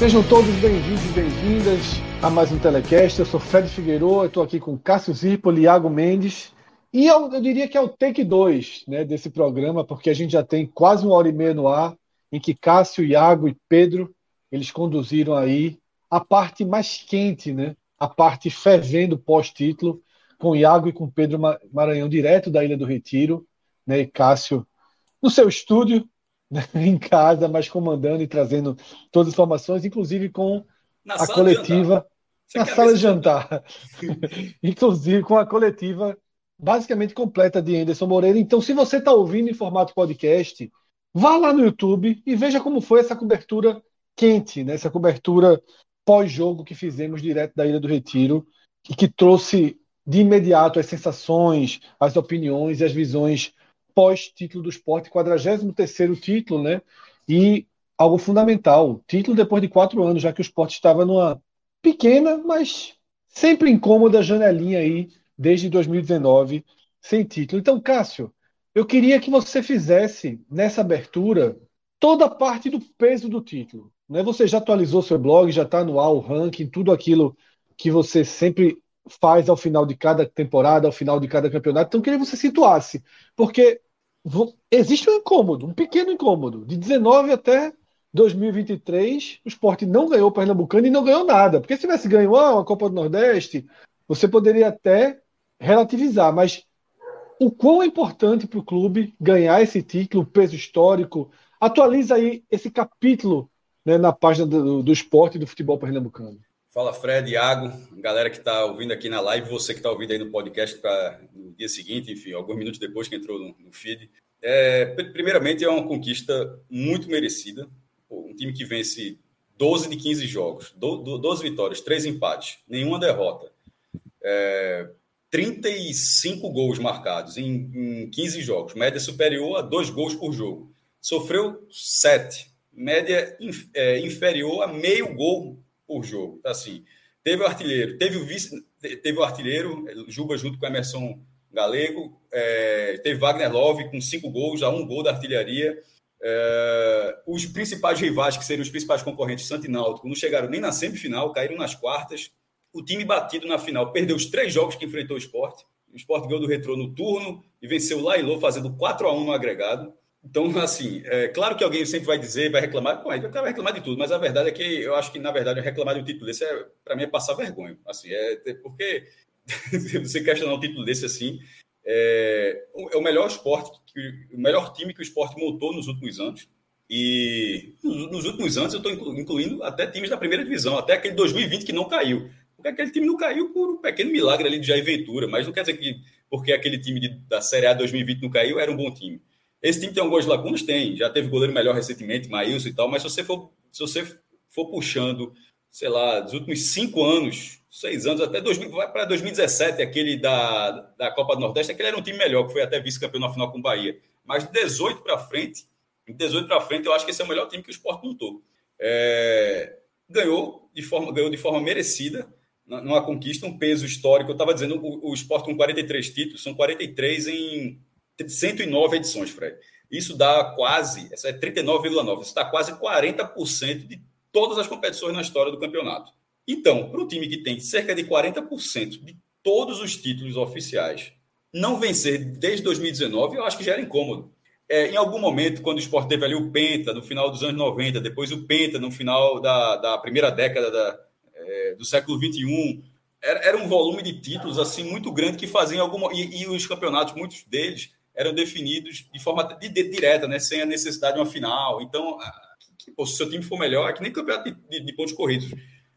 Sejam todos bem-vindos e bem-vindas a mais um Telecast. Eu sou Fred Figueiredo, estou aqui com Cássio Zirpoli, Iago Mendes. E eu, eu, diria que é o take 2 né, desse programa, porque a gente já tem quase uma hora e meia no ar, em que Cássio, Iago e Pedro, eles conduziram aí a parte mais quente, né, a parte fervendo pós-título, com Iago e com Pedro Maranhão direto da Ilha do Retiro, né, e Cássio no seu estúdio, em casa, mas comandando e trazendo todas as informações, inclusive com na a coletiva na sala de jantar, inclusive com a coletiva basicamente completa de Anderson Moreira. Então, se você está ouvindo em formato podcast, vá lá no YouTube e veja como foi essa cobertura quente, né? essa cobertura pós-jogo que fizemos direto da Ilha do Retiro e que trouxe de imediato as sensações, as opiniões e as visões pós-título do esporte, 43 título, né? E algo fundamental, título depois de quatro anos, já que o esporte estava numa pequena, mas sempre incômoda janelinha aí, desde 2019, sem título. Então, Cássio, eu queria que você fizesse nessa abertura toda a parte do peso do título. Né? Você já atualizou seu blog, já está no ar ranking, tudo aquilo que você sempre faz ao final de cada temporada, ao final de cada campeonato. Então, eu queria que você situasse, porque existe um incômodo, um pequeno incômodo. De 19 até 2023, o esporte não ganhou o Pernambucano e não ganhou nada. Porque se tivesse ganho ah, uma Copa do Nordeste, você poderia até relativizar, mas o quão é importante para o clube ganhar esse título, peso histórico. Atualiza aí esse capítulo né, na página do, do esporte e do futebol pernambucano. Fala Fred, Iago, galera que está ouvindo aqui na live, você que está ouvindo aí no podcast para no dia seguinte, enfim, alguns minutos depois que entrou no, no feed. É, primeiramente, é uma conquista muito merecida. Um time que vence 12 de 15 jogos, 12 vitórias, 3 empates, nenhuma derrota. É, 35 gols marcados em, em 15 jogos, média superior a 2 gols por jogo. Sofreu 7, média é, inferior a meio gol por jogo. Tá assim, teve o artilheiro, teve o vice, teve o artilheiro, Juba junto com Emerson Galego, é, teve Wagner Love com cinco gols, já um gol da artilharia. É, os principais rivais, que seriam os principais concorrentes, Santo e Náutico, não chegaram nem na semifinal, caíram nas quartas. O time batido na final perdeu os três jogos que enfrentou o esporte. O esporte ganhou do retrô no turno e venceu o Lailô, fazendo 4 a 1 no agregado. Então, assim, é claro que alguém sempre vai dizer, vai reclamar, pô, vai reclamar de tudo, mas a verdade é que eu acho que, na verdade, reclamar de um título desse, é, para mim, é passar vergonha. Assim, é, porque você questionar um título desse assim, é, é o melhor esporte, o melhor time que o esporte montou nos últimos anos. E nos últimos anos eu estou incluindo até times da primeira divisão, até aquele 2020 que não caiu. Porque aquele time não caiu por um pequeno milagre ali de Jair Ventura, mas não quer dizer que porque aquele time de, da Série A 2020 não caiu, era um bom time. Esse time tem algumas lacunas? Tem. Já teve goleiro melhor recentemente, Maílson e tal, mas se você for, se você for puxando, sei lá, dos últimos cinco anos, seis anos, até 2000, vai para 2017, aquele da, da Copa do Nordeste, aquele era um time melhor, que foi até vice-campeão na final com o Bahia. Mas de 18 para frente, de 18 para frente, eu acho que esse é o melhor time que o Sport montou. É, ganhou, de forma, ganhou de forma merecida, numa conquista, um peso histórico. Eu estava dizendo, o, o Sport com 43 títulos, são 43 em 109 edições, Fred. Isso dá quase, essa é 39,9, isso dá quase 40% de todas as competições na história do campeonato. Então, para um time que tem cerca de 40% de todos os títulos oficiais, não vencer desde 2019, eu acho que já era incômodo. É, em algum momento, quando o esporte teve ali o Penta, no final dos anos 90, depois o Penta, no final da, da primeira década da, é, do século 21, era, era, um volume de títulos assim muito grande que faziam alguma. E, e os campeonatos, muitos deles, eram definidos de forma de, de, direta, né? sem a necessidade de uma final. Então, que, pô, se o seu time for melhor, é que nem campeonato de, de, pontos corridos.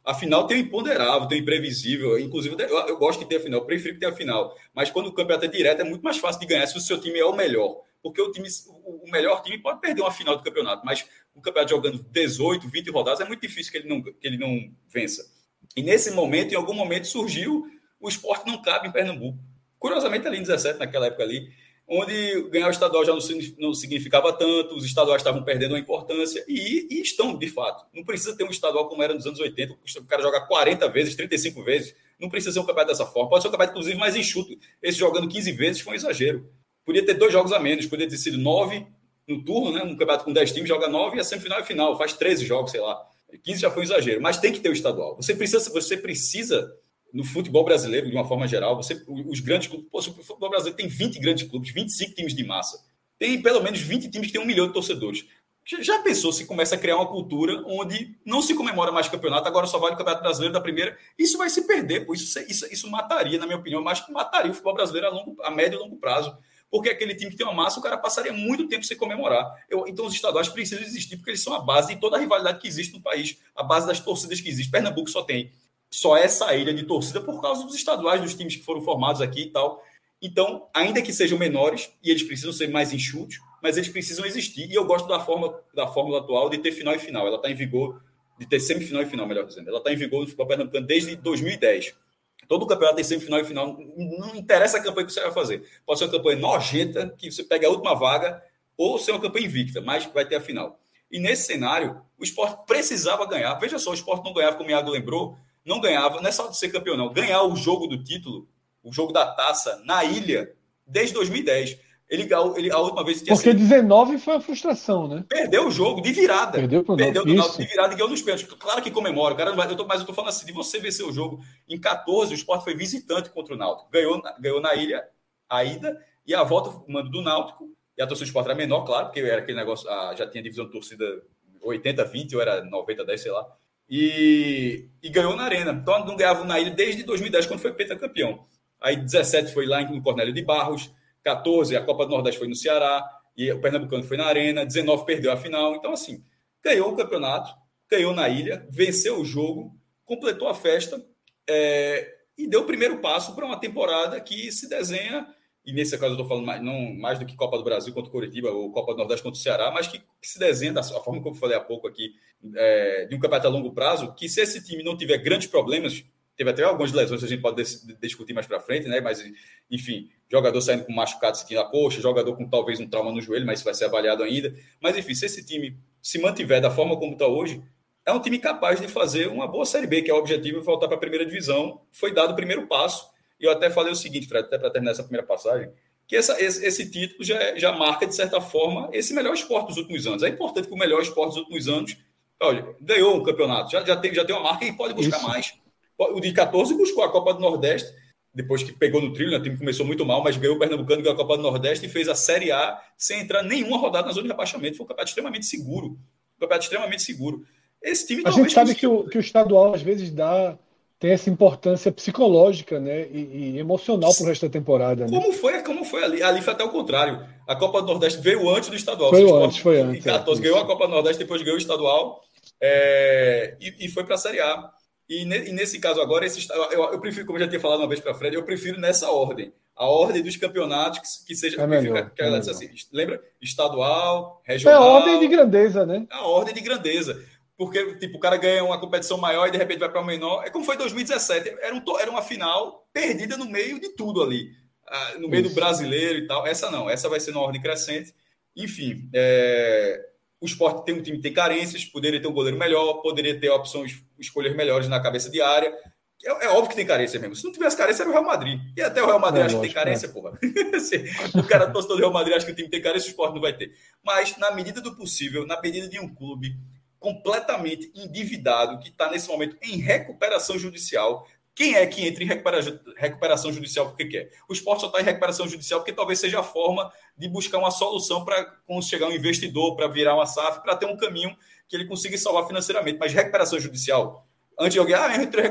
A final tem o imponderável, tem o imprevisível. Inclusive, eu, eu gosto de ter a final, prefiro que tenha a final. Mas quando o campeonato é direto, é muito mais fácil de ganhar se o seu time é o melhor. Porque o, time, o melhor time pode perder uma final do campeonato, mas o campeonato jogando 18, 20 rodadas é muito difícil que ele não, que ele não vença. E nesse momento, em algum momento, surgiu o esporte não cabe em Pernambuco. Curiosamente, ali em 17, naquela época ali, onde ganhar o estadual já não significava tanto, os estaduais estavam perdendo a importância, e, e, estão, de fato. Não precisa ter um estadual como era nos anos 80, o cara joga 40 vezes, 35 vezes, não precisa ser um campeonato dessa forma. Pode ser um campeonato, inclusive, mais enxuto. Esse jogando 15 vezes foi um exagero. Podia ter dois jogos a menos, poderia ter sido nove no turno, né? Um campeonato com 10 times, joga nove e a semifinal e final, faz 13 jogos, sei lá. 15 já foi um exagero, mas tem que ter o estadual. Você precisa, você precisa no futebol brasileiro, de uma forma geral, você, os grandes clubes, pô, o futebol brasileiro tem 20 grandes clubes, 25 times de massa. Tem pelo menos 20 times que têm um milhão de torcedores. Já pensou se começa a criar uma cultura onde não se comemora mais campeonato, agora só vale o Campeonato Brasileiro da primeira? Isso vai se perder, pô. Isso, isso, isso mataria, na minha opinião, mais que mataria o futebol brasileiro a, longo, a médio e longo prazo. Porque aquele time que tem uma massa, o cara passaria muito tempo sem comemorar. Eu, então os estaduais precisam existir, porque eles são a base de toda a rivalidade que existe no país, a base das torcidas que existe. Pernambuco só tem só essa ilha de torcida por causa dos estaduais, dos times que foram formados aqui e tal. Então, ainda que sejam menores, e eles precisam ser mais enxutos, mas eles precisam existir. E eu gosto da, forma, da fórmula atual de ter final e final. Ela está em vigor, de ter semifinal e final, melhor dizendo. Ela está em vigor no futebol pernambucano desde 2010. Todo campeonato tem semifinal e final. Não interessa a campanha que você vai fazer. Pode ser uma campanha nojenta, que você pega a última vaga, ou ser uma campanha invicta, mas vai ter a final. E nesse cenário, o esporte precisava ganhar. Veja só, o esporte não ganhava, como o Iago lembrou, não ganhava, não é só de ser campeão, não. Ganhar o jogo do título, o jogo da taça, na ilha, desde 2010. Ele, ele a última vez tinha Porque sido... 19 foi a frustração, né? Perdeu o jogo de virada. Perdeu, pro Perdeu do Náutico de virada e ganhou nos pênaltis. Claro que comemora. O cara eu tô, mas eu tô falando assim, de você vencer o jogo. Em 14, o Sport foi visitante contra o Náutico. Ganhou, ganhou na ilha, a ida, e a volta, mando do Náutico. E a torcida do Sport era menor, claro, porque era aquele negócio, ah, já tinha divisão de torcida 80-20, ou era 90-10, sei lá e, e ganhou na Arena. Então não ganhava na ilha desde 2010, quando foi campeão. Aí 17 foi lá no Cornélio de Barros, 14 a Copa do Nordeste foi no Ceará, e o Pernambucano foi na Arena, 19 perdeu a final. Então, assim, ganhou o campeonato, ganhou na ilha, venceu o jogo, completou a festa é, e deu o primeiro passo para uma temporada que se desenha e nesse caso eu estou falando mais, não, mais do que Copa do Brasil contra o Curitiba, ou Copa do Nordeste contra o Ceará, mas que, que se desenha da forma como eu falei há pouco aqui, é, de um campeonato a longo prazo, que se esse time não tiver grandes problemas, teve até algumas lesões, a gente pode discutir mais para frente, né? Mas, enfim, jogador saindo com machucado, sentindo a coxa, jogador com talvez um trauma no joelho, mas isso vai ser avaliado ainda. Mas, enfim, se esse time se mantiver da forma como está hoje, é um time capaz de fazer uma boa Série B, que é o objetivo, e voltar para a primeira divisão. Foi dado o primeiro passo eu até falei o seguinte, Fred, até para terminar essa primeira passagem, que essa, esse, esse, título já, já marca, de certa forma, esse melhor esporte dos últimos anos. É importante que o melhor esporte dos últimos anos, olha, ganhou um campeonato, já, já, tem, já tem uma marca e pode buscar Isso. mais. O de 14 buscou a Copa do Nordeste, depois que pegou no trilho, né, o time começou muito mal, mas ganhou o Pernambucano, ganhou a Copa do Nordeste e fez a Série A sem entrar nenhuma rodada na zona de rebaixamento. Foi um campeonato extremamente seguro. Um campeonato extremamente seguro. Esse time A gente sabe que o, que o estadual às vezes dá tem essa importância psicológica né, e, e emocional para o resto da temporada. Né? Como foi, como foi ali? Ali foi até o contrário. A Copa do Nordeste veio antes do estadual. Foi antes, foi antes. Em 14 é, ganhou a Copa do Nordeste, depois ganhou o estadual é, e, e, foi para a Série A. E, ne, e, nesse caso agora, esse, eu, eu, prefiro, como eu já tinha falado uma vez para Fred, eu prefiro nessa ordem. A ordem dos campeonatos que, que seja. É melhor, que, é assim, lembra? Estadual, regional. É a ordem de grandeza, né? A ordem de grandeza porque tipo, o cara ganha uma competição maior e de repente vai para menor. É como foi 2017. Era, um, era uma final perdida no meio de tudo ali. Ah, no meio Isso. do brasileiro e tal. Essa não, essa vai ser na ordem crescente. Enfim, é, o esporte tem um time que tem carências, poderia ter um goleiro melhor, poderia ter opções, escolhas melhores na cabeça de área. É, é, óbvio que tem carência mesmo. Se não tivesse carência, era o Real Madrid. E até o Real Madrid é, acha lógico, que tem carência, é. porra. o cara torcedor do Real Madrid acha que o time tem carência, o esporte não vai ter. Mas, na medida do possível, na medida de um clube completamente endividado, que está nesse momento em recuperação judicial. Quem é que entra em recuperação judicial porque quer? O esporte só está em recuperação judicial porque talvez seja a forma de buscar uma solução para chegar um investidor, para virar uma SAF, para ter um caminho que ele consiga salvar financeiramente. Mas recuperação judicial, antes de alguém, ah,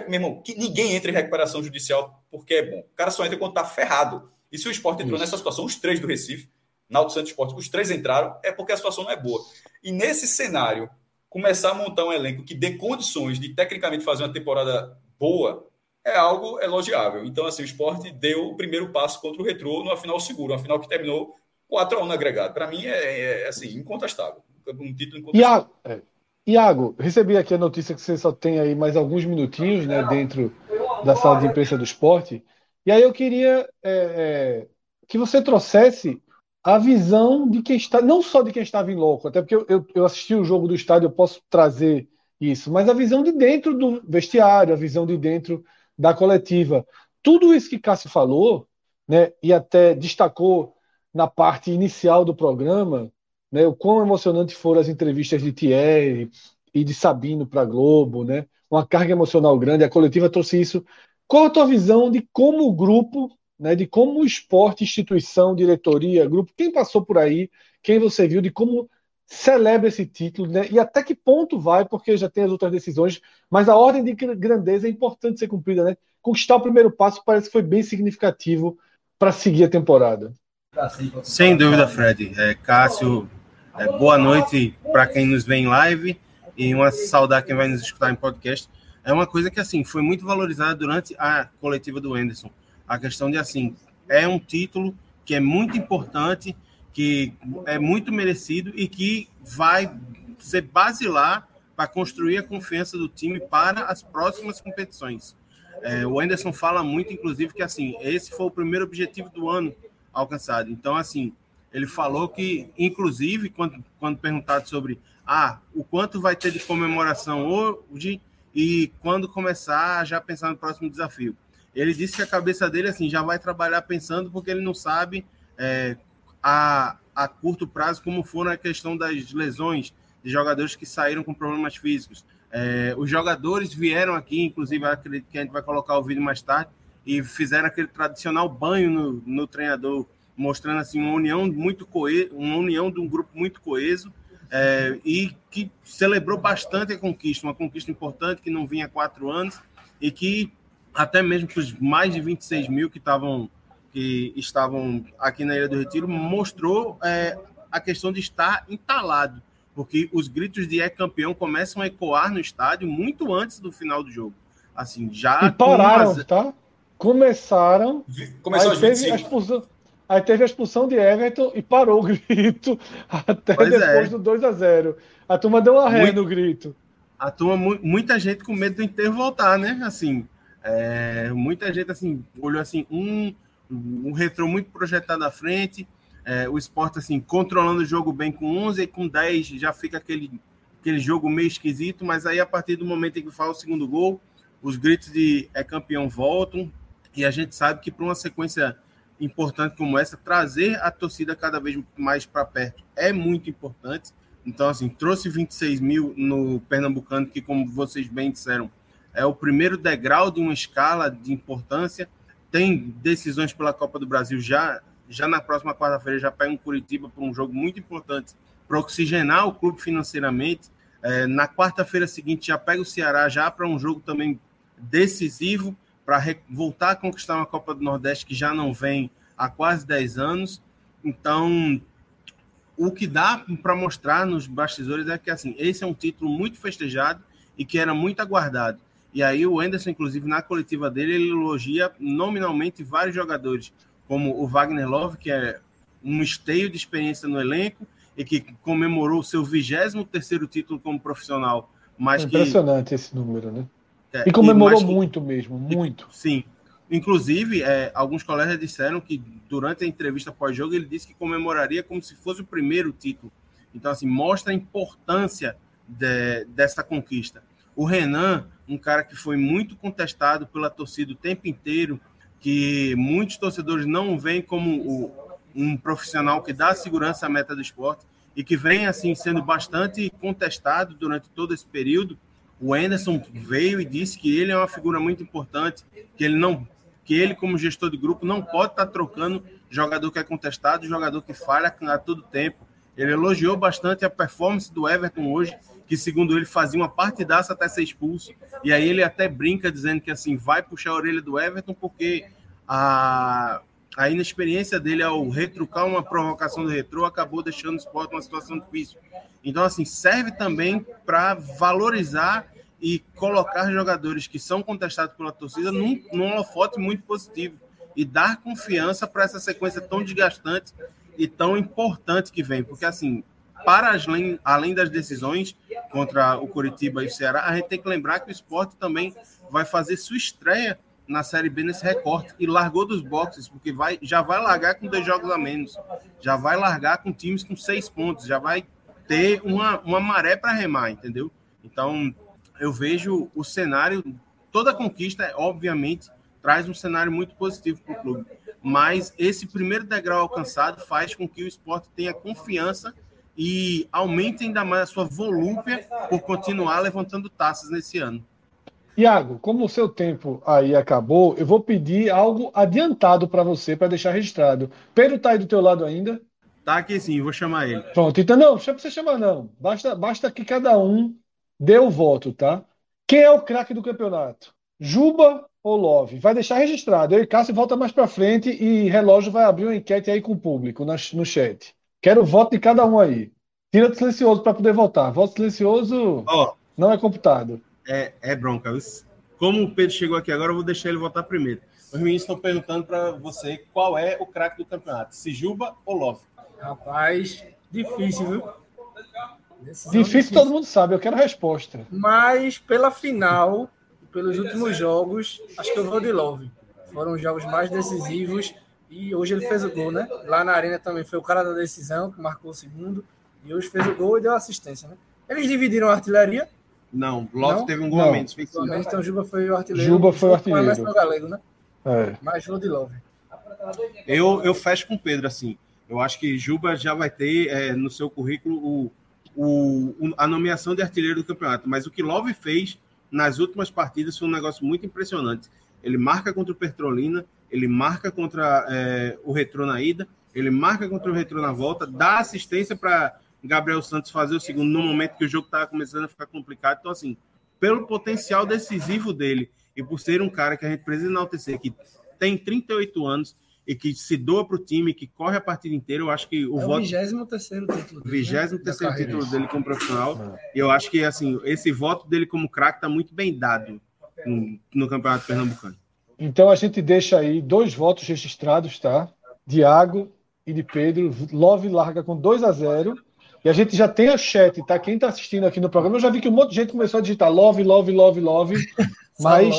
meu irmão, que ninguém entra em recuperação judicial porque é bom. O cara só entra quando está ferrado. E se o esporte entrou Isso. nessa situação, os três do Recife, Náutico Santos Esporte, os três entraram, é porque a situação não é boa. E nesse cenário, começar a montar um elenco que dê condições de tecnicamente fazer uma temporada boa é algo elogiável. Então, assim, o esporte deu o primeiro passo contra o Retrô numa final segura, uma final que terminou 4 a 1 no agregado. Para mim, é, é, é, assim, incontestável. Um título incontestável. Iago, é, Iago, recebi aqui a notícia que você só tem aí mais alguns minutinhos né, dentro da sala de imprensa do esporte. E aí eu queria é, é que você trouxesse a visão de quem está, não só de quem estava em louco, até porque eu, eu, eu assisti o jogo do estádio, eu posso trazer isso, mas a visão de dentro do vestiário, a visão de dentro da coletiva. Tudo isso que Cássio falou, né, e até destacou na parte inicial do programa, né, o quão emocionante foram as entrevistas de Thierry e de Sabino para a Globo, né, uma carga emocional grande, a coletiva trouxe isso. Qual a tua visão de como o grupo, né, de como o esporte, instituição, diretoria, grupo, quem passou por aí, quem você viu, de como celebra esse título, né? E até que ponto vai, porque já tem as outras decisões, mas a ordem de grandeza é importante ser cumprida, né? Conquistar o primeiro passo parece que foi bem significativo para seguir a temporada. Sem dúvida, Fred. É, Cássio, é, boa noite para quem nos vê em live e uma saudade quem vai nos escutar em podcast. É uma coisa que assim foi muito valorizada durante a coletiva do Anderson. A questão de assim é um título que é muito importante que é muito merecido e que vai ser basilar para construir a confiança do time para as próximas competições. É, o Anderson fala muito, inclusive, que assim esse foi o primeiro objetivo do ano alcançado. Então, assim, ele falou que, inclusive, quando, quando perguntado sobre ah, o quanto vai ter de comemoração hoje e quando começar já pensar no próximo desafio. Ele disse que a cabeça dele assim já vai trabalhar pensando porque ele não sabe é, a, a curto prazo, como foram a questão das lesões de jogadores que saíram com problemas físicos. É, os jogadores vieram aqui, inclusive, acredito que a gente vai colocar o vídeo mais tarde, e fizeram aquele tradicional banho no, no treinador, mostrando assim uma união muito coeso, uma união de um grupo muito coeso, é, e que celebrou bastante a conquista, uma conquista importante que não vinha há quatro anos, e que até mesmo para os mais de 26 mil que estavam que estavam aqui na Ilha do Retiro, mostrou é, a questão de estar entalado, porque os gritos de é campeão começam a ecoar no estádio muito antes do final do jogo. Assim, já. E pararam, uma... tá? Começaram. Começou aí teve a expulsão. Aí teve a expulsão de Everton e parou o grito até pois depois é. do 2 a 0 A turma deu uma ré no grito. A turma, muita gente com medo do Inter voltar, né? Assim, é, muita gente assim, olhou assim, um, um retrô muito projetado à frente, é, o esporte assim, controlando o jogo bem com 11 e com 10 já fica aquele, aquele jogo meio esquisito, mas aí a partir do momento em que faz o segundo gol, os gritos de é campeão voltam, e a gente sabe que para uma sequência importante como essa, trazer a torcida cada vez mais para perto é muito importante. Então, assim, trouxe 26 mil no Pernambucano, que, como vocês bem disseram, é o primeiro degrau de uma escala de importância tem decisões pela Copa do Brasil já, já na próxima quarta-feira, já pega um Curitiba para um jogo muito importante para oxigenar o clube financeiramente. É, na quarta-feira seguinte, já pega o Ceará já para um jogo também decisivo para voltar a conquistar uma Copa do Nordeste que já não vem há quase 10 anos. Então, o que dá para mostrar nos bastidores é que assim, esse é um título muito festejado e que era muito aguardado. E aí o Anderson, inclusive, na coletiva dele, ele elogia nominalmente vários jogadores, como o Wagner Love, que é um esteio de experiência no elenco e que comemorou o seu 23 terceiro título como profissional. Mas é impressionante que... esse número, né? É, e comemorou e, muito mesmo, muito. Sim. Inclusive, é, alguns colegas disseram que durante a entrevista pós-jogo ele disse que comemoraria como se fosse o primeiro título. Então, assim, mostra a importância de, dessa conquista. O Renan, um cara que foi muito contestado pela torcida o tempo inteiro, que muitos torcedores não veem como o, um profissional que dá segurança à meta do esporte e que vem assim sendo bastante contestado durante todo esse período. O Anderson veio e disse que ele é uma figura muito importante, que ele não que ele como gestor de grupo não pode estar trocando jogador que é contestado, jogador que falha a todo tempo. Ele elogiou bastante a performance do Everton hoje que segundo ele fazia uma partidaça até ser expulso. E aí ele até brinca dizendo que assim vai puxar a orelha do Everton porque a, a inexperiência dele ao retrucar uma provocação do retrô acabou deixando o esporte numa situação difícil. Então, assim, serve também para valorizar e colocar jogadores que são contestados pela torcida num, num holofote muito positivo e dar confiança para essa sequência tão desgastante e tão importante que vem. Porque, assim, para as, além das decisões contra o Curitiba e o Ceará, a gente tem que lembrar que o esporte também vai fazer sua estreia na Série B nesse recorte e largou dos boxes, porque vai, já vai largar com dois jogos a menos, já vai largar com times com seis pontos, já vai ter uma, uma maré para remar, entendeu? Então, eu vejo o cenário, toda conquista, obviamente, traz um cenário muito positivo para o clube, mas esse primeiro degrau alcançado faz com que o esporte tenha confiança e aumente ainda mais a sua volúpia por continuar levantando taças nesse ano. Iago, como o seu tempo aí acabou, eu vou pedir algo adiantado para você, para deixar registrado. Pedro está aí do teu lado ainda? Tá aqui sim, vou chamar ele. Pronto, então não, não precisa você chamar não. Basta, basta que cada um dê o voto, tá? Quem é o craque do campeonato? Juba ou Love? Vai deixar registrado. Eu e Cássio volta mais para frente e relógio vai abrir uma enquete aí com o público no chat. Quero o voto de cada um aí. Tira do silencioso para poder votar. Voto silencioso oh. não é computado é, é bronca. Como o Pedro chegou aqui agora, eu vou deixar ele votar primeiro. Os meninos estão perguntando para você qual é o craque do campeonato, Sijuba ou Love? Rapaz, difícil, viu? Difícil, difícil, todo mundo sabe, eu quero a resposta. Mas pela final, pelos últimos jogos, acho que eu vou de Love. Foram os jogos mais decisivos e hoje ele fez o gol, né? Lá na arena também foi o cara da decisão que marcou o segundo e hoje fez o gol e deu assistência, né? Eles dividiram a artilharia, não, Love não? teve um gol a menos. Então Juba foi o artilheiro. Juba foi o artilheiro. Com galego, né? É. Mais gol de Love. Eu, eu fecho com o Pedro, assim. Eu acho que Juba já vai ter é, no seu currículo o, o, a nomeação de artilheiro do campeonato. Mas o que Love fez nas últimas partidas foi um negócio muito impressionante. Ele marca contra o Petrolina, ele marca contra é, o Retrô na ida, ele marca contra o Retrô na volta, dá assistência para Gabriel Santos fazer o segundo no momento que o jogo estava começando a ficar complicado. Então, assim, pelo potencial decisivo dele e por ser um cara que a gente precisa enaltecer, que tem 38 anos e que se doa para o time, que corre a partida inteira, eu acho que o é voto. O 23 título dele. 23 né? título dele como profissional. E eu acho que, assim, esse voto dele como craque está muito bem dado no, no Campeonato Pernambucano. Então a gente deixa aí dois votos registrados, tá? Diago e de Pedro. Love larga com 2 a 0 e a gente já tem a chat, tá? Quem está assistindo aqui no programa, eu já vi que um monte de gente começou a digitar love, love, love, love, mas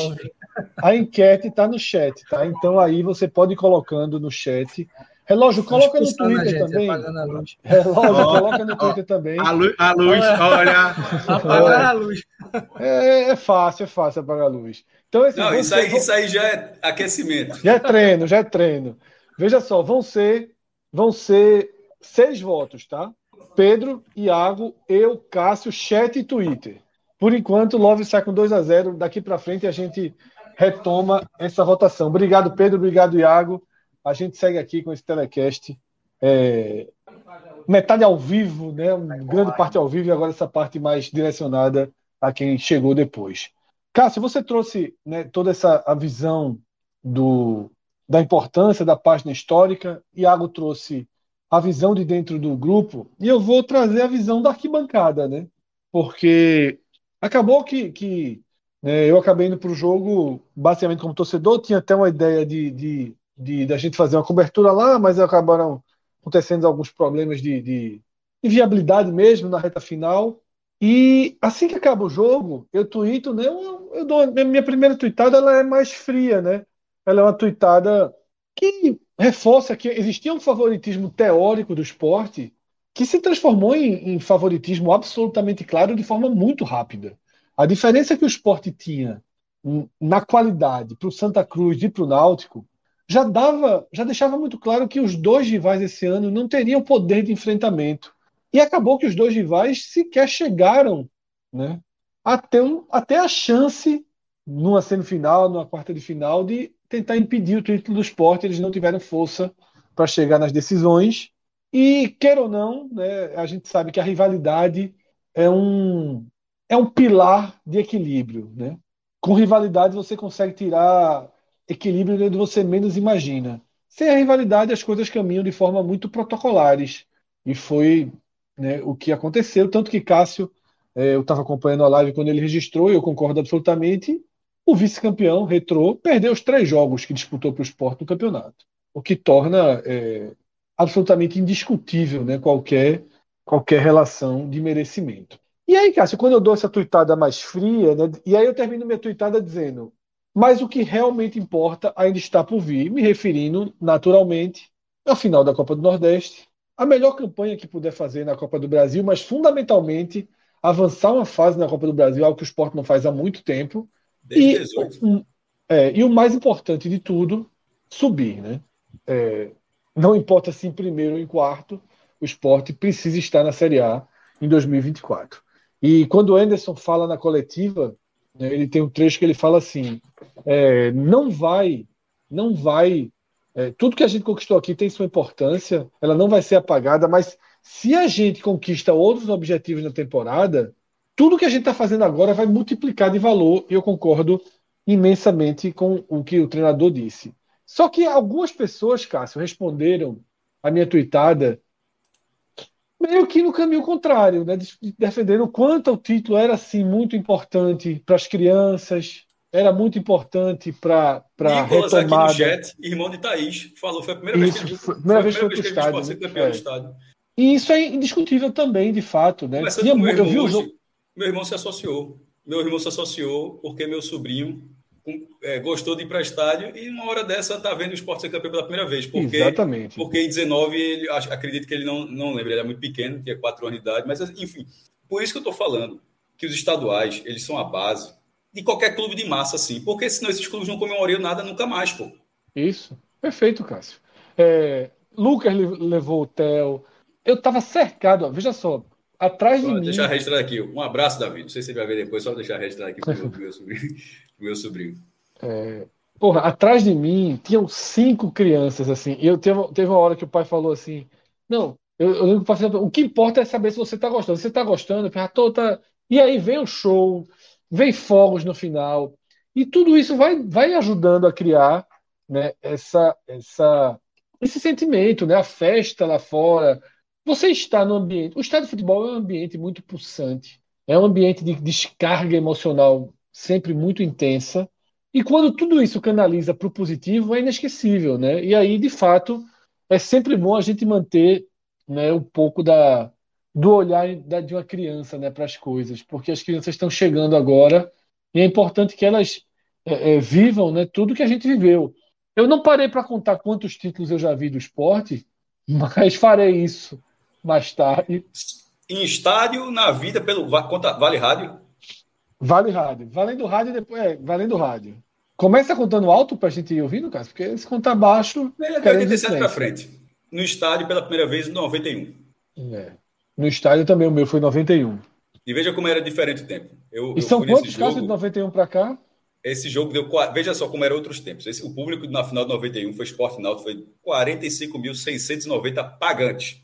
a enquete está no chat, tá? Então aí você pode ir colocando no chat. Relógio, coloca no Twitter gente, também. Relógio, oh, coloca no Twitter oh, também. A luz, a luz olha. Apagar a luz. É, é, fácil, é fácil apagar a luz. Então, esse, Não, isso, aí, isso aí já é aquecimento. Já é treino, já é treino. Veja só, vão ser, vão ser seis votos, tá? Pedro, Iago, eu, Cássio, chat e Twitter. Por enquanto, o Love sai com 2 a 0 Daqui para frente a gente retoma essa votação. Obrigado, Pedro. Obrigado, Iago. A gente segue aqui com esse telecast. É... Metade ao vivo, né? Uma grande parte ao vivo e agora essa parte mais direcionada a quem chegou depois. Cássio, você trouxe né, toda essa a visão do, da importância da página histórica. Iago trouxe a visão de dentro do grupo e eu vou trazer a visão da arquibancada, né? Porque acabou que, que né, eu acabei indo para o jogo basicamente como torcedor, tinha até uma ideia de, de, de, de a gente fazer uma cobertura lá, mas acabaram acontecendo alguns problemas de, de viabilidade mesmo na reta final. E assim que acaba o jogo, eu tuito, né? Eu, eu dou, minha primeira tuitada ela é mais fria, né? Ela é uma tuitada que reforça que existia um favoritismo teórico do esporte que se transformou em, em favoritismo absolutamente claro de forma muito rápida. A diferença que o esporte tinha na qualidade para o Santa Cruz e para o Náutico já dava, já deixava muito claro que os dois rivais esse ano não teriam poder de enfrentamento. E acabou que os dois rivais sequer chegaram né, até, um, até a chance, numa semifinal, numa quarta de final, de tentar impedir o título do esporte. Eles não tiveram força para chegar nas decisões. E, queira ou não, né, a gente sabe que a rivalidade é um, é um pilar de equilíbrio. Né? Com rivalidade, você consegue tirar equilíbrio onde você menos imagina. sem a rivalidade as coisas caminham de forma muito protocolares. E foi né, o que aconteceu. Tanto que Cássio, é, eu estava acompanhando a live quando ele registrou, e eu concordo absolutamente. O vice-campeão, Retrô, perdeu os três jogos que disputou para o esporte no campeonato. O que torna é, absolutamente indiscutível né, qualquer, qualquer relação de merecimento. E aí, Cássio, quando eu dou essa tuitada mais fria, né, e aí eu termino minha tuitada dizendo: mas o que realmente importa ainda está por vir, me referindo naturalmente à final da Copa do Nordeste, a melhor campanha que puder fazer na Copa do Brasil, mas fundamentalmente avançar uma fase na Copa do Brasil, algo que o esporte não faz há muito tempo. E, 18. Um, é, e o mais importante de tudo, subir. Né? É, não importa se em primeiro ou em quarto, o esporte precisa estar na Série A em 2024. E quando o Anderson fala na coletiva, né, ele tem um trecho que ele fala assim: é, não vai, não vai é, tudo que a gente conquistou aqui tem sua importância, ela não vai ser apagada, mas se a gente conquista outros objetivos na temporada, tudo que a gente está fazendo agora vai multiplicar de valor, e eu concordo imensamente com o que o treinador disse. Só que algumas pessoas, Cássio, responderam a minha tweetada meio que no caminho contrário, né? defendendo o quanto o título era assim muito importante para as crianças, era muito importante para a retomada. aqui chat, irmão de Thaís, falou, foi a primeira isso, vez que foi, primeira vez que foi para o estádio. Né? campeão é. do estádio. E isso é indiscutível também, de fato. Né? Tinha, meu, irmão, vi o jogo... meu irmão se associou. Meu irmão se associou porque meu sobrinho é, gostou de ir para o estádio e uma hora dessa tá vendo o esporte ser campeão pela primeira vez. Porque, Exatamente. Porque em 19, ele, acredito que ele não, não lembra, ele é muito pequeno, tinha 4 anos de idade, mas enfim, por isso que eu estou falando que os estaduais, eles são a base de qualquer clube de massa, assim. Porque senão esses clubes não comemoriam nada nunca mais, pô. Isso. Perfeito, Cássio. É, Lucas levou o Theo. Eu estava cercado, ó, veja só, atrás só de mim. Deixar registrado aqui. Um abraço, Davi. Não sei se ele vai ver depois, só deixar registrado aqui para o meu, meu sobrinho. meu sobrinho. É, porra, atrás de mim tinham cinco crianças, assim. E eu teve, teve uma hora que o pai falou assim: Não, eu, eu lembro que o que importa é saber se você está gostando. Se você está gostando, eu tô, tá... e aí vem o show, vem fogos no final. E tudo isso vai, vai ajudando a criar né, essa, essa, esse sentimento, né, a festa lá fora. Você está no ambiente. O estádio de futebol é um ambiente muito pulsante, é um ambiente de descarga emocional sempre muito intensa. E quando tudo isso canaliza para o positivo, é inesquecível. Né? E aí, de fato, é sempre bom a gente manter né, um pouco da, do olhar de uma criança né, para as coisas, porque as crianças estão chegando agora e é importante que elas é, é, vivam né, tudo que a gente viveu. Eu não parei para contar quantos títulos eu já vi do esporte, mas farei isso mais tarde. Em estádio, na vida, pelo Vale Rádio? Vale Rádio. Valendo rádio, depois. É, valendo rádio. Começa contando alto para a gente ir ouvindo, Cássio, porque se contar baixo. É, de 87 para frente. No estádio, pela primeira vez, em 91. É. No estádio também o meu foi 91. E veja como era diferente o tempo. Eu, e são quantos casos de 91 para cá? Esse jogo deu. Veja só como eram outros tempos. Esse, o público na final de 91 foi Esporte Náutico, foi 45.690 pagantes.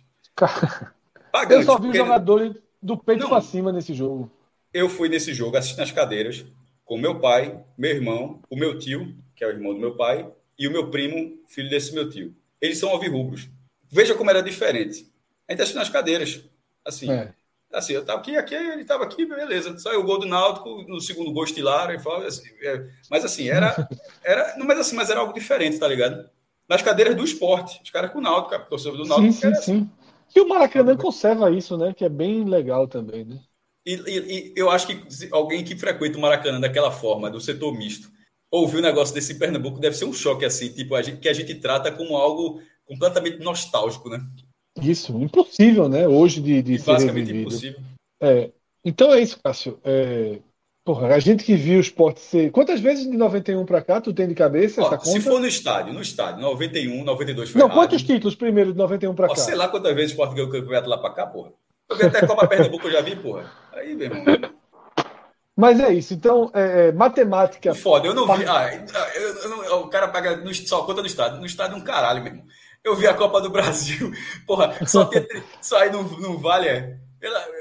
pagantes. Eu só vi porque... jogadores do peito para cima nesse jogo. Eu fui nesse jogo assistindo as cadeiras com meu pai, meu irmão, o meu tio, que é o irmão do meu pai, e o meu primo, filho desse meu tio. Eles são alvirrubros. Veja como era diferente. A gente assistindo as cadeiras. Assim, é. assim eu tava aqui, aqui, ele estava aqui, beleza. Saiu o gol do Náutico, no segundo gol estilaram, e fala, assim, é, mas assim, era, era, não, mas assim, mas era algo diferente, tá ligado? Nas cadeiras do esporte, os caras com o Náutico, cara, torcedor do Náutico. Sim, sim, assim. sim. E o Maracanã conserva isso, né? Que é bem legal também, né? E, e, e, eu acho que alguém que frequenta o Maracanã daquela forma, do setor misto, ouvir um negócio desse em Pernambuco deve ser um choque assim, tipo, a gente, que a gente trata como algo completamente nostálgico, né? Isso, impossível, né? Hoje de, de ser Basicamente revivido. impossível. É, então é isso, Cássio. É, porra, a gente que viu o esporte ser. Quantas vezes de 91 para cá tu tem de cabeça Ó, essa conta? Se for no estádio, no estádio, 91, 92 foi Não, errado. quantos títulos primeiro de 91 para cá? Sei lá quantas vezes o esporte ganhou o campeonato lá para cá, porra. Eu vi até Copa Pernambuco eu já vi, porra. Aí, meu irmão. Mas é isso. Então, é, é matemática. Foda, eu não vi. Ah, eu, eu não, o cara paga no, só conta no estádio. No estádio é um caralho, meu irmão. Eu vi a Copa do Brasil. Porra, só, tem, só aí não, não vale. É,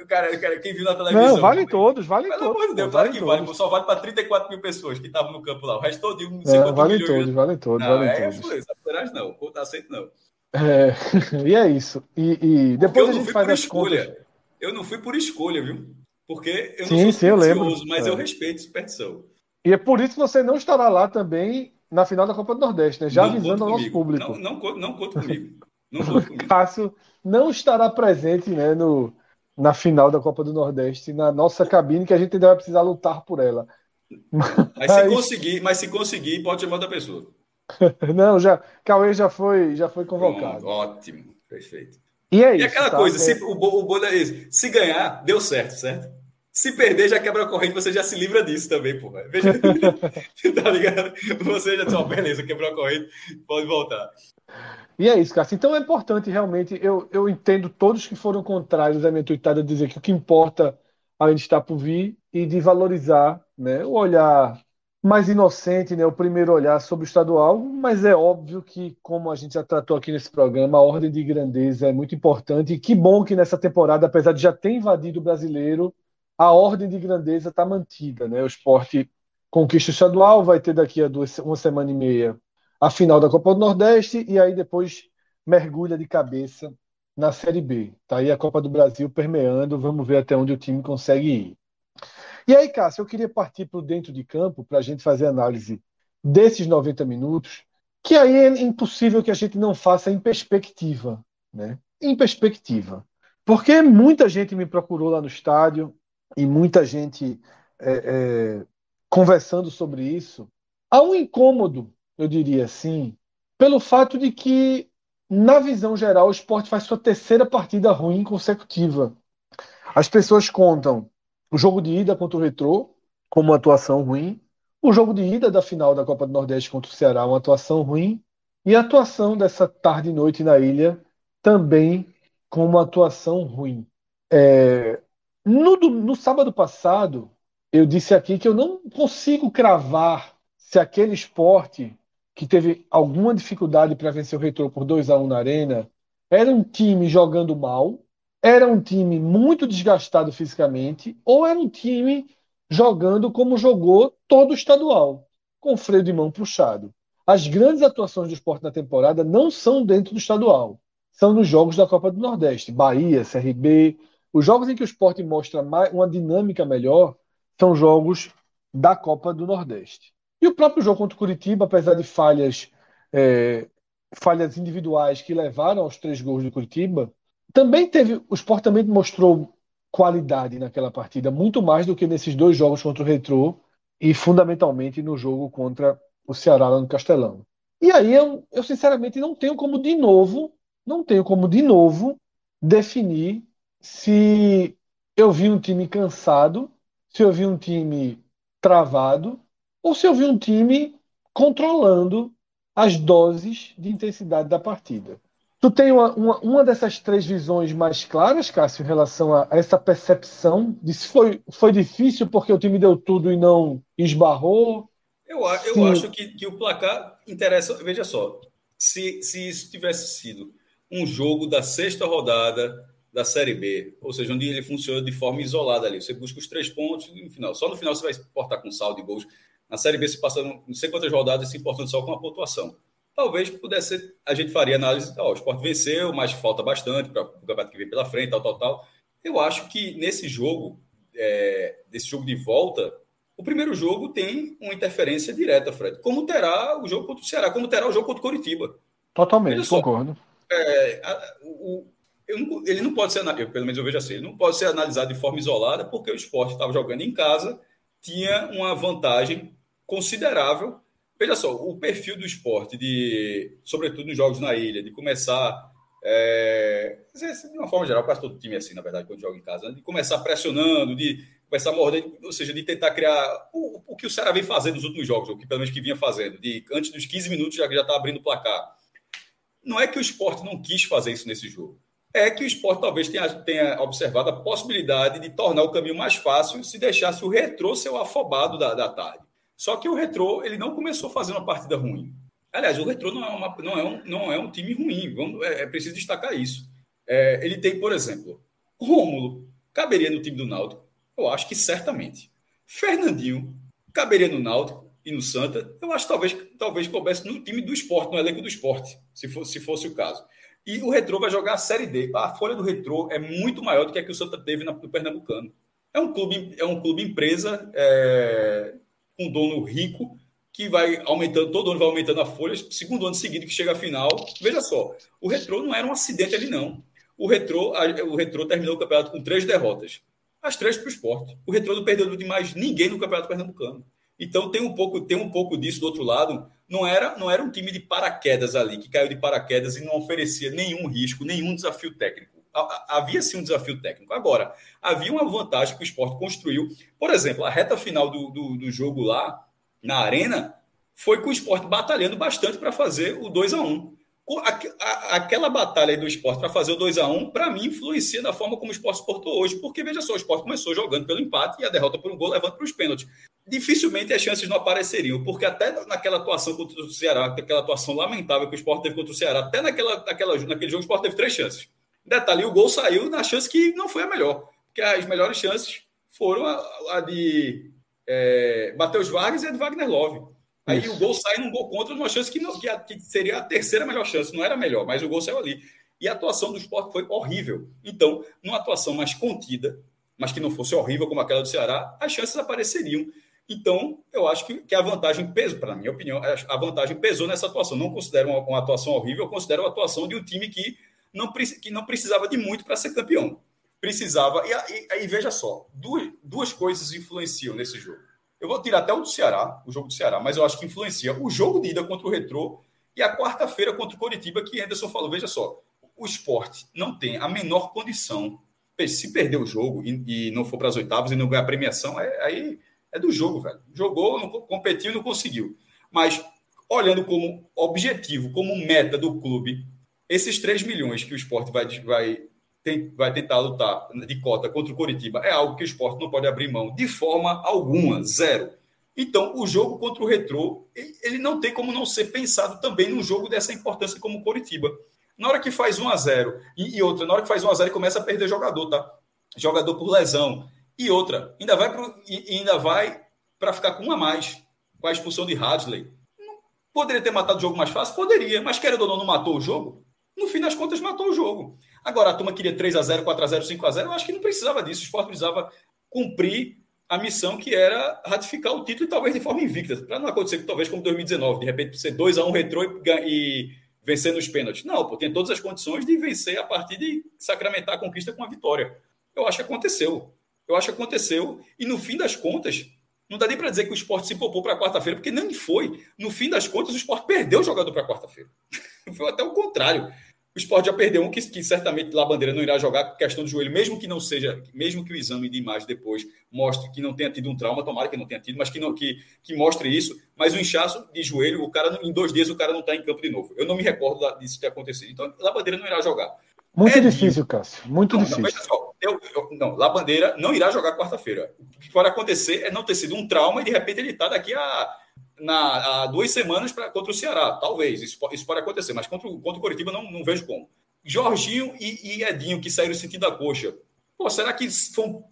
cara, cara, quem viu na televisão. Não, vale todos, vale Pelo todos. amor de Deus, vale claro que vale. Só vale para 34 mil pessoas que estavam no campo lá. O resto todo, não sei é, vale milhões. Todos, vale todos, não, vale é todos. influência, não, conta aceito não. É, e é isso. E, e depois eu a gente faz por as escolha. Contas. Eu não fui por escolha, viu? Porque eu não sim, sou sim, eu lembro. mas é. eu respeito superstição. E é por isso que você não estará lá também na final da Copa do Nordeste, né? Já não avisando ao nosso público. Não, não, não conta comigo. Não conta comigo. Cássio não estará presente né, no, na final da Copa do Nordeste, na nossa cabine, que a gente ainda vai precisar lutar por ela. Mas, se conseguir, mas se conseguir, pode chamar outra pessoa. não, já, Cauê já foi, já foi convocado. Pronto, ótimo, perfeito. E é e isso. aquela tá? coisa, é... se, o, o é isso. Se ganhar, deu certo, certo? Se perder, já quebra a corrente, você já se livra disso também, porra. Veja, tá ligado? Você já disse, beleza, quebrou a corrente, pode voltar. E é isso, Cássio. Então é importante realmente, eu, eu entendo todos que foram contrários à minha tuitada dizer que o que importa ainda está por vir e de valorizar né, o olhar mais inocente, né, o primeiro olhar sobre o estadual, mas é óbvio que, como a gente já tratou aqui nesse programa, a ordem de grandeza é muito importante e que bom que nessa temporada, apesar de já ter invadido o brasileiro, a ordem de grandeza está mantida. Né? O esporte conquista estadual, vai ter daqui a duas, uma semana e meia a final da Copa do Nordeste e aí depois mergulha de cabeça na Série B. Tá aí a Copa do Brasil permeando, vamos ver até onde o time consegue ir. E aí, Cássio, eu queria partir para o dentro de campo para a gente fazer análise desses 90 minutos, que aí é impossível que a gente não faça em perspectiva, né? Em perspectiva. Porque muita gente me procurou lá no estádio e muita gente é, é, conversando sobre isso. Há um incômodo eu diria assim, pelo fato de que, na visão geral, o esporte faz sua terceira partida ruim consecutiva. As pessoas contam o jogo de ida contra o Retrô como uma atuação ruim, o jogo de ida da final da Copa do Nordeste contra o Ceará, uma atuação ruim, e a atuação dessa tarde e noite na ilha também com uma atuação ruim. É, no, no sábado passado, eu disse aqui que eu não consigo cravar se aquele esporte que teve alguma dificuldade para vencer o Retrô por 2 a 1 na Arena, era um time jogando mal, era um time muito desgastado fisicamente, ou era um time jogando como jogou todo o estadual, com freio de mão puxado. As grandes atuações do esporte na temporada não são dentro do estadual, são nos jogos da Copa do Nordeste, Bahia, CRB. Os jogos em que o esporte mostra uma dinâmica melhor são jogos da Copa do Nordeste. E o próprio jogo contra o Curitiba, apesar de falhas, é, falhas individuais que levaram aos três gols do Curitiba, também teve. O Sport também mostrou qualidade naquela partida, muito mais do que nesses dois jogos contra o Retrô e fundamentalmente no jogo contra o Ceará lá no Castelão. E aí eu, eu sinceramente não tenho como de novo, não tenho como de novo definir se eu vi um time cansado, se eu vi um time travado ou se eu vi um time controlando as doses de intensidade da partida. Tu tem uma, uma, uma, dessas três visões mais claras, Cássio, em relação a, essa percepção de se foi, foi difícil porque o time deu tudo e não esbarrou? Eu, eu acho que, que o placar interessa. Veja só, se, se isso tivesse sido um jogo da sexta rodada da Série B, ou seja, onde ele funciona de forma isolada ali, você busca os três pontos no final. Só no final você vai portar com saldo de gols. Na Série B, se passando não sei quantas rodadas, se importando só com a pontuação. Talvez pudesse a gente faria análise, ó, o esporte venceu, mas falta bastante para o campeonato que vem pela frente, tal, tal, tal. Eu acho que nesse jogo, é, desse jogo de volta, o primeiro jogo tem uma interferência direta, Fred. Como terá o jogo contra o Ceará, como terá o jogo contra o Coritiba. Totalmente, concordo. É, a, o, não, ele não pode ser, eu, pelo menos eu vejo assim, ele não pode ser analisado de forma isolada, porque o esporte estava jogando em casa, tinha uma vantagem considerável. Veja só, o perfil do esporte, de, sobretudo nos jogos na ilha, de começar, é, de uma forma geral, quase todo time é assim, na verdade, quando joga em casa, né? de começar pressionando, de começar mordendo, ou seja, de tentar criar o, o que o Ceará vem fazendo nos últimos jogos, ou que pelo menos que vinha fazendo, de antes dos 15 minutos já já está abrindo o placar. Não é que o esporte não quis fazer isso nesse jogo. É que o esporte talvez tenha, tenha observado a possibilidade de tornar o caminho mais fácil se deixasse o retrô ser o afobado da, da tarde. Só que o Retrô ele não começou fazendo uma partida ruim. Aliás, o Retrô não é, uma, não é, um, não é um time ruim, vamos, é, é preciso destacar isso. É, ele tem, por exemplo, Rômulo. caberia no time do Náutico? Eu acho que certamente. Fernandinho caberia no Náutico e no Santa? Eu acho que talvez, talvez coubesse no time do esporte, no elenco do esporte, se fosse, se fosse o caso. E o Retrô vai jogar a Série D. A folha do Retrô é muito maior do que a que o Santa teve no Pernambucano. É um clube, é um clube empresa é, com dono rico que vai aumentando, todo ano vai aumentando a folha, segundo ano seguinte que chega a final. Veja só, o Retrô não era um acidente ali, não. O Retrô, o Retrô terminou o campeonato com três derrotas. As três para o esporte. O Retrô não perdeu de mais ninguém no Campeonato Pernambucano. Então tem um pouco, tem um pouco disso do outro lado. Não era, não era um time de paraquedas ali, que caiu de paraquedas e não oferecia nenhum risco, nenhum desafio técnico. Havia sim um desafio técnico. Agora, havia uma vantagem que o esporte construiu. Por exemplo, a reta final do, do, do jogo lá, na arena, foi com o esporte batalhando bastante para fazer o 2 a 1 Aquela batalha do esporte para fazer o 2 a 1 para mim, influencia da forma como o esporte se portou hoje, porque veja só, o esporte começou jogando pelo empate e a derrota por um gol levando para os pênaltis dificilmente as chances não apareceriam, porque até naquela atuação contra o Ceará, aquela atuação lamentável que o Sport teve contra o Ceará, até naquela, naquela, naquele jogo o Sport teve três chances. Detalhe, o gol saiu na chance que não foi a melhor, porque as melhores chances foram a, a de é, Matheus Vargas e a de Wagner Love. Aí Isso. o gol sai num gol contra numa chance que, não, que, a, que, seria a terceira melhor chance, não era melhor, mas o gol saiu ali. E a atuação do Sport foi horrível. Então, numa atuação mais contida, mas que não fosse horrível como aquela do Ceará, as chances apareceriam. Então, eu acho que, que a vantagem pesou, para minha opinião, a vantagem pesou nessa atuação. Não considero uma, uma atuação horrível, eu considero a atuação de um time que não, que não precisava de muito para ser campeão. Precisava. E aí, veja só, duas, duas coisas influenciam nesse jogo. Eu vou tirar até o do Ceará, o jogo do Ceará, mas eu acho que influencia o jogo de ida contra o Retrô e a quarta-feira contra o Coritiba, que Anderson falou. Veja só, o esporte não tem a menor condição. Se perder o jogo e, e não for para as oitavas e não ganhar a premiação, é, aí é do jogo, velho. Jogou, não, competiu, não conseguiu. Mas, olhando como objetivo, como meta do clube, esses 3 milhões que o esporte vai, vai, tem, vai tentar lutar de cota contra o Coritiba é algo que o esporte não pode abrir mão de forma alguma, zero. Então, o jogo contra o Retrô, ele não tem como não ser pensado também num jogo dessa importância como o Coritiba. Na hora que faz 1 a 0 e, e outra, na hora que faz 1 a 0 e começa a perder jogador, tá? Jogador por lesão, e outra, ainda vai pro, ainda vai para ficar com uma a mais, com a expulsão de Hadley. Poderia ter matado o jogo mais fácil? Poderia, mas querendo ou não, não matou o jogo? No fim das contas, matou o jogo. Agora, a turma queria 3 a 0 4 a 0 5 a 0 Eu acho que não precisava disso. O esporte precisava cumprir a missão que era ratificar o título talvez de forma invicta. Para não acontecer, talvez como 2019, de repente ser 2 a 1 retrô e, e vencer nos pênaltis. Não, pô, tem todas as condições de vencer a partir de sacramentar a conquista com a vitória. Eu acho que aconteceu. Eu acho que aconteceu. E no fim das contas, não dá nem para dizer que o esporte se poupou para quarta-feira, porque nem foi. No fim das contas, o esporte perdeu o jogador para quarta-feira. foi até o contrário. O esporte já perdeu um que, que certamente lá bandeira não irá jogar com questão do joelho, mesmo que não seja, mesmo que o exame de imagem depois mostre que não tenha tido um trauma, tomara que não tenha tido, mas que não que, que mostre isso. Mas o inchaço de joelho, o cara em dois dias o cara não está em campo de novo. Eu não me recordo disso ter acontecido. Então, lá bandeira não irá jogar. Muito é difícil, Cássio. Muito não, difícil. Não, só, eu, eu, não, La Bandeira não irá jogar quarta-feira. O que pode acontecer é não ter sido um trauma e de repente ele está daqui a, na, a duas semanas pra, contra o Ceará. Talvez, isso, isso pode acontecer, mas contra, contra o Coritiba não, não vejo como. Jorginho e, e Edinho, que saíram sentindo a coxa. Pô, será que foi um,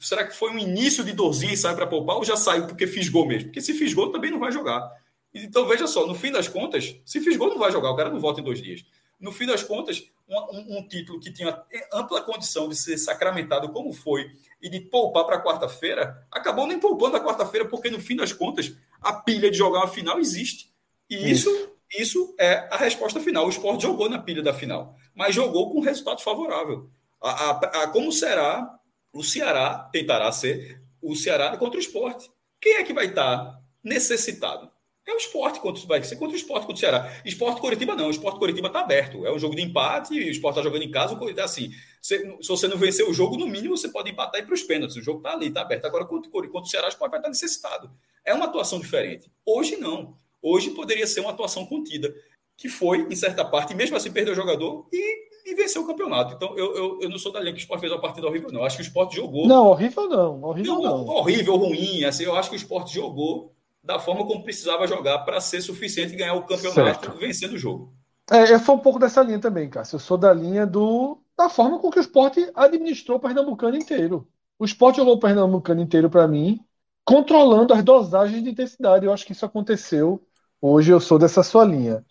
será que foi um início de dorzinha e sai para poupar ou já saiu porque fisgou mesmo? Porque se fisgou também não vai jogar. Então veja só, no fim das contas, se fisgou não vai jogar, o cara não volta em dois dias. No fim das contas, um, um, título que tinha ampla condição de ser sacramentado como foi e de poupar para quarta-feira, acabou nem poupando a quarta-feira, porque no fim das contas a pilha de jogar uma final existe. E isso, isso é a resposta final. O esporte jogou na pilha da final, mas jogou com resultado favorável. A, a, a, como será o Ceará tentará ser o Ceará contra o esporte? Quem é que vai estar necessitado? É o esporte contra, vai ser contra o esporte contra o Ceará. Esporte Coritiba não, o esporte Coritiba está aberto. É um jogo de empate, o esporte está jogando em casa, o é assim. Se, se, você não vencer o jogo, no mínimo você pode empatar e ir para os pênaltis. O jogo está ali, está aberto. Agora, contra, contra o Ceará, o esporte vai estar necessitado. É uma atuação diferente. Hoje não. Hoje poderia ser uma atuação contida, que foi, em certa parte, mesmo assim perdeu o jogador e, e venceu o campeonato. Então, eu, eu, eu não sou da linha que o esporte fez uma partida horrível, não. Acho que o esporte jogou. Não, horrível não. Horrível não. não. Horrível, ruim. Assim, eu acho que o esporte jogou da forma como precisava jogar para ser suficiente e ganhar o campeonato certo. vencendo o jogo. É, eu sou um pouco dessa linha também, Cássio. Eu sou da linha do a forma com que o esporte administrou o Pernambucano inteiro. O esporte jogou o Pernambucano inteiro para mim, controlando as dosagens de intensidade. Eu acho que isso aconteceu. Hoje eu sou dessa sua linha.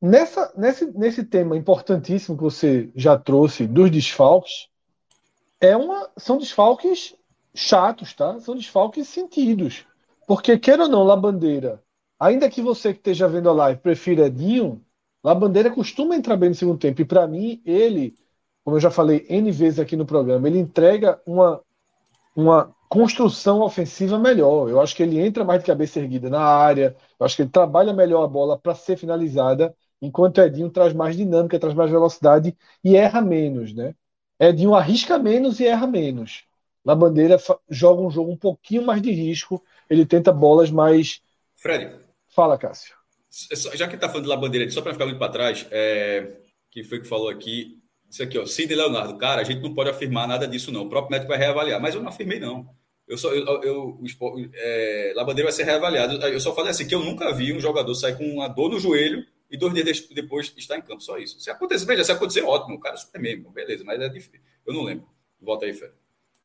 Nessa, nesse, nesse tema importantíssimo que você já trouxe dos desfalques, é uma, são desfalques chatos, tá? São desfalques sentidos. Porque, queira ou não, Labandeira, ainda que você que esteja vendo a live prefira Edinho, Labandeira costuma entrar bem no segundo tempo. E para mim, ele, como eu já falei N vezes aqui no programa, ele entrega uma, uma construção ofensiva melhor. Eu acho que ele entra mais de cabeça erguida na área, eu acho que ele trabalha melhor a bola para ser finalizada, enquanto Edinho traz mais dinâmica, traz mais velocidade e erra menos, né? Edinho arrisca menos e erra menos. Na bandeira joga um jogo um pouquinho mais de risco, ele tenta bolas mais. Fred. Fala, Cássio. Já que tá falando de La Bandeira, só para ficar muito para trás, é... quem foi que falou aqui? Isso aqui, ó, Cid Leonardo. Cara, a gente não pode afirmar nada disso, não. O próprio médico vai reavaliar. Mas eu não afirmei, não. Eu só, eu, eu, é, Labandeira vai ser reavaliado. Eu só falei assim que eu nunca vi um jogador sair com uma dor no joelho e dois dias depois estar em campo. Só isso. Se acontecer, veja, se acontecer, ótimo. O cara é super mesmo, beleza, mas é difícil. Eu não lembro. Volta aí, Fé.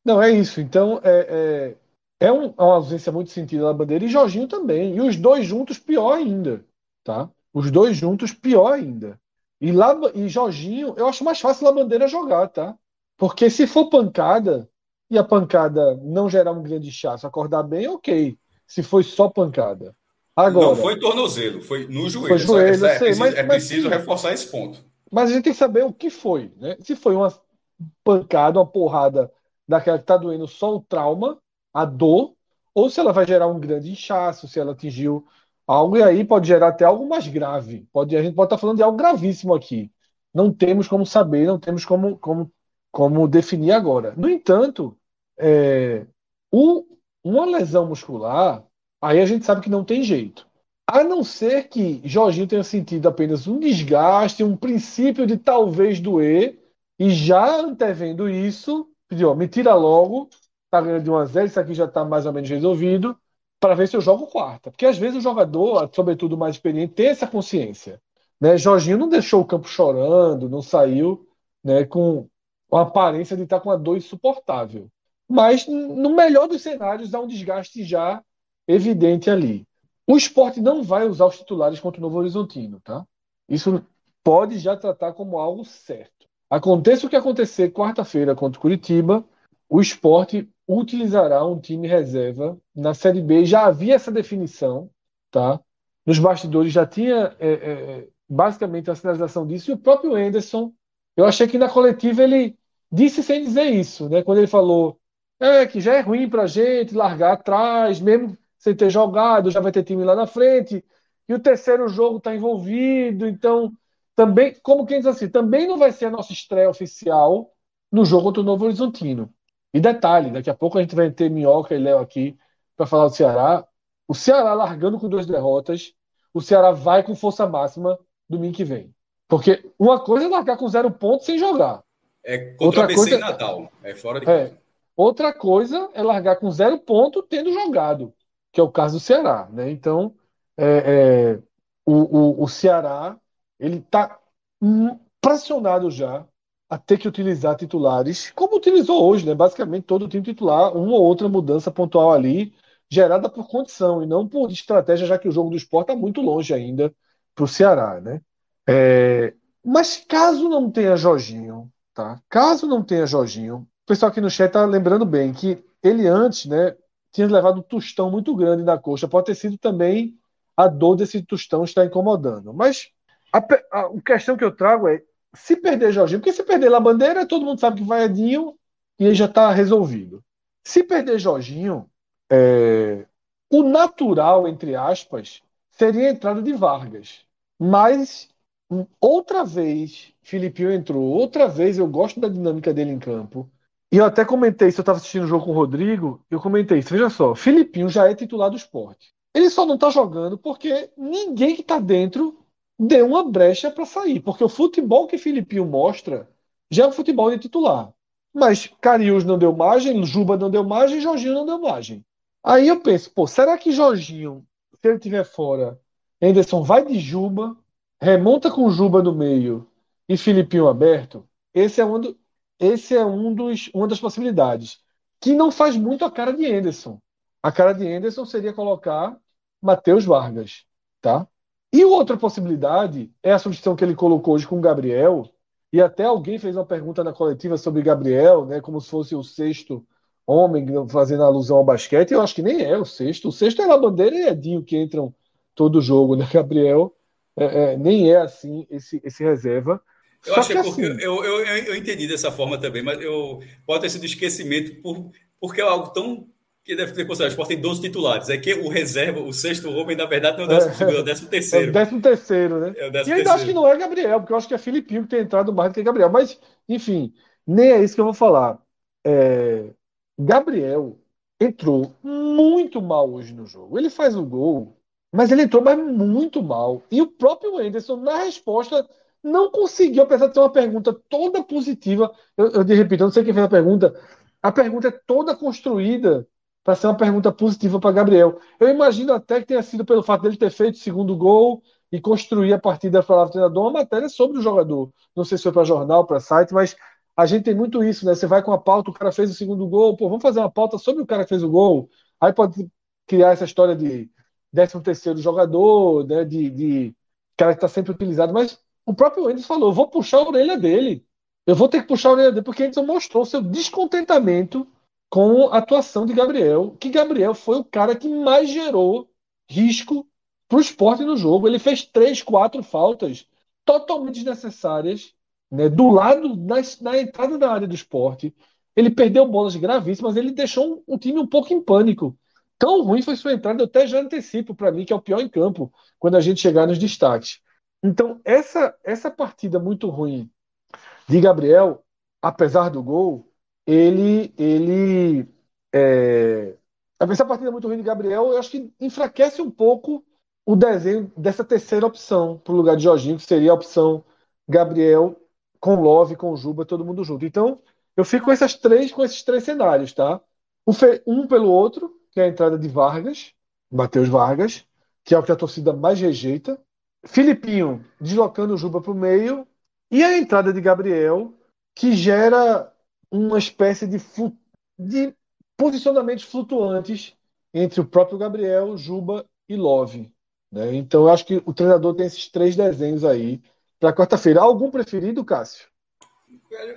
Não, é isso. Então, é, é, é, um, é uma ausência muito sentida da bandeira e Jorginho também. E os dois juntos, pior ainda. Tá? Os dois juntos, pior ainda. E, lá, e Jorginho, eu acho mais fácil a bandeira jogar, tá? Porque se for pancada, e a pancada não gerar um grande chasso, acordar bem, ok. Se foi só pancada. Agora, não foi tornozelo, foi no joelho. Foi joelho, é, é, preciso, mas, é preciso mas, reforçar esse ponto. Mas a gente tem que saber o que foi. Né? Se foi uma pancada, uma porrada daquela que está doendo só o trauma, a dor, ou se ela vai gerar um grande inchaço, se ela atingiu algo, e aí pode gerar até algo mais grave. Pode, a gente pode estar tá falando de algo gravíssimo aqui. Não temos como saber, não temos como, como, como definir agora. No entanto, é, o, uma lesão muscular, aí a gente sabe que não tem jeito. A não ser que Jorginho tenha sentido apenas um desgaste, um princípio de talvez doer, e já antevendo isso, pediu, ó, me tira logo, tá ganhando de 1 a 0, isso aqui já está mais ou menos resolvido, para ver se eu jogo quarta. Porque às vezes o jogador, sobretudo mais experiente, tem essa consciência. Né? Jorginho não deixou o campo chorando, não saiu né, com a aparência de estar com uma dor insuportável. Mas, no melhor dos cenários, há um desgaste já evidente ali. O esporte não vai usar os titulares contra o Novo Horizontino, tá? Isso pode já tratar como algo certo. Aconteça o que acontecer quarta-feira contra o Curitiba, o esporte utilizará um time reserva na Série B. Já havia essa definição, tá? Nos bastidores já tinha é, é, basicamente a sinalização disso. E o próprio Anderson, eu achei que na coletiva ele disse sem dizer isso, né? Quando ele falou é, que já é ruim para gente largar atrás, mesmo sem ter jogado, já vai ter time lá na frente. E o terceiro jogo está envolvido, então também, como quem diz assim, também não vai ser a nossa estreia oficial no jogo contra o Novo Horizontino. E detalhe, daqui a pouco a gente vai ter Minhoca e Léo aqui para falar do Ceará. O Ceará largando com duas derrotas, o Ceará vai com força máxima domingo que vem. Porque uma coisa é largar com zero pontos sem jogar. É contra Outra coisa... em Natal. É fora de é. É. Outra coisa é largar com zero ponto tendo jogado, que é o caso do Ceará. Né? Então, é, é, o, o, o Ceará ele está pressionado já a ter que utilizar titulares, como utilizou hoje, né? basicamente todo o time titular, uma ou outra mudança pontual ali, gerada por condição e não por estratégia, já que o jogo do esporte está muito longe ainda para o Ceará. Né? É, mas caso não tenha Jorginho, tá? caso não tenha Jorginho, pessoal aqui no chat está lembrando bem que ele antes, né, tinha levado um tostão muito grande na coxa. Pode ter sido também a dor desse tostão estar incomodando. Mas a, a, a questão que eu trago é se perder Jorginho, porque se perder lá bandeira, todo mundo sabe que vai Edinho e ele já está resolvido. Se perder Jorginho, é, o natural, entre aspas, seria a entrada de Vargas. Mas outra vez, Filipinho entrou, outra vez eu gosto da dinâmica dele em campo. E eu até comentei, se eu estava assistindo o jogo com o Rodrigo, eu comentei isso. Veja só, Filipinho já é titular do esporte. Ele só não está jogando porque ninguém que está dentro deu uma brecha para sair. Porque o futebol que Filipinho mostra já é um futebol de titular. Mas Carius não deu margem, Juba não deu margem, Jorginho não deu margem. Aí eu penso, pô, será que Jorginho, se ele estiver fora, Anderson vai de Juba, remonta com Juba no meio e Filipinho aberto? Esse é um, esse é um dos, uma das possibilidades. Que não faz muito a cara de Anderson. A cara de Anderson seria colocar Matheus Vargas, tá? E outra possibilidade é a substituição que ele colocou hoje com o Gabriel, e até alguém fez uma pergunta na coletiva sobre Gabriel, né, como se fosse o sexto homem, fazendo alusão ao basquete. Eu acho que nem é o sexto. O sexto é a Bandeira e Edinho que entram todo jogo, né? Gabriel é, é, nem é assim esse, esse reserva. Eu acho que é porque assim, eu, eu, eu, entendi dessa forma também, mas eu pode ter sido esquecimento por, porque é algo tão que deve ter considerado. O Sport tem 12 titulares. É que o reserva, o sexto homem, na verdade, não é o décimo segundo, é o décimo terceiro. É o décimo terceiro, né? É décimo e ainda terceiro. acho que não é Gabriel, porque eu acho que é Filipinho que tem entrado mais do que Gabriel. Mas, enfim, nem é isso que eu vou falar. É... Gabriel entrou muito mal hoje no jogo. Ele faz o gol, mas ele entrou mas muito mal. E o próprio Anderson, na resposta, não conseguiu, apesar de ter uma pergunta toda positiva. Eu, eu de repito, eu não sei quem fez a pergunta. A pergunta é toda construída para ser uma pergunta positiva para Gabriel. Eu imagino até que tenha sido pelo fato dele ter feito o segundo gol e construir a partir da palavra do treinador uma matéria sobre o jogador. Não sei se foi para jornal, para site, mas a gente tem muito isso, né? Você vai com a pauta, o cara fez o segundo gol, pô, vamos fazer uma pauta sobre o cara que fez o gol. Aí pode criar essa história de 13 terceiro jogador, né? De, de cara que está sempre utilizado, mas o próprio Endes falou: vou puxar a orelha dele. Eu vou ter que puxar a orelha dele, porque Endes mostrou seu descontentamento com a atuação de Gabriel, que Gabriel foi o cara que mais gerou risco para o esporte no jogo. Ele fez três, quatro faltas totalmente desnecessárias, né, do lado, na, na entrada da área do esporte. Ele perdeu bolas gravíssimas, ele deixou um, um time um pouco em pânico. Tão ruim foi sua entrada, eu até já antecipo para mim que é o pior em campo, quando a gente chegar nos destaques. Então, essa, essa partida muito ruim de Gabriel, apesar do gol, ele, ele é, essa partida muito ruim de Gabriel, eu acho que enfraquece um pouco o desenho dessa terceira opção para o lugar de Jorginho, que seria a opção Gabriel com Love, com Juba, todo mundo junto. Então, eu fico com essas três, com esses três cenários, tá? Um pelo outro, que é a entrada de Vargas, Matheus Vargas, que é o que a torcida mais rejeita, Filipinho deslocando o Juba para o meio e a entrada de Gabriel, que gera uma espécie de, de posicionamentos flutuantes entre o próprio Gabriel, Juba e Love. Né? Então, eu acho que o treinador tem esses três desenhos aí para quarta-feira. Algum preferido, Cássio?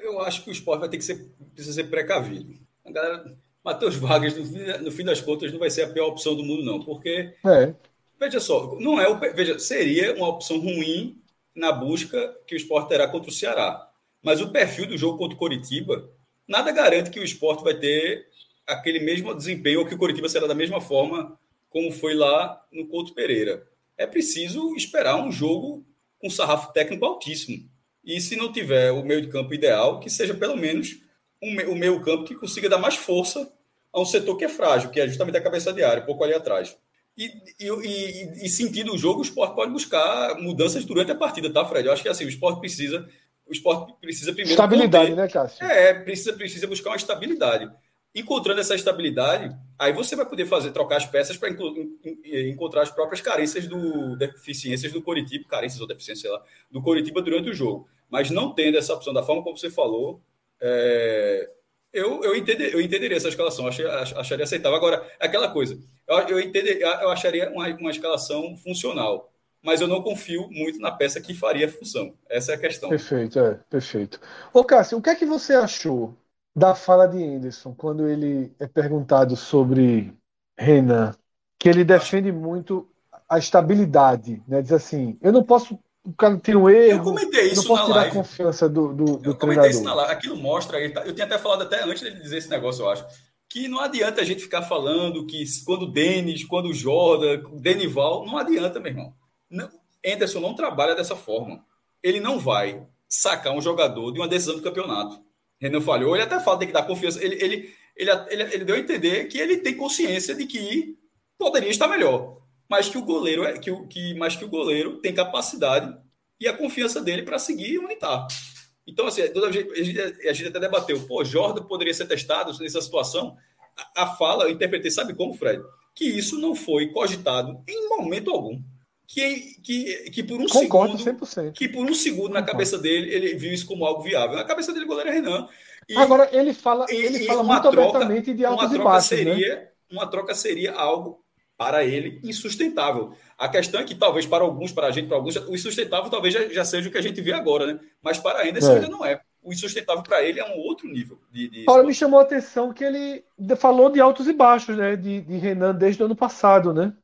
Eu acho que o esporte vai ter que ser, precisa ser precavido. A galera, Matheus Vargas, no fim, no fim das contas, não vai ser a pior opção do mundo, não, porque é. Veja só, não é o, veja, seria uma opção ruim na busca que o esporte terá contra o Ceará. Mas o perfil do jogo contra o Coritiba, nada garante que o esporte vai ter aquele mesmo desempenho ou que o Coritiba será da mesma forma como foi lá no Couto Pereira. É preciso esperar um jogo com sarrafo técnico altíssimo. E se não tiver o meio de campo ideal, que seja pelo menos um, o meio campo que consiga dar mais força a um setor que é frágil, que é justamente a cabeça de área, um pouco ali atrás. E, e, e, e, sentindo o jogo, o esporte pode buscar mudanças durante a partida, tá, Fred? Eu acho que assim, o esporte precisa. O esporte precisa primeiro. Estabilidade, conter. né, Cássio? É, precisa, precisa buscar uma estabilidade. Encontrando essa estabilidade, aí você vai poder fazer, trocar as peças para encontrar as próprias carências do deficiências do Coritiba, carências ou deficiências, sei lá, do Coritiba durante o jogo. Mas não tendo essa opção da forma como você falou, é, eu, eu, entender, eu entenderia essa escalação, acharia, acharia aceitável. Agora, é aquela coisa, eu, eu, entender, eu acharia uma, uma escalação funcional, mas eu não confio muito na peça que faria a função. Essa é a questão. Perfeito, é, perfeito. Ô, Cássio, o que é que você achou da fala de Anderson quando ele é perguntado sobre Renan? Que ele defende muito a estabilidade, né? Diz assim, eu não posso o cara tem um erro. Eu comentei isso não posso na tirar live. a confiança do, do, do eu comentei isso na live. Aquilo mostra, tá, eu tinha até falado até antes dele dizer esse negócio, eu acho, que não adianta a gente ficar falando que quando o Denis, quando o Jordan, o Denival, não adianta, meu irmão. Não, Anderson não trabalha dessa forma. Ele não vai sacar um jogador de uma decisão do campeonato. Renan falhou, ele até fala tem que dar confiança. Ele, ele, ele, ele, ele deu a entender que ele tem consciência de que poderia estar melhor mas que o goleiro é que, o, que, mas que o goleiro tem capacidade e a confiança dele para seguir onde está. Então, assim, toda a gente, a gente até debateu, pô, Jordan poderia ser testado nessa situação. A, a fala, eu interpretei, sabe como, Fred? Que isso não foi cogitado em momento algum. Que, que, que por um Concordo segundo. 100%. Que por um segundo na cabeça dele, ele viu isso como algo viável. Na cabeça dele, o goleiro é Renan. E, Agora, ele fala, e, ele fala muito troca, abertamente de altos e baixos. Né? Seria, né? Uma troca seria algo, para ele, insustentável. A questão é que, talvez, para alguns, para a gente, para alguns, o insustentável talvez já, já seja o que a gente vê agora, né? Mas para Anderson é. ainda não é. O insustentável para ele é um outro nível de. de me chamou a atenção que ele falou de altos e baixos, né? De, de Renan desde o ano passado, né?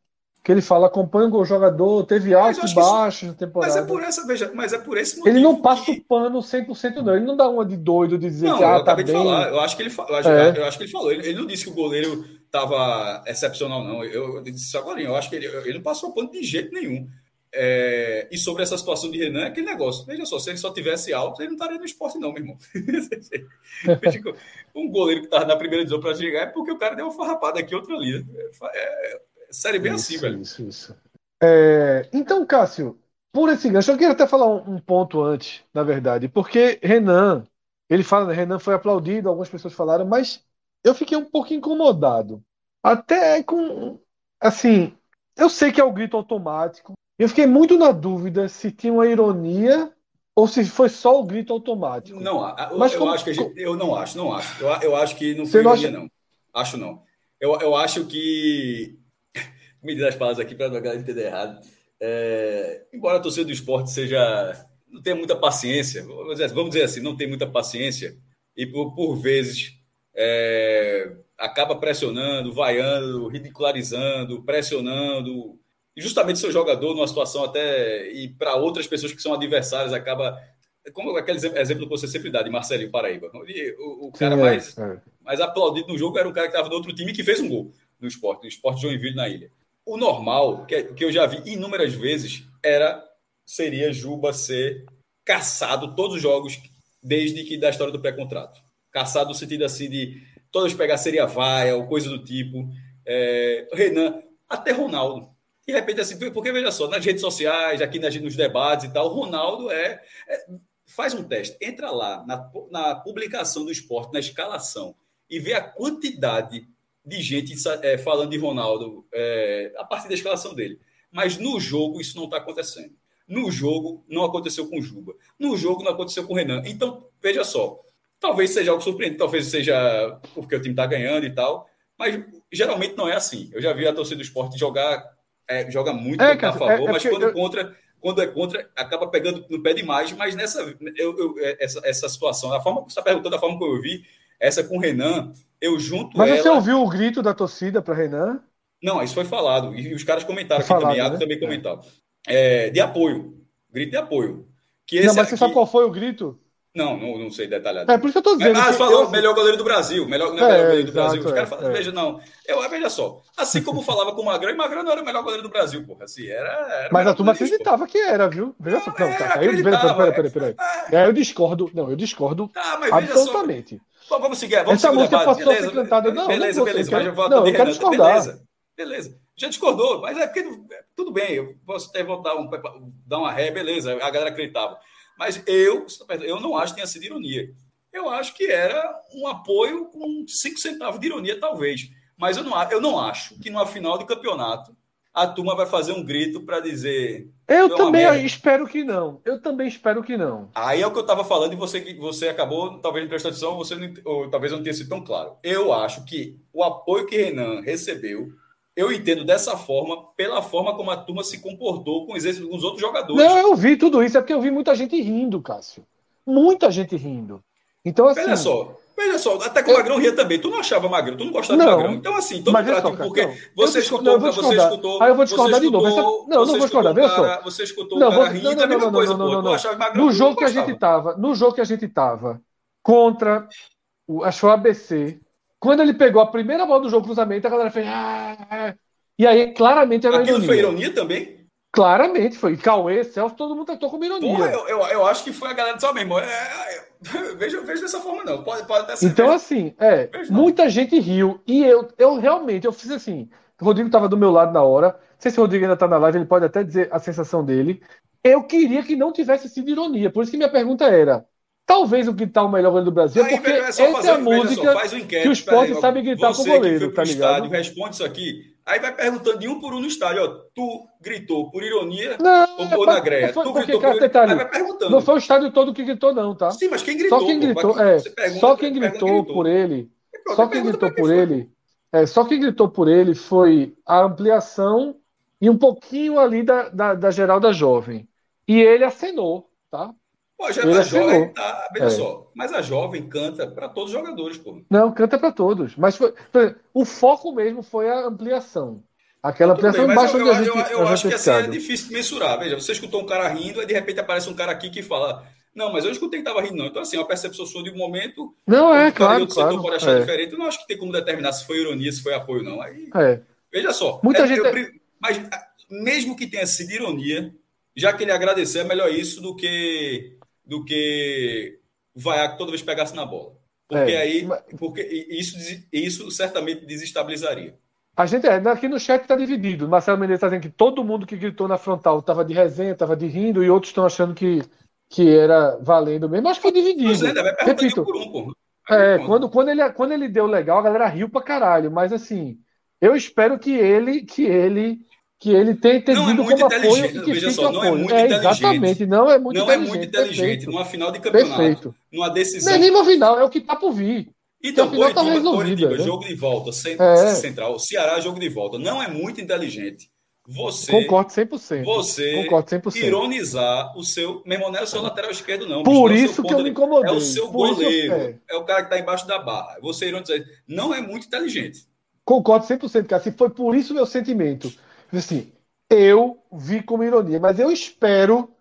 Que ele fala acompanha o jogador, teve altos e baixos na temporada. Mas é por essa, veja, mas é por esse motivo. Ele não passa que... o pano 100% não, ele não dá uma de doido de dizer não, que ah, eu tá bem. De falar. Eu acho que ele eu acho, é. eu acho que ele falou, ele, ele, não disse que o goleiro estava excepcional não. Eu, eu disse agora, eu acho que ele, ele não passou o pano de jeito nenhum. É, e sobre essa situação de Renan, é aquele negócio. Veja só, se ele só tivesse alto, ele não estaria no esporte, não, meu irmão. um goleiro que estava na primeira divisão para chegar é porque o cara deu uma farrapada aqui, outra ali. É, série bem assim, isso, assim, velho. Isso, isso. É, então, Cássio, por esse gancho, eu queria até falar um, um, ponto antes, na verdade, porque Renan, ele fala, né, Renan foi aplaudido, algumas pessoas falaram, mas eu fiquei um pouco incomodado. Até com. Assim, eu sei que é o grito automático. Eu fiquei muito na dúvida se tinha uma ironia ou se foi só o grito automático. Não, eu, mas eu como, acho que gente, eu não acho, não acho. Eu, eu acho que não foi ironia, não, acha... não. Acho não. Eu, eu acho que medir as palavras aqui para não galera entender errado. É, embora a torcida do esporte seja. não tenha muita paciência, vamos dizer, vamos dizer assim, não tem muita paciência, e por, por vezes é, acaba pressionando, vaiando, ridicularizando, pressionando, e justamente seu jogador numa situação até. e para outras pessoas que são adversárias acaba. Como aquele exemplo que você sempre dá de Marcelinho Paraíba. O, o cara Sim, mais, é. mais aplaudido no jogo era um cara que estava no outro time que fez um gol no esporte, no esporte Joinville na ilha. O normal, que, que eu já vi inúmeras vezes, era seria Juba ser caçado todos os jogos desde que da história do pré-contrato. Caçado no sentido assim de todos pegar seria vaia ou coisa do tipo. É, Renan, até Ronaldo. De repente, assim, porque veja só, nas redes sociais, aqui nas, nos debates e tal, Ronaldo é, é, faz um teste, entra lá na, na publicação do esporte, na escalação, e vê a quantidade de gente é, falando de Ronaldo é, a partir da escalação dele. Mas no jogo isso não está acontecendo. No jogo não aconteceu com o Juba. No jogo não aconteceu com o Renan. Então, veja só. Talvez seja algo surpreendente, talvez seja porque o time está ganhando e tal. Mas geralmente não é assim. Eu já vi a torcida do esporte jogar, é, joga muito é, a favor, é, mas quando eu... contra quando é contra, acaba pegando no pé demais, mas nessa eu, eu, essa, essa situação, a forma que você está perguntando, a forma que eu vi, essa com o Renan, eu junto Mas ela... você ouviu o grito da torcida para Renan? Não, isso foi falado. E os caras comentaram aqui também, né? também comentaram. É, de apoio. Grito de apoio. Que não, mas você aqui... sabe qual foi o grito? Não, não, não sei detalhado. É por isso que eu tô dizendo. Ah, você falou eu... melhor goleiro do Brasil. Melhor, não é, melhor goleiro do Brasil. Os caras é, falam, é. veja, não. Eu, veja só. Assim como falava com o Magrão, e Magrão não era o melhor goleiro do Brasil, porra. Assim, era, era Mas a turma acreditava que era, viu? Veja só. Não, tá, tá. Eu, peraí, peraí, peraí. É, eu discordo. Não, eu discordo tá, mas absolutamente. Só, vamos seguir. Vamos Essa música passou beleza, a ser cantada. Não, beleza, beleza. Mas eu vou não, eu quero discordar. Beleza, beleza. Já discordou, mas é porque tudo bem. Eu posso até voltar um, dar uma ré, beleza. A galera acreditava. Mas eu, eu não acho que tenha sido ironia. Eu acho que era um apoio com 5 centavos de ironia, talvez. Mas eu não, eu não acho que numa final de campeonato a turma vai fazer um grito para dizer. Eu também merda. espero que não. Eu também espero que não. Aí é o que eu estava falando e você, você acabou, talvez não prestou atenção, você não, ou talvez não tenha sido tão claro. Eu acho que o apoio que Renan recebeu, eu entendo dessa forma, pela forma como a turma se comportou com os, com os outros jogadores. Não, eu vi tudo isso, é porque eu vi muita gente rindo, Cássio. Muita gente rindo. Então, assim. Olha só, Veja só, até com o Magrão ria também. Tu não achava Magrão, tu não gostava não, de Magrão. Então, assim, toma trato, porque não, você, escutou, não, você escutou. Aí eu vou discordar de novo. Essa... Não, não vou discordar, veja só. Você escutou não, o cara rindo, não, a mesma coisa, não, não, não, No jogo que a gente tava, no jogo que a gente tava contra o, acho o ABC, quando ele pegou a primeira bola do jogo cruzamento, a galera fez. Ah, e aí, claramente, era Aquilo ironia. foi ironia também? Claramente foi. Cauê, Celso, todo mundo tentou com ironia. Porra, eu, eu, eu, acho que foi a galera só mesmo. É, é, vejo, vejo dessa forma, não. Pode, pode até ser. Então, assim, é, muita gente riu. E eu, eu realmente, eu fiz assim. O Rodrigo estava do meu lado na hora. Não sei se o Rodrigo ainda está na live, ele pode até dizer a sensação dele. Eu queria que não tivesse sido ironia. Por isso que minha pergunta era: talvez o gritar o melhor goleiro do Brasil, Aí, porque é só essa fazer- é a só, música faz um inquérito, que o esporte peraí, ó, sabe gritar você com o goleiro, que tá pro ligado? estádio, responde isso aqui. Aí vai perguntando de um por um no estádio, ó. Tu gritou por ironia Não, ou, é ou pra- na greia? não foi- Tu gritou por detalhe, vai perguntando. Não foi o estádio todo que gritou, não, tá? Sim, mas quem gritou? Só quem pô? gritou, Vai- é, pergunta- só quem pergunta gritou por ele, Pronto, só quem gritou por ele, é, só quem gritou por ele foi a ampliação e um pouquinho ali da, da, da Geralda Jovem. E ele acenou, tá? Pô, já tá jovem, tá, veja É. só. Mas a jovem canta para todos os jogadores, pô. Não, canta para todos. Mas foi, foi- o foco mesmo foi a ampliação. Aquela Tudo ampliação bem, embaixo eu, eu, gente eu, eu acho que assim é difícil de mensurar. Veja, você escutou um cara rindo, aí de repente aparece um cara aqui que fala. Não, mas eu escutei que estava rindo, não. Então, assim, é uma percepção sua de um momento. Não, é, outro claro, outro setor claro. pode achar É, diferente. Eu não acho que tem como determinar se foi ironia, se foi apoio, não. Aí, é. veja só. Muita é- gente- eu pri- mas, mesmo que tenha sido ironia, já que ele agradecer, é melhor isso do que do que o Vaiaco toda vez pegasse na bola. Porque É, aí. mas- Porque isso, isso certamente desestabilizaria. A gente é, aqui no chat está dividido. Marcelo Menezes está dizendo que todo mundo que gritou na frontal estava de resenha, estava de rindo, e outros estão achando que, que era valendo mesmo. Acho que foi dividido. Mas ainda vai perguntando Repito, um um. É, quando, quando, ele, quando ele deu legal, a galera riu pra caralho. Mas assim, eu espero que ele, que ele, que ele tenha entendido Não é muito como apoio inteligente, que veja fique só, não é apoio. muito É, inteligente. exatamente, não é muito não é inteligente. muito inteligente. Perfeito. Numa final de campeonato, Perfeito. numa Não decisão. é nem no final, é o que tá por vir. Então, Porque a final tá Coritiba, resolvida, Coritiba, né? jogo de volta, É. central, Ceará, jogo de volta. Não é muito inteligente você, Concordo 100%. você Concordo 100%. ironizar o seu. Meu irmão, não é o seu lateral esquerdo, não. Por bicho, não é isso que ponta eu me de- incomodei. É o seu Por goleiro. é. É. o cara que está embaixo da barra. Você ironizar. Não é muito inteligente. Concordo 100%, cara. Se foi por isso o meu sentimento. Assim, eu vi como ironia, mas eu espero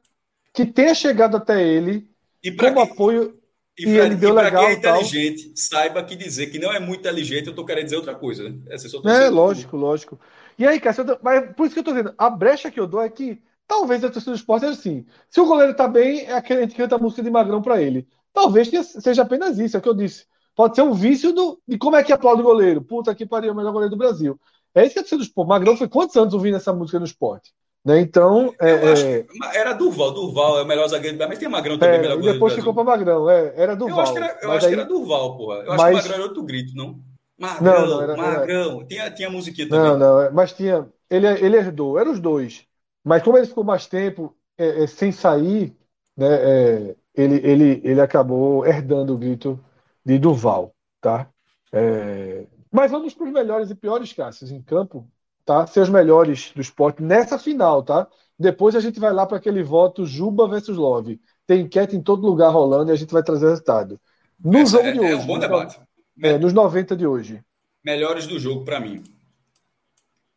que tenha chegado até ele E para como quem, apoio. e e pra- ele deu e legal quem é e tal. inteligente, saiba que dizer que não é muito inteligente, eu tô querendo dizer outra coisa. Né? Essa é É, torcedor. lógico, lógico. E aí, Cássio, eu tô- mas por isso que eu tô dizendo, a brecha que eu dou é que talvez a torcida do esporte é assim. Se o goleiro tá bem, é aquele, gente canta a música de Magrão pra ele. Talvez seja apenas isso, é o que eu disse. Pode ser um vício do, de como é que aplaude o goleiro. Puta que pariu, o melhor goleiro do Brasil. É isso que a torcida do esporte. Magrão foi quantos anos ouvindo essa música no esporte? Né? Então, é, acho é, que- era Durval. Durval é o melhor zagueiro do Brasil, mas tem Magrão também, é, melhor e depois ficou pra Magrão. É, era Duval. Eu acho que era, eu acho que aí- era Durval, porra. Eu acho Mas- que Magrão era outro grito, não? Magrão, Não, não, era- era- Magrão. Tinha, tinha musiquinha também. Não, não, é, mas tinha. Ele, ele herdou, eram os dois. Mas como ele ficou mais tempo é, é, sem sair, né, é, ele, ele, ele acabou herdando o grito de Duval, tá? É, mas vamos para os melhores e piores, Cássio, em campo, tá? Seus melhores do esporte nessa final, tá? Depois a gente vai lá para aquele voto Juba versus Love. Tem enquete em todo lugar rolando e a gente vai trazer o resultado. No Essa jogo é, de é hoje, um bom debate. é, nos 90 de hoje. Melhores do jogo pra mim.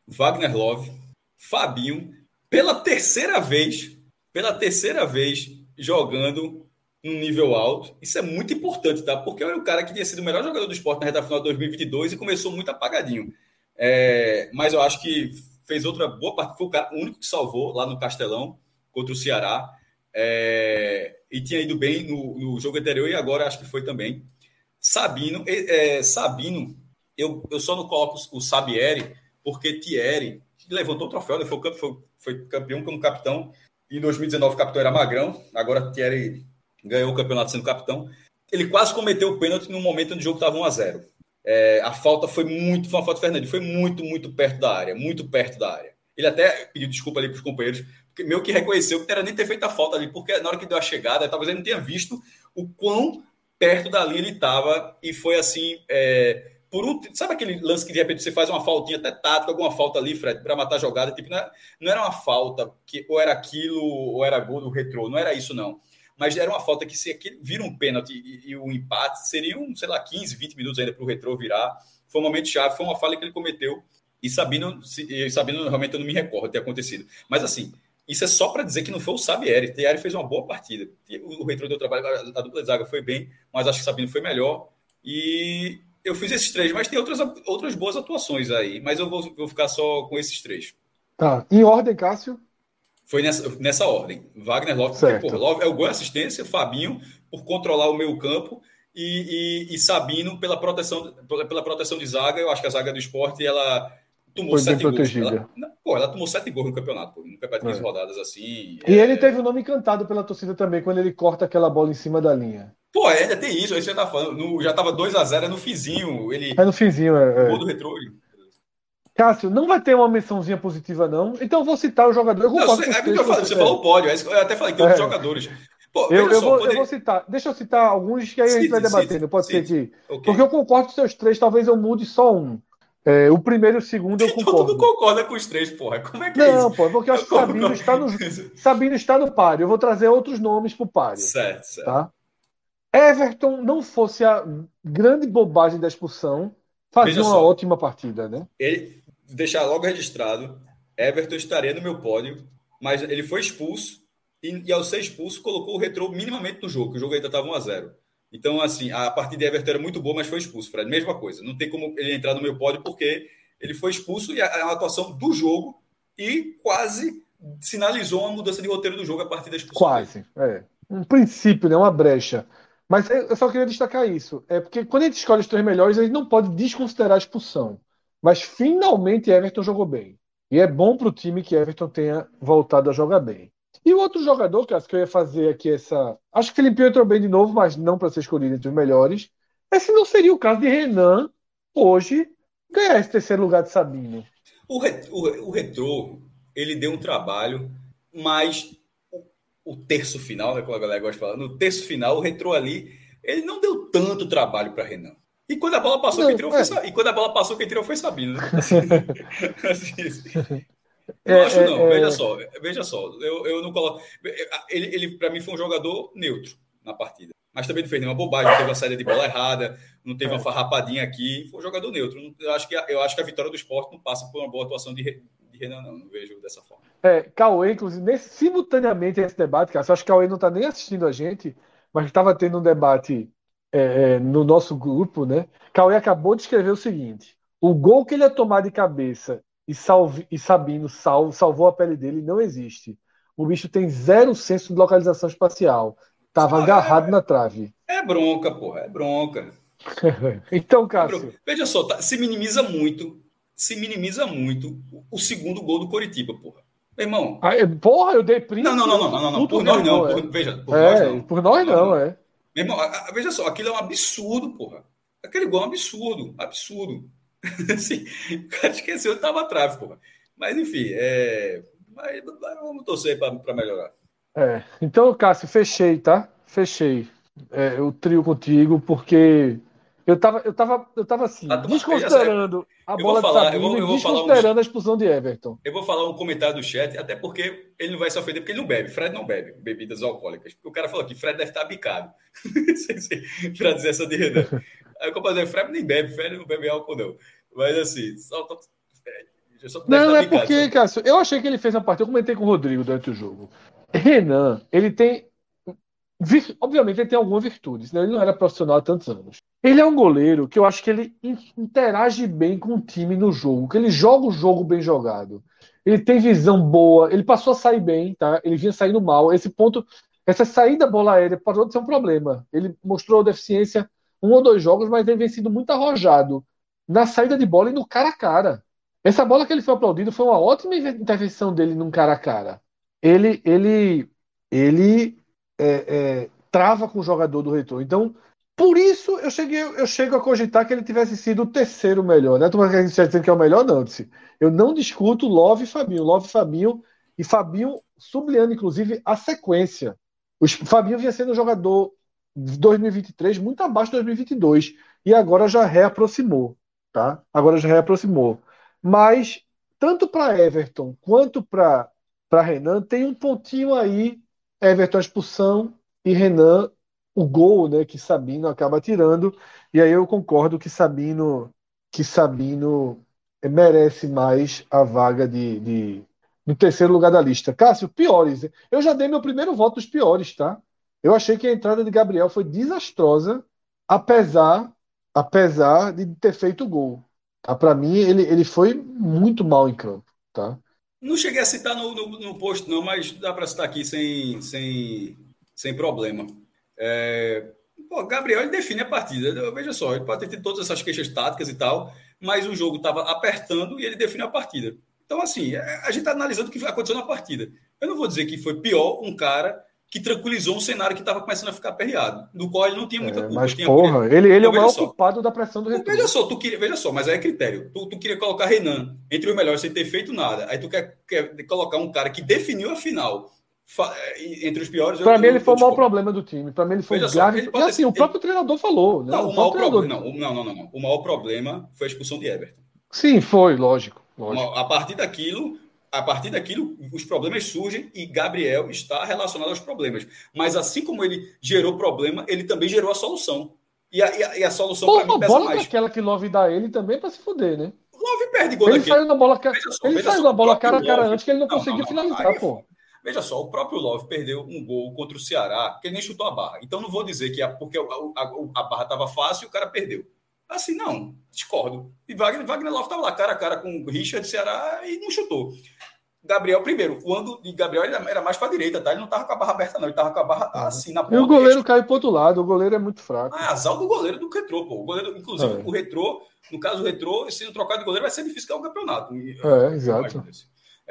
Wagner Love, Fabinho, pela terceira vez, pela terceira vez jogando num nível alto. Isso é muito importante, tá? Porque era o cara que tinha sido o melhor jogador do esporte na reta final de 2022 e começou muito apagadinho. É, mas eu acho que fez outra boa parte. Foi o, cara, único que salvou lá no Castelão contra o Ceará. É, e tinha ido bem no, no, jogo anterior e agora acho que foi também. Sabino, é, Sabino, eu, eu só não coloco o Sabieri porque Thierry levantou o troféu, né? foi, foi, foi campeão como capitão. Em 2019 o capitão era Magrão, agora Thierry ganhou o campeonato sendo capitão. Ele quase cometeu o pênalti no momento onde o jogo estava 1 a 0 é, A falta foi muito, foi uma falta Fernandes, foi muito, muito perto da área, muito perto da área. Ele até pediu desculpa ali para os companheiros, porque meio que reconheceu que não era nem ter feito a falta ali, porque na hora que deu a chegada, talvez ele não tenha visto o quão perto da linha ele estava, e foi assim, é, por um, sabe aquele lance que de repente você faz uma faltinha até tática, alguma falta ali, Fred, para matar a jogada, tipo, não era, não era uma falta que ou era aquilo ou era gol do retrô, não era isso não. Mas era uma falta que se aquele vira um pênalti e, e um empate, seriam, sei lá, 15, 20 minutos ainda para o retrô virar. Foi um momento chave, foi uma falha que ele cometeu. E Sabino, e realmente eu não me recordo de ter acontecido. Mas assim, isso é só para dizer que não foi o Sabieri. Thierry fez uma boa partida. O, o retrô deu trabalho, a dupla de zaga foi bem, mas acho que Sabino foi melhor. E eu fiz esses três, mas tem outras, outras boas atuações aí. Mas eu vou, vou ficar só com esses três. Tá. Em ordem, Cássio? Foi nessa, nessa ordem. Wagner Love, porque, pô, Love é o gol assistência, Fabinho por controlar o meio campo e, e, e, Sabino pela proteção, pela proteção de zaga. Eu acho que a zaga do esporte ela tomou Foi sete gols. Ela, pô, ela tomou sete gols no campeonato, pô, no campeonato de 15 é. rodadas assim. E é... ele teve o nome cantado pela torcida também quando ele corta aquela bola em cima da linha. Pô, ainda tem isso, aí você tá falando. No, já tava 2x0, é no fizinho. Ele, é no fizinho, é. é. do retrô. Cássio, não vai ter uma mençãozinha positiva, não. Então eu vou citar o jogador. Eu não, você, é eu falei, você falou o pódio, eu até falei que tem outros é. jogadores. Pô, eu, eu, só, vou, poderia... eu, vou, citar. Deixa eu citar alguns que aí cite, a gente vai debatendo. Pode cite. ser que. Okay. Porque eu concordo com seus três, talvez eu mude só um. É, o primeiro e o segundo eu concordo. Todo mundo concorda com os três, porra. Como é que não, é isso? Não, pô, porque eu acho que Sabino está, no, Sabino está no páreo. Eu vou trazer outros nomes pro páreo. Certo, certo. Tá? Everton não fosse a grande bobagem da expulsão, fazia Veja uma só, ótima partida, né? Ele, deixar logo registrado, Everton estaria no meu pódio, mas ele foi expulso e, e, ao ser expulso, colocou o retrô minimamente no jogo, que o jogo ainda estava 1 a 0 Então, assim, a partida de Everton era muito boa, mas foi expulso, Fred. Mesma coisa. Não tem como ele entrar no meu pódio, porque ele foi expulso e a, a atuação do jogo e quase sinalizou uma mudança de roteiro do jogo a partir da expulsão. Quase, é. Um princípio, né? Uma brecha. Mas eu só queria destacar isso. É porque quando a gente escolhe os três melhores, a gente não pode desconsiderar a expulsão. Mas finalmente Everton jogou bem. E é bom para o time que Everton tenha voltado a jogar bem. E o outro jogador, que eu ia fazer aqui essa. Acho que o Felipe entrou bem de novo, mas não para ser escolhido entre os melhores. Esse não seria o caso de Renan hoje ganhar esse terceiro lugar de Sabino. O, ret... o, o Retrô, ele deu um trabalho, mas o, o terço final, né, como a galera gosta de falar, no terço final, o Retrô ali, ele não deu tanto trabalho para Renan. E quando a bola passou, não, quem tirou é. foi, e quando a bola passou, quem tirou foi Sabino. Né? assim, não é, acho é, não, é, veja só, veja só, eu, eu não coloco. Ele, ele para mim, foi um jogador neutro na partida. Mas também não fez nenhuma bobagem, não teve uma saída de bola errada, não teve uma é. farrapadinha aqui, foi um jogador neutro. Eu acho que, eu acho que a vitória do esporte não passa por uma boa atuação de, de Renan, não. Não vejo dessa forma. É, Cauê, inclusive, nesse, simultaneamente a esse debate, cara, eu acho que Cauê não está nem assistindo a gente, mas estava tendo um debate é, no nosso grupo, né? Cauê acabou de escrever o seguinte: o gol que ele ia tomar de cabeça e, salve, e Sabino sal, salvou a pele dele não existe. O bicho tem zero senso de localização espacial. Tava ah, agarrado é, na trave. É bronca, porra, é bronca. então, Cássio. É Veja só, tá, se minimiza muito, se minimiza muito o segundo gol do Coritiba, porra. Meu irmão. Ah, é, porra, eu dei print. Não, não, não, não, não, não, por nós não. É. Por, veja, por é, nós não. Por nós não, é. Meu irmão, veja só, aquilo é um absurdo, porra. Aquele gol é um absurdo, absurdo. assim, o cara esqueceu que estava atrás, porra. Mas enfim, é... Mas, vamos torcer para melhorar. É, então, Cássio, fechei, tá? Fechei é, o trio contigo, porque eu tava, eu tava, eu tava assim, ah, desconsiderando a bola falar, de Sabino eu vou, eu desconsiderando um... a expulsão de Everton. Eu vou falar um comentário do chat, até porque ele não vai se ofender, porque ele não bebe. Fred não bebe bebidas alcoólicas. Porque o cara falou que Fred deve estar bicado. para dizer essa de Renan. Aí o compadre Fred nem bebe, Fred não bebe álcool, não. Mas assim, só, só Não, é porque, Cássio, eu achei que ele fez uma partida. Eu comentei com o Rodrigo durante o jogo. Renan, ele tem. Obviamente, ele tem alguma virtude, senão ele não era profissional há tantos anos. Ele é um goleiro que eu acho que ele interage bem com o time no jogo, que ele joga o jogo bem jogado. Ele tem visão boa, ele passou a sair bem, tá? Ele vinha saindo mal. Esse ponto, essa saída bola aérea pode ser um problema. Ele mostrou deficiência um ou dois jogos, mas ele vem sido muito arrojado na saída de bola e no cara a cara. Essa bola que ele foi aplaudido foi uma ótima intervenção dele num cara a cara. Ele, ele, ele é, é, trava com o jogador do retorno. Então, por isso eu cheguei, eu chego a cogitar que ele tivesse sido o terceiro melhor. Né? Tu vai dizendo que é o melhor, não. Eu não discuto Love e Fabinho. Love e Fabinho, e Fabinho sublinhando, inclusive, a sequência. O Fabinho vinha sendo um jogador de 2023 muito abaixo de 2022 e agora já reaproximou tá? Agora já reaproximou. Mas tanto para Everton quanto para Renan tem um pontinho aí, Everton a expulsão e Renan o gol, né, que Sabino acaba tirando. E aí eu concordo que Sabino que Sabino merece mais a vaga de, de no terceiro lugar da lista. Cássio, piores. Eu já dei meu primeiro voto dos piores, tá? Eu achei que a entrada de Gabriel foi desastrosa, apesar apesar de ter feito o gol. Tá? Para mim, ele, ele foi muito mal em campo. Tá? Não cheguei a citar no, no, no não, mas dá para citar aqui sem, sem, sem problema. É, pô, Gabriel ele define a partida. Veja só, ele pode ter todas essas queixas táticas e tal, mas o jogo estava apertando e ele define a partida. Então, assim, é, a gente está analisando o que aconteceu na partida. Eu não vou dizer que foi pior um cara que tranquilizou um cenário que estava começando a ficar aperreado, do qual ele não tinha muita é, culpa. Mas, porra, ele, ele é o maior só, culpado da pressão do retorno. Veja só, tu queria, veja só, mas aí é critério. Tu, tu queria colocar Renan entre os melhores sem ter feito nada. Aí tu quer, quer colocar um cara que definiu a final é, entre os piores. Para mim, ele foi o maior problema do time. Para mim, ele foi veja grave. Só, e assim, o próprio treinador falou. Né? Não, o, o maior treinador... não, não, não, não. O maior problema foi a expulsão de Everton. Sim, foi, lógico. lógico. A partir daquilo, a partir daquilo, os problemas surgem e Gabriel está relacionado aos problemas. Mas assim como ele gerou problema, ele também gerou a solução. E a, e a, e a solução para mim pesa bola mais. aquela que Love dá ele também para se fuder, né? Love perde gol Ele daquele. saiu na bola, só, ele saiu na bola cara a cara antes que ele não, não conseguiu não, finalizar, aí, pô. Veja só, o próprio Love perdeu um gol contra o Ceará, que ele nem chutou a barra. Então não vou dizer que é porque a, a, a barra estava fácil e o cara perdeu. Assim, não, discordo. E Wagner, Wagner Love estava lá cara a cara com o Richard Ceará e não chutou. Gabriel, primeiro, quando de Gabriel ele era mais para a direita, tá? Ele não estava com a barra aberta, não. Ele estava com a barra uhum. assim na ponta. E o goleiro caiu para outro lado, o goleiro é muito fraco. Ah, azar do goleiro do retrô, pô. O goleiro, inclusive, é. o retrô, no caso o retrô, sendo trocado de goleiro, vai ser difícil ganhar o campeonato. É, exato.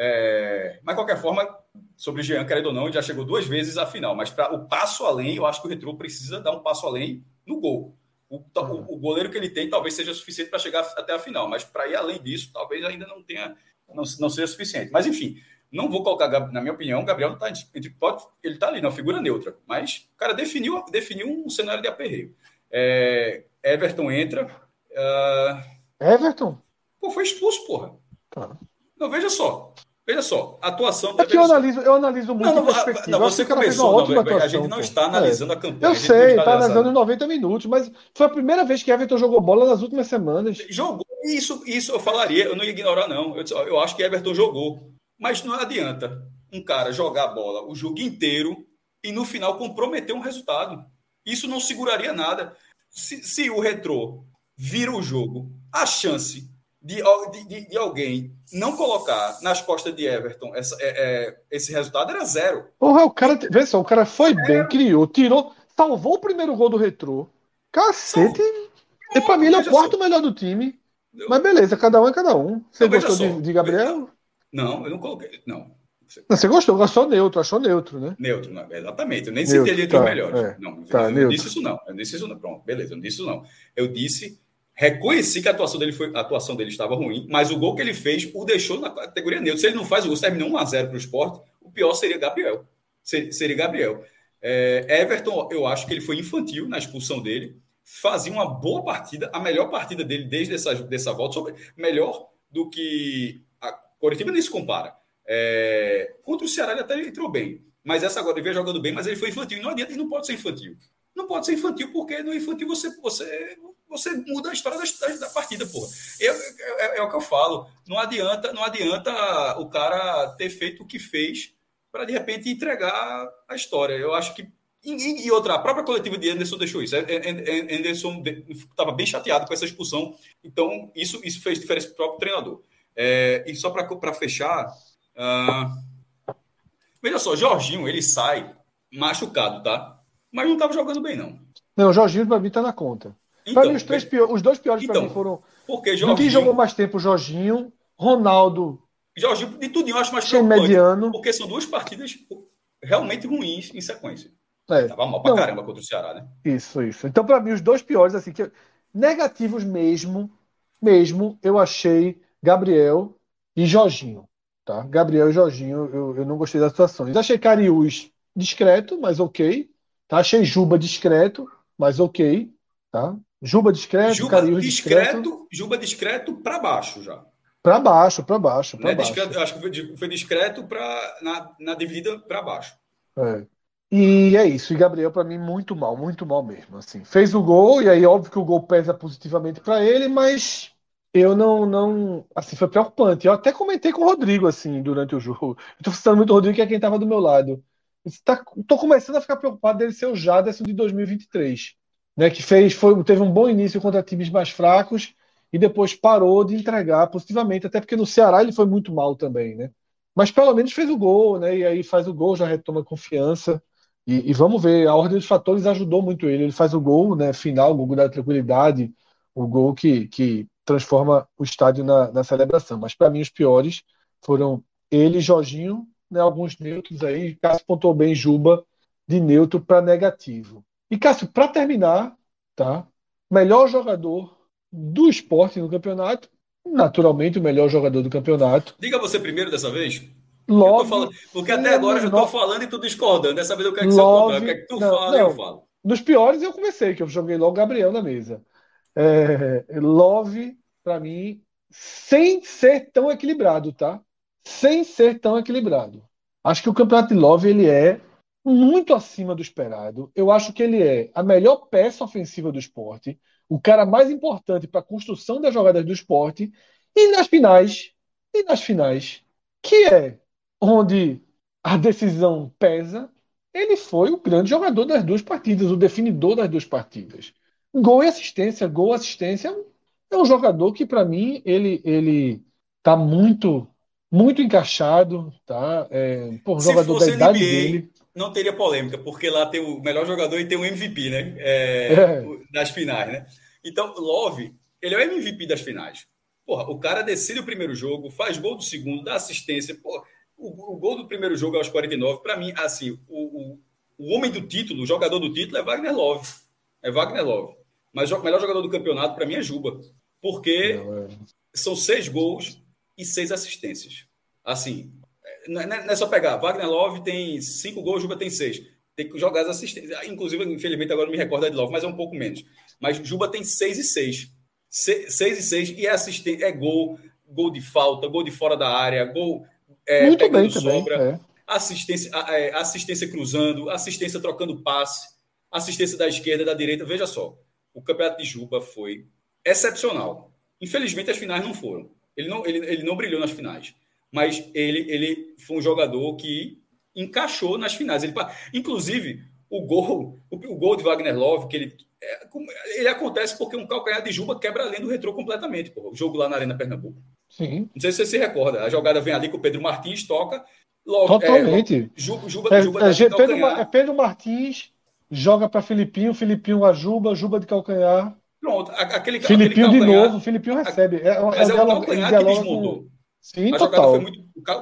É, mas, de qualquer forma, sobre o Jean, querendo ou não, ele já chegou duas vezes à final. Mas para o passo além, eu acho que o retrô precisa dar um passo além no gol. O, o, o goleiro que ele tem talvez seja suficiente para chegar até a final, mas para ir além disso, talvez ainda não tenha, não, não seja suficiente. Mas enfim, não vou colocar, na minha opinião, o Gabriel não está pode, ele está ali, na figura neutra, mas o cara definiu, definiu um cenário de aperreio. É, Everton entra. Uh... Everton? Pô, foi expulso, porra. Tá. Não, veja só. Veja só, a atuação. É que eu analiso, eu analiso muito não, não, não você começou, não, atuação, a gente não está analisando é. a campanha. Eu sei, está analisando em 90 minutos, mas foi a primeira vez que Everton jogou bola nas últimas semanas. Jogou, isso, isso eu falaria, eu não ia ignorar, não. Eu, eu acho que Everton jogou. Mas não adianta um cara jogar a bola o jogo inteiro e no final comprometer um resultado. Isso não seguraria nada. Se, se o retrô vira o jogo, a chance de, de, de, alguém não colocar nas costas de Everton essa, é, é, esse resultado era zero. Porra, o cara, vê só, o cara foi bem, criou, tirou, salvou o primeiro gol do retrô. Cacete. E pra mim ele é o quarto só. melhor do time. Mas beleza, cada um é cada um. Você gostou de, de, Gabriel? Não, eu não coloquei. Não. Você gostou, gostou neutro, achou neutro, né? Neutro, não, exatamente. Eu nem neutro, citei entre tá, os melhores. É, não, tá, eu, eu disse isso não. Eu disse isso não. Pronto, beleza, eu não disse isso não. Eu disse, reconheci que a atuação dele foi, a atuação dele estava ruim, mas o gol que ele fez o deixou na categoria neutra. Se ele não faz o gol, se terminou 1 a 0 para o esporte, o pior seria Gabriel. Seria Gabriel. É, Everton, eu acho que ele foi infantil na expulsão dele. Fazia uma boa partida, a melhor partida dele desde essa, dessa volta, sobre, melhor do que Coritiba nem se compara. É, contra o Ceará ele até entrou bem. Mas essa agora ele veio jogando bem, mas ele foi infantil. Não adianta, ele não pode ser infantil. Não pode ser infantil, porque no infantil você, você, você muda a história da, da partida, porra. Eu, é, é, o que eu falo. Não adianta, não adianta o cara ter feito o que fez para de repente entregar a história. Eu acho que. E, e outra, a própria coletiva de Anderson deixou isso. Anderson estava bem chateado com essa expulsão. Então, isso, isso fez diferença para o próprio treinador. É, e só para fechar, uh, veja só, Jorginho, ele sai machucado, tá? Mas não estava jogando bem, não. Não, o Jorginho para mim está na conta. Então, para mim, os, três pior, os dois piores então, para mim foram. Porque Jorginho... Quem jogou mais tempo, Jorginho, Ronaldo. Jorginho, de tudo eu acho mais preocupante. Mediano. Porque são duas partidas realmente ruins em sequência. É. Tava mal pra caramba contra o Ceará, né? Isso, isso. Então, para mim, os dois piores, assim, que negativos mesmo, mesmo, eu achei Gabriel e Jorginho. Tá? Gabriel e Jorginho, eu, eu não gostei das situações. Achei Cariús discreto, mas ok. Tá? Achei Juba discreto, mas ok. Tá? Juba discreto, Juba Cariús discreto, discreto. Juba discreto para baixo já. Para baixo, para baixo, para baixo. Discreto, acho que foi discreto para na, na dividida para baixo. É. E é isso. E Gabriel, para mim, muito mal, muito mal mesmo. Assim, fez o gol, e aí, óbvio que o gol pesa positivamente para ele, mas eu não, não, assim, foi preocupante. Eu até comentei com o Rodrigo, assim, durante o jogo. Eu tô citando muito o Rodrigo, que é quem estava do meu lado. Tá, tô começando a ficar preocupado dele ser o Jaderson de 2023, né? Que fez, foi, teve um bom início contra times mais fracos e depois parou de entregar positivamente, até porque no Ceará ele foi muito mal também, né? Mas pelo menos fez o gol, né? E aí faz o gol, já retoma confiança. E, e vamos ver, a ordem dos fatores ajudou muito ele. Ele faz o gol, né? Final, o gol da tranquilidade, o gol que, que transforma o estádio na, na celebração. Mas para mim os piores foram ele Jorginho, né, alguns neutros aí. Cássio pontou bem Juba de neutro para negativo. E Cássio, para terminar, tá? Melhor jogador do esporte no campeonato, naturalmente o melhor jogador do campeonato. Diga você primeiro dessa vez. Love, falando, porque até agora eu já estou falando e tu discordando. Dessa vez eu quero que você O que, é que tu não, fala não, eu falo. Nos piores eu comecei, que eu joguei logo Gabriel na mesa. É, Love, para mim, sem ser tão equilibrado, tá? Sem ser tão equilibrado. Acho que o campeonato de Love ele é muito acima do esperado. Eu acho que ele é a melhor peça ofensiva do esporte, o cara mais importante para a construção das jogadas do esporte e nas finais, e nas finais, que é onde a decisão pesa, ele foi o grande jogador das duas partidas, o definidor das duas partidas. Gol e assistência, gol assistência é um jogador que para mim ele ele tá muito muito encaixado, tá? É, por jogador da idade NBA, dele. Não teria polêmica, porque lá tem o melhor jogador e tem o MVP, né? É, é. Das finais, né? Então, Love, ele é o MVP das finais. Porra, o cara decide o primeiro jogo, faz gol do segundo, dá assistência. Porra, o, o gol do primeiro jogo aos 49, para mim, assim, o, o, o homem do título, o jogador do título é Wagner Love. É Wagner Love. Mas o melhor jogador do campeonato, para mim, é Juba. Porque não, é. são seis gols e seis assistências. Assim, não é, só pegar. Wagner Love tem cinco gols, Juba tem seis. Tem que jogar as assistências. Inclusive, infelizmente, agora não me recordo de Love, mas é um pouco menos. Mas Juba tem seis e seis. Se, seis e seis. E é, assistência, é gol, gol de falta, gol de fora da área, gol é, Muito bem sobra, também, é. assistência, é, assistência cruzando, assistência trocando passe, assistência da esquerda, da direita. Veja só, o campeonato de Juba foi excepcional. Infelizmente, as finais não foram. Ele não, ele, ele não brilhou nas finais. Mas ele, ele foi um jogador que encaixou nas finais. Ele, inclusive, o gol, o, o gol de Wagner Love, que ele, é, ele acontece porque um calcanhar de Juba quebra a linha do retrô completamente. Porra, o jogo lá na Arena Pernambuco. Sim. Não sei se você se recorda. A jogada vem ali com o Pedro Martins, toca. Logo, Totalmente. É, Juba, Juba, é, Juba é, é, Pedro, é Pedro Martins joga para Filipinho, Filipinho a Juba, Juba de calcanhar. Pronto, aquele Filipinho aquele de novo, Filipinho recebe. É, mas é, é o calcanhar que desmontou. Sim, a total. Muito...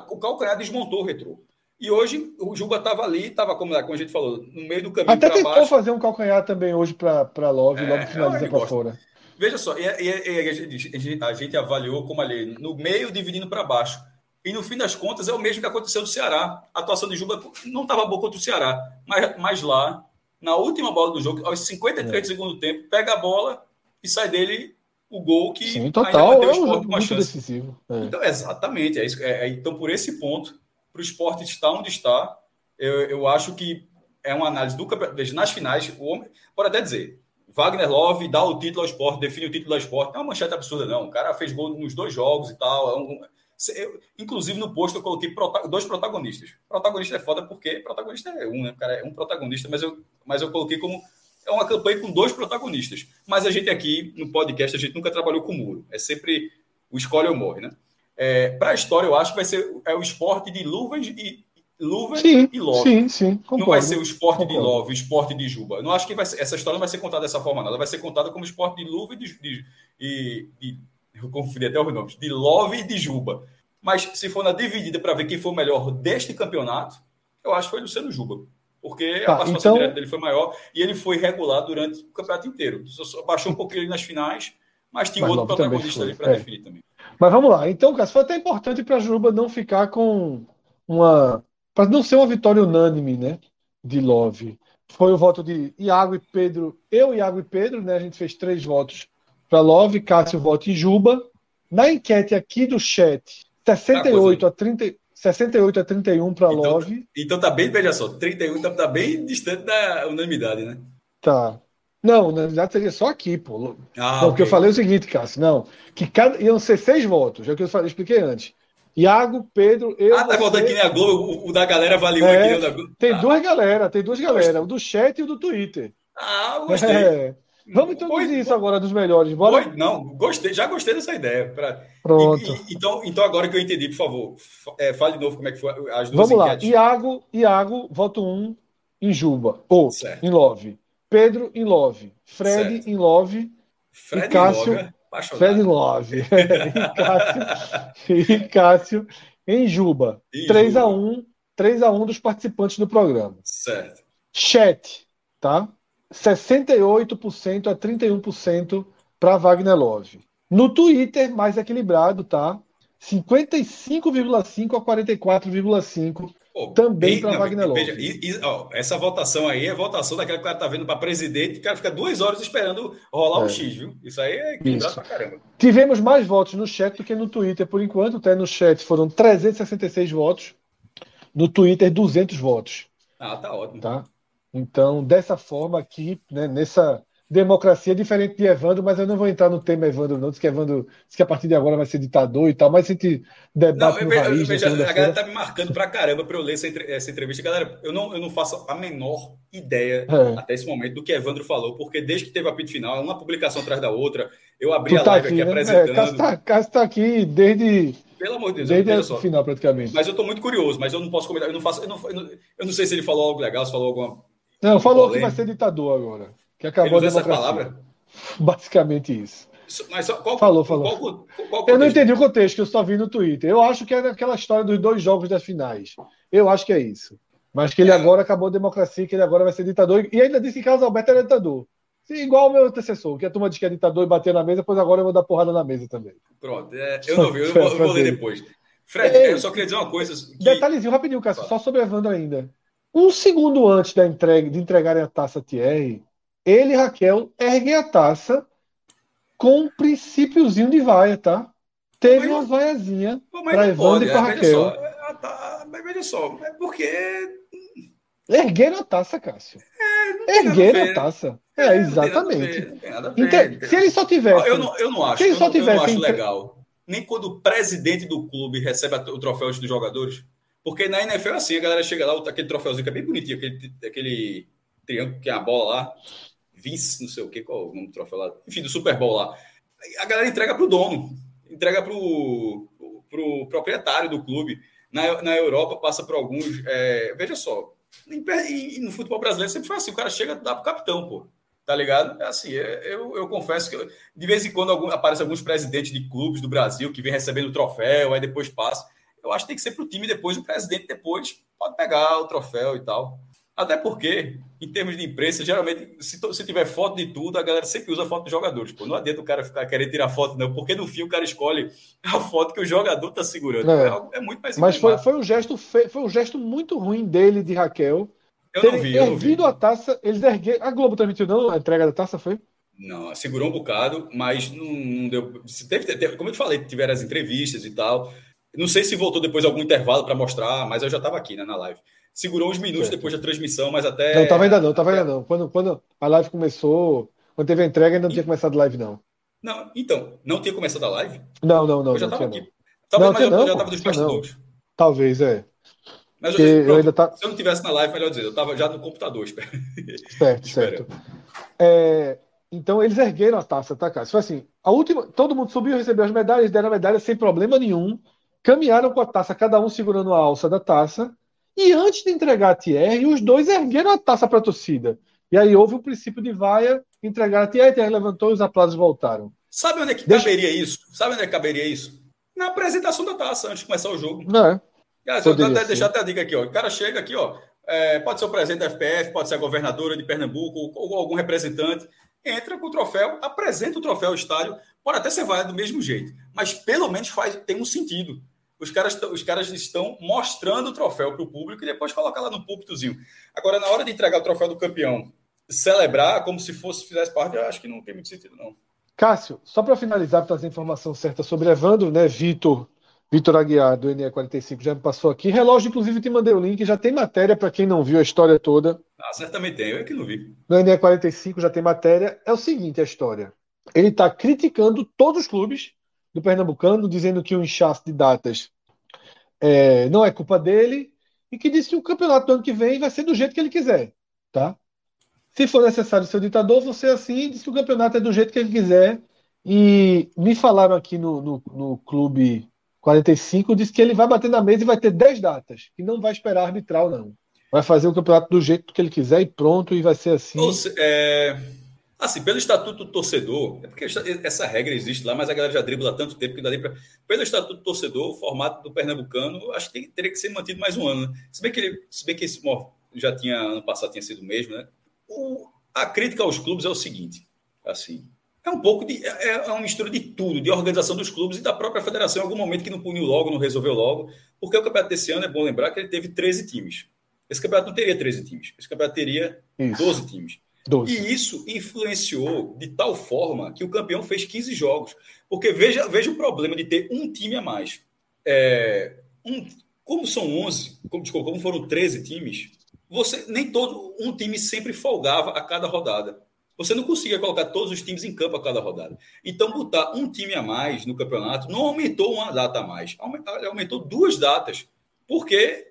O calcanhar desmontou o retrô. E hoje o Juba estava ali, estava, como, como a gente falou, no meio do caminho Até tentou baixo. fazer um calcanhar também hoje para Love, é, logo finaliza para fora. Veja só, e, e, e a, gente, a, gente, avaliou como ali, no meio dividindo para baixo. E no fim das contas é o mesmo que aconteceu no Ceará. A atuação de Juba não estava boa contra o Ceará, mas, mas lá, na última bola do jogo, aos 53 é. do segundo tempo, pega a bola e sai dele o gol que Sim, total, é um jogo muito chance. decisivo. É. Então, exatamente. É isso, é, é então, por esse ponto, para o esporte estar onde está, eu, eu acho que é uma análise do campeonato. Nas finais, o homem pode até dizer. Wagner Love dá o título ao esporte, define o título ao esporte. Não é uma manchete absurda, não. O cara fez gol nos dois jogos e tal. É um, eu, inclusive, no posto eu coloquei prota dois protagonistas. Protagonista é foda porque protagonista é um, né? O cara é um protagonista, mas eu, mas eu coloquei como. É uma campanha com dois protagonistas. Mas a gente aqui, no podcast, a gente nunca trabalhou com muro. É sempre o escolhe ou morre, né? É, Para a história, eu acho que vai ser é o esporte de luvas e, Luva e Love. Sim, sim, concordo, Não vai ser o esporte concordo. de Love, o esporte de Juba. Eu não acho que vai ser, essa história não vai ser contada dessa forma, não. Ela vai ser contada como esporte de Luva e de. de, de, de eu confundi até os nomes. De Love e de Juba. Mas se for na dividida para ver quem foi o melhor deste campeonato, eu acho que foi Luciano Juba. Porque tá, a participação então... direta dele foi maior e ele foi regular durante o campeonato inteiro. Só baixou um pouquinho nas finais, mas tinha mas outro protagonista ali para é. definir também. Mas vamos lá. Então, Cássio, foi até importante para a Juba não ficar com uma para não ser uma vitória unânime, né, de Love. Foi o voto de Iago e Pedro, eu, Iago e Pedro, né, a gente fez três votos para Love, Cássio voto em Juba. Na enquete aqui do chat, 68 a 30, 68 a 31 para então, Love. Então tá bem, veja só, 31 tá, tá bem distante da unanimidade, né? Tá. Não, unanimidade seria só aqui, pô. Ah, não, okay. eu falei o seguinte, Cássio, não, que cada, iam ser seis votos, já que eu falei, expliquei antes. Iago, Pedro, eu. Ah, tá voltando aqui na Globo, o, o, da galera valeu é, aqui da Globo. Tem ah. duas galera, tem duas galera, o do chat e o do Twitter. Ah, gostei. É. Vamos introduzir Oi, isso agora dos melhores. Bora? Oi, não, gostei, já gostei dessa ideia. Pra... Pronto. E, e, então, então, agora que eu entendi, por favor, é, fale de novo como é que foi as duas Vamos enquetes. lá. Iago, Iago, voto 1 um, em Juba. Ou certo. em Love. Pedro em Love. Fred certo. em Love. Fred e Cássio. Em love, Fred Love. e, Cássio, e Cássio em Juba. 3 a 1 3 a 1 dos participantes do programa. Certo. Chat, tá? 68% a 31% para Wagner Love. No Twitter, mais equilibrado, tá? 55,5 a 44,5 também para Wagner Love. Veja, e, e, ó, essa votação aí é a votação daquela que o cara tá vendo para presidente e o cara fica duas horas esperando rolar o é. X, viu? Isso aí é equilibrado pra caramba. Tivemos mais votos no chat do que no Twitter, por enquanto. Até no chat foram 366 votos. No Twitter, 200 votos. Ah, tá ótimo. Tá? Então, dessa forma aqui, né, nessa democracia diferente de Evandro, mas eu não vou entrar no tema Evandro, não. Diz que Evandro diz que a partir de agora vai ser ditador e tal, mas a gente debate não, no raiz. Veja, a galera tá me marcando pra caramba pra eu ler essa, essa entrevista. Galera, eu não, eu não faço a menor ideia é. até esse momento do que Evandro falou, porque desde que teve o apito final, uma publicação atrás da outra, eu abri tu a tá live aqui, aqui né? apresentando. É, Cássio tá, Cássio tá aqui desde. Pelo amor de Deus, desde o final, praticamente. Mas eu tô muito curioso, mas eu não posso comentar. Eu não faço. Eu não, eu não, eu não sei se ele falou algo legal, se falou alguma. Não, falou que vai ser ditador agora. Que acabou a democracia. Essa palavra? Basicamente isso. Mas qual, falou, falou. Qual, qual, eu não entendi o contexto, que eu só vi no Twitter. Eu acho que é aquela história dos dois jogos das finais. Eu acho que é isso. Mas que ele é. agora acabou a democracia, que ele agora vai ser ditador. E ainda disse que Carlos Alberto era ditador. Igual o meu antecessor, que a turma diz que é ditador e bater na mesa, pois agora eu vou dar porrada na mesa também. Pronto, é, eu não vi, eu, vou, eu vou ler depois. Fred, Ei, eu só queria dizer uma coisa. Que... Detalhezinho, rapidinho, Cássio, só sobre Evandro ainda. Um segundo antes da entrega, de entregarem a taça a Thierry, ele e Raquel erguem a taça com um princípiozinho de vaia, tá? Teve mas, uma vaiazinha para Evandro e para é, Raquel. Só, é, tá, mas veja só, é porque. Ergueram a taça, Cássio. É, Ergueram a, a taça. É, é exatamente. Ver, se ele só tivesse. Eu não, eu não acho. Se ele só tivesse, eu não acho legal. Nem quando o presidente do clube recebe o troféu dos jogadores. Porque na NFL, assim, a galera chega lá, aquele troféuzinho que é bem bonitinho, aquele, aquele triângulo que é a bola lá, vice, não sei o que, qual é o nome do troféu lá, enfim, do Super Bowl lá. A galera entrega para o dono, entrega para o proprietário do clube. Na, na Europa passa por alguns. É, veja só, no futebol brasileiro sempre foi assim: o cara chega dá para o capitão, pô. Tá ligado? É assim, é, eu, eu confesso que eu, de vez em quando algum, aparecem alguns presidentes de clubes do Brasil que vem recebendo o troféu, aí depois passa. Eu acho que tem que ser para o time depois, o presidente depois pode pegar o troféu e tal. Até porque, em termos de imprensa, geralmente, se, se tiver foto de tudo, a galera sempre usa foto dos jogadores. Pô. Não adianta o cara ficar querendo tirar foto, não, porque no fim o cara escolhe a foto que o jogador está segurando. É. é, é, muito mais Mas foi, foi, um gesto fe... foi um gesto muito ruim dele, de Raquel. Eu não vi. Eu erguido a taça, eles ergueram. A Globo transmitiu, não? A entrega da taça foi? Não, segurou um bocado, mas não, não deu. Teve, teve, como eu te falei, tiveram as entrevistas e tal. Não sei se voltou depois algum intervalo para mostrar, mas eu já estava aqui né, na live segurou uns minutos certo. depois da transmissão, mas até. Não, tava ainda não, tava ainda não. Quando, quando a live começou, quando teve a entrega, ainda não tinha começado a live, não. Não, então, não tinha começado a live? Não, não, não. Eu já estava aqui. Tava, não, mas eu, não, já estava dos bastidores. Talvez, é. Mas eu, eu, ainda tá... se eu não tivesse na live, melhor dizer, eu estava já no computador. Certo, certo. É, então eles ergueram a taça, tá, cara? Foi assim, a última, todo mundo subiu, recebeu as medalhas, deram a medalha sem problema nenhum, caminharam com a taça, cada um segurando a alça da taça, e antes de entregar a Thierry, os dois ergueram a taça para a torcida. E aí houve o princípio de vaia, entregar a Thierry, Thierry levantou e os aplausos voltaram. Sabe onde é que Deixa... caberia isso? Sabe onde é que caberia isso? Na apresentação da taça, antes de começar o jogo. Não é. Cara, eu até deixar até a dica aqui, ó. O cara chega aqui, ó. É, pode ser o presidente da FPF, pode ser a governadora de Pernambuco, ou, ou algum representante. Entra com o troféu, apresenta o troféu ao estádio, pode até ser vaia do mesmo jeito, mas pelo menos faz, tem um sentido os caras, os caras estão mostrando o troféu para o público e depois colocar lá no púlpitozinho. Agora, na hora de entregar o troféu do campeão, celebrar como se fosse fizesse parte, eu acho que não tem muito sentido, não. Cássio, só para finalizar, para trazer informação certa sobre Evandro, né? Vitor, Vitor Aguiar, do NE45, já me passou aqui. Relógio, inclusive, te mandei o link, já tem matéria para quem não viu a história toda. Ah, certamente tem, eu é que não vi. No NE45 já tem matéria. É o seguinte a história. Ele está criticando todos os clubes do Pernambucano, dizendo que o inchaço de datas é, não é culpa dele e que diz que o campeonato do ano que vem vai ser do jeito que ele quiser, tá? Se for necessário ser ditador, você assim diz que o campeonato é do jeito que ele quiser. E me falaram aqui no, no, no clube 45, disse que ele vai bater na mesa e vai ter 10 datas, que não vai esperar arbitral, não. Vai fazer o campeonato do jeito que ele quiser e pronto, e vai ser assim. é, Assim, pelo estatuto do torcedor, é porque essa regra existe lá, mas a galera já dribla há tanto tempo que dá para. Pelo estatuto do torcedor, o formato do Pernambucano, acho que teria que ser mantido mais um ano. Né? Se bem que, ele, se bem que esse, já tinha ano passado tinha sido o mesmo, né? O, a crítica aos clubes é o seguinte, assim, é um pouco de é, é uma mistura de tudo, de organização dos clubes e da própria federação em algum momento que não puniu logo, não resolveu logo, porque o campeonato desse ano é bom lembrar que ele teve 13 times. Esse campeonato não teria 13 times, esse campeonato teria isso. 12 times. 12. E isso influenciou de tal forma que o campeão fez 15 jogos. Porque veja, veja o problema de ter um time a mais. É, um, como são 11, como, desculpa, como foram 13 times, você nem todo um time sempre folgava a cada rodada. Você não conseguia colocar todos os times em campo a cada rodada. Então, botar um time a mais no campeonato não aumentou uma data a mais, aumentou duas datas. Porque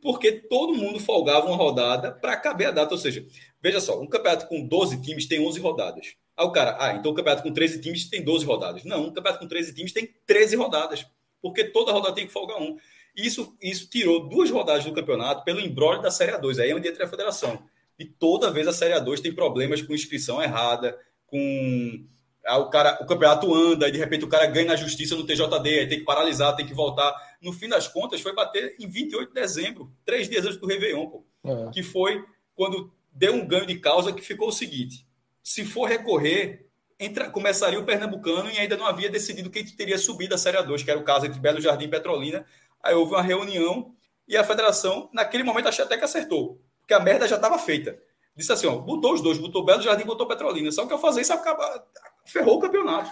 porque todo mundo folgava uma rodada para caber a data. Ou seja, veja só, um campeonato com 12 times tem 11 rodadas. Aí o cara, ah, então o campeonato com 13 times tem 12 rodadas. Não, um campeonato com 13 times tem 13 rodadas, porque toda rodada tem que folgar um. Isso, isso tirou duas rodadas do campeonato pelo embrólio da Série A2. Aí é onde entra a federação. E toda vez a Série A2 tem problemas com inscrição errada, com. Ah, o, cara, o campeonato anda, e de repente o cara ganha na justiça no TJD, aí tem que paralisar, tem que voltar. No fim das contas, foi bater em 28 de dezembro, três dias antes do Réveillon, pô, é. que foi quando deu um ganho de causa que ficou o seguinte: se for recorrer, entra, começaria o Pernambucano e ainda não havia decidido quem teria subido a Série A2, que era o caso entre Belo Jardim e Petrolina. Aí houve uma reunião e a federação, naquele momento, achei até que acertou, porque a merda já estava feita. Disse assim: ó, botou os dois, botou Belo Jardim, botou Petrolina. Só que ao fazer isso, acaba, ferrou o campeonato.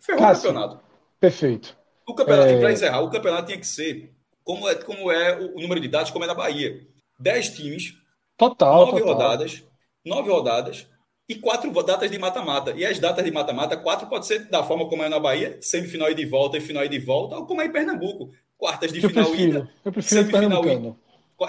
Ferrou Cássio, o campeonato. Perfeito. O campeonato, é... para encerrar, o campeonato tinha que ser como é, como é o, número de dados, como é na Bahia. Dez times. Total. Nove total. rodadas. Nove rodadas e quatro datas de mata-mata. E as datas de mata-mata, quatro pode ser da forma como é na Bahia, semifinal e de volta e final e de volta, ou como é em Pernambuco, quartas de eu final prefiro, ida, eu prefiro semifinal ida.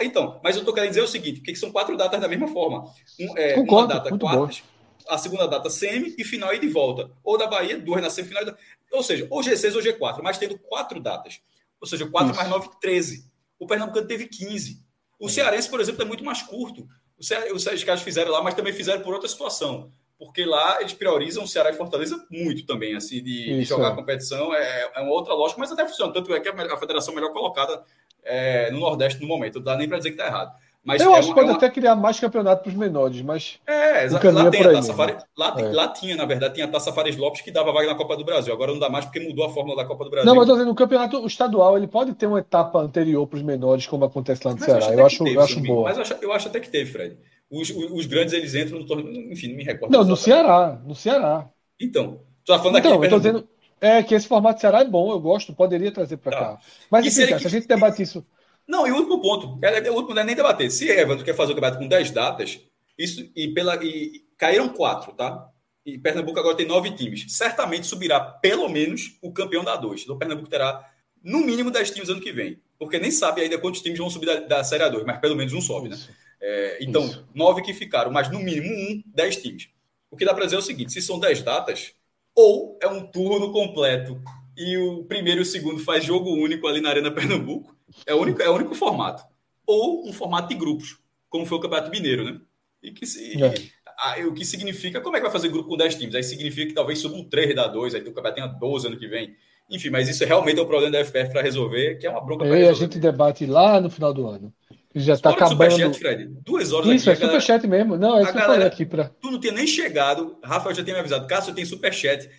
Então, mas eu estou querendo dizer o seguinte, que são quatro datas da mesma forma. Um, é, Concordo, uma data quartas, bom. a segunda data semi e final e de volta. Ou da Bahia, duas na semifinal. Ou seja, ou G6 ou G4, mas tendo quatro datas. Ou seja, 4 mais 9, 13. O Pernambucano teve 15. O Cearense, por exemplo, é muito mais curto. Os caras fizeram lá, mas também fizeram por outra situação. Porque lá eles priorizam o Ceará e Fortaleza muito também, assim, de, de jogar é. competição. É, é, uma outra lógica, mas até funciona. Tanto é que a federação melhor colocada é, no Nordeste no momento. Não dá nem para dizer que está errado. Mas eu é acho que pode é uma... até criar mais campeonato para os menores, mas. É, exato. Lá, tem a Taça Fares, lá, é. lá tinha, na verdade, tinha a Taça Fares Lopes que dava vaga na Copa do Brasil. Agora não dá mais porque mudou a fórmula da Copa do Brasil. Não, mas dizendo, o campeonato estadual ele pode ter uma etapa anterior para os menores, como acontece lá no mas Ceará. Eu acho, eu acho, boa. Mas eu acho, eu acho até que teve, Fred. Os, os, os, grandes eles entram no torneio. Enfim, não me recordo. Não, no Ceará. No Ceará. Então, tu tá falando então, aqui. Eu tô dizendo, é que esse formato Ceará é bom, eu gosto, poderia trazer para tá. cá. Mas enfim, se, se a gente debate isso. Não, e o último ponto, é, o último não é nem debater. Se Evandro quer fazer o campeonato com 10 datas, isso e pela e caíram quatro, tá? E Pernambuco agora tem nove times. Certamente subirá pelo menos o campeão da 2. Então Pernambuco terá no mínimo 10 times ano que vem. Porque nem sabe ainda quantos times vão subir da, da Série A2, mas pelo menos um sobe, né? É, então, isso. nove que ficaram, mas no mínimo um, 10 times. O que dá para dizer é o seguinte: se são 10 datas, ou é um turno completo e o primeiro e o segundo faz jogo único ali na Arena Pernambuco, é o único, é o único formato. Ou um formato de grupos, como foi o Campeonato Mineiro, né? E que se, é. a, o que significa, como é que vai fazer grupo com 10 times? Aí significa que talvez suba um 3 da 2, aí o campeonato tenha 12 ano que vem. Enfim, mas isso realmente é um problema da FPF para resolver, que é uma bronca para é, A gente debate lá no final do ano. Já está acabando. Superchat, Fred. Duas horas Isso, aqui, é superchat mesmo. Não, é isso falei aqui. Pra... Tu não tinha nem chegado. Rafael já tinha me avisado. Cássio, tem superchat.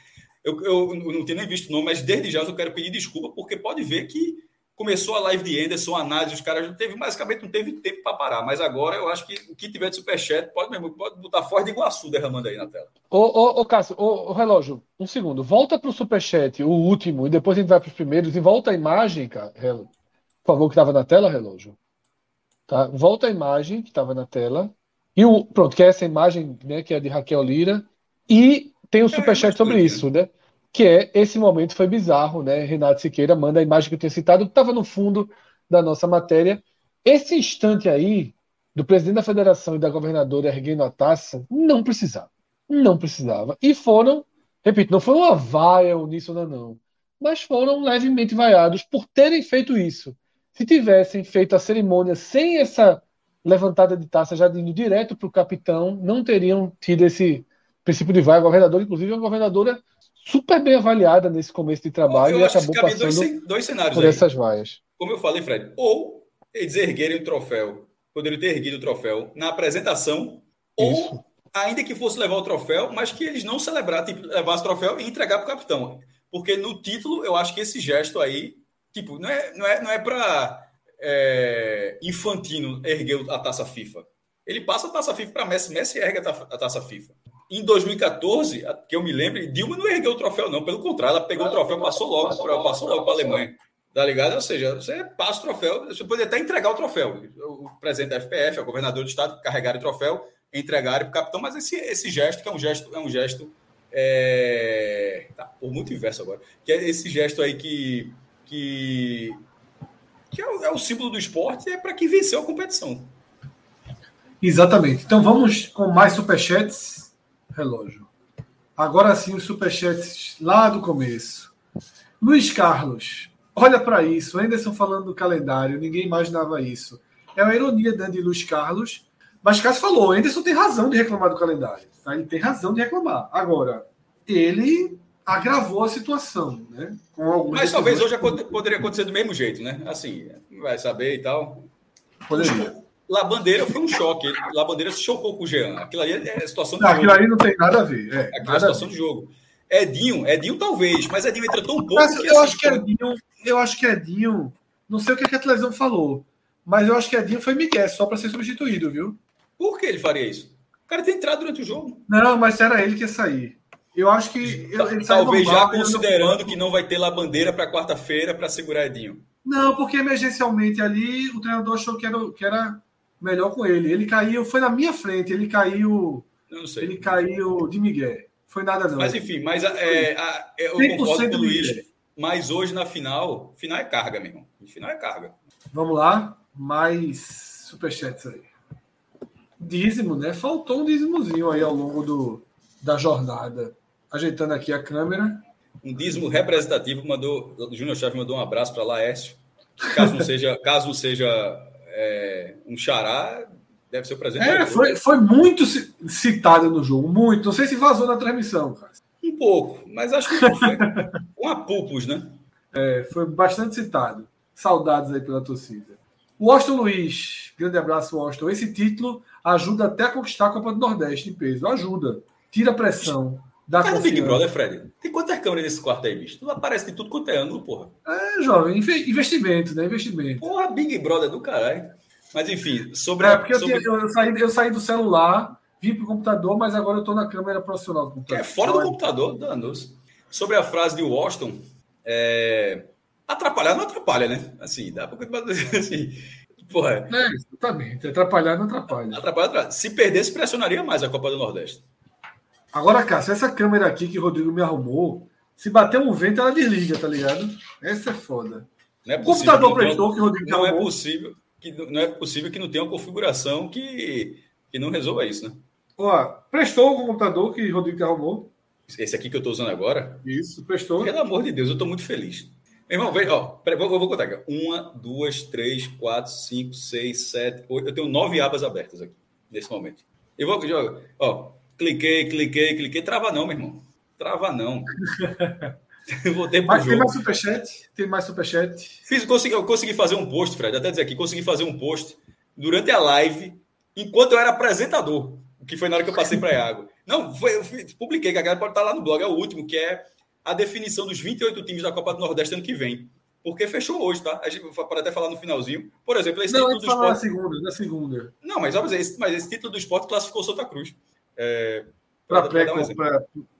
Eu, eu, eu não tinha nem visto o nome, mas desde já eu quero pedir desculpa, porque pode ver que começou a live de Anderson, a análise, os caras não teve, basicamente não teve tempo para parar. Mas agora eu acho que o que tiver de superchat pode mesmo, pode botar fora de Iguaçu derramando aí na tela. Ô, ô, ô Cássio, ô, ô, relógio, um segundo. Volta para o superchat, o último, e depois a gente vai para os primeiros, e volta a imagem, cara. Por favor, que estava na tela, relógio. Tá? Volta a imagem que estava na tela. E o, pronto, que é essa imagem, né, que é de Raquel Lira. E tem o um é, superchat sobre isso, né? Que é esse momento foi bizarro, né? Renato Siqueira manda a imagem que eu tinha citado, que estava no fundo da nossa matéria. Esse instante aí, do presidente da federação e da governadora erguendo a taça, não precisava. Não precisava. E foram, repito, não foi uma vaia uníssona, não. Mas foram levemente vaiados por terem feito isso. Se tivessem feito a cerimônia sem essa levantada de taça já indo direto para o capitão, não teriam tido esse princípio de vaia. A governadora, inclusive, é uma governadora super bem avaliada nesse começo de trabalho eu e acabou passando dois, dois cenários por aí. essas vaias. Como eu falei, Fred, ou eles erguerem o troféu poderia ter erguido o troféu na apresentação, Isso. ou ainda que fosse levar o troféu, mas que eles não celebrassem, tipo, levassem o troféu e entregar para o capitão. Porque no título, eu acho que esse gesto aí, tipo, não é, não é, não é para é, Infantino erguer a taça FIFA. Ele passa a taça FIFA para Messi, Messi ergue a taça FIFA. Em 2014, que eu me lembro, Dilma não ergueu o troféu, não. Pelo contrário, ela pegou o troféu e passou logo para passou logo para a Alemanha. Tá ligado? Ou seja, você passa o troféu, você pode até entregar o troféu. O presidente da FPF, o governador do estado, carregaram o troféu, entregaram para o capitão, mas esse, esse gesto, que é um gesto, é um gesto. É... Tá, por muito inverso agora. Que é esse gesto aí que. que, que é, o, é o símbolo do esporte, é para quem venceu a competição. Exatamente. Então vamos com mais superchats. Relógio. Agora sim, os superchats lá do começo. Luiz Carlos, olha para isso. Anderson falando do calendário, ninguém imaginava isso. É uma ironia né, de Luiz Carlos. Mas Cássio falou, Anderson tem razão de reclamar do calendário. Tá? Ele tem razão de reclamar. Agora, ele agravou a situação, né? Mas talvez hoje poderia acontecer do mesmo jeito, né? Assim, vai saber e tal. Poderia. Labandeira foi um choque. Labandeira se chocou com o Jean. Aquilo ali é situação de não, jogo. Aquilo ali não tem nada a ver. É, aquilo é situação de jogo. Edinho, Edinho talvez, mas Edinho entra tão pouco. Mas eu acho que Edinho, eu acho que Edinho, não sei o que a televisão falou, mas eu acho que Edinho foi Miguel só para ser substituído, viu? Por que ele faria isso? O cara tem entrado durante o jogo. Não, mas era ele que ia sair. Eu acho que. Ele Talvez normal, já considerando não... que não vai ter lá bandeira para quarta-feira para segurar Edinho. Não, porque emergencialmente ali o treinador achou que era, que era melhor com ele. Ele caiu, foi na minha frente, ele caiu. Não sei. Ele caiu de Miguel. Foi nada não. Mas enfim, mas é, a, eu concordo com o Luiz. Mas hoje na final, final é carga, meu irmão. Final é carga. Vamos lá, mais superchats aí. Dízimo, né? Faltou um dízimozinho aí ao longo do, da jornada. Ajeitando aqui a câmera. Um dízimo representativo mandou. O Júnior Chaves mandou um abraço para Laércio. Caso não seja, caso não seja é, um xará, deve ser o presente. É, foi, foi muito citado no jogo, muito. Não sei se vazou na transmissão, cara. Um pouco, mas acho que foi com a pupus, né? É, foi bastante citado. Saudades aí pela torcida. O Austin Luiz, grande abraço, Austin. Esse título ajuda até a conquistar a Copa do Nordeste em peso. Ajuda. Tira a pressão. Dá Cara, Big Brother, Fred. Tem quantas câmeras nesse quarto aí, bicho? Tudo aparece de tudo quanto é ângulo, porra. É, jovem. Investimento, né? Investimento. Porra, Big Brother do caralho. Mas enfim, sobre. É, porque sobre... Eu, eu, saí, eu saí do celular, vim pro computador, mas agora eu tô na câmera profissional do computador. É fora do computador, danos. Sobre a frase de Washington, é... atrapalhar não atrapalha, né? Assim, dá pra. Assim, porra. É, exatamente. Atrapalhar não atrapalha. Atrapalhar, atrapalha. Se perdesse, pressionaria mais a Copa do Nordeste. Agora, Cássio, essa câmera aqui que o Rodrigo me arrumou, se bater um vento, ela desliga, tá ligado? Essa é foda. Não é possível, o computador prestou que o Rodrigo não é arrumou. é possível que não é possível que não tenha uma configuração que, que não resolva isso, né? Ó, prestou o computador que o Rodrigo arrumou. Esse aqui que eu estou usando agora? Isso, prestou. Pelo amor de Deus, eu estou muito feliz. Meu irmão, veja, ó, eu vou contar aqui. Uma, duas, três, quatro, cinco, seis, sete, oito. Eu tenho nove abas abertas aqui, nesse momento. Eu vou, ó, Cliquei, cliquei, cliquei. Trava não, meu irmão. Trava não. Voltei pro Mas jogo. tem mais superchat? Tem mais superchat? Fiz, consegui, eu consegui fazer um post, Fred, até dizer aqui, consegui fazer um post durante a live, enquanto eu era apresentador, que foi na hora que eu passei para Iago. Não, foi, eu publiquei, que a galera pode estar lá no blog, é o último, que é a definição dos 28 times da Copa do Nordeste ano que vem. Porque fechou hoje, tá? A gente pode até falar no finalzinho. Por exemplo, esse não, título do esporte. Na segunda, na segunda. Não, mas, mas, esse, mas esse título do esporte classificou Santa Cruz. É, para pré um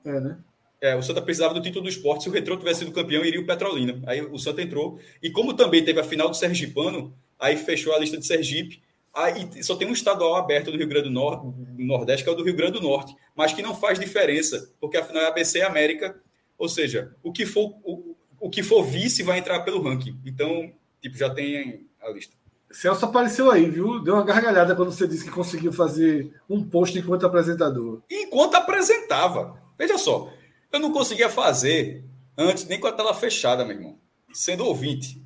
é, né? É, o Santa precisava do título do esporte. Se o Retrô tivesse sido campeão, iria o Petrolina. Aí o Santa entrou. E como também teve a final do Sergipano, aí fechou a lista de Sergipe. Aí só tem um estadual aberto do Rio Grande do, Norte, do Nordeste, que é o do Rio Grande do Norte, mas que não faz diferença, porque afinal é ABC América. Ou seja, o que for, o, o que for vice vai entrar pelo ranking. Então, tipo, já tem a lista. Celso apareceu aí, viu? Deu uma gargalhada quando você disse que conseguiu fazer um post enquanto apresentador. Enquanto apresentava. Veja só, eu não conseguia fazer antes, nem com a tela fechada, meu irmão. Sendo ouvinte.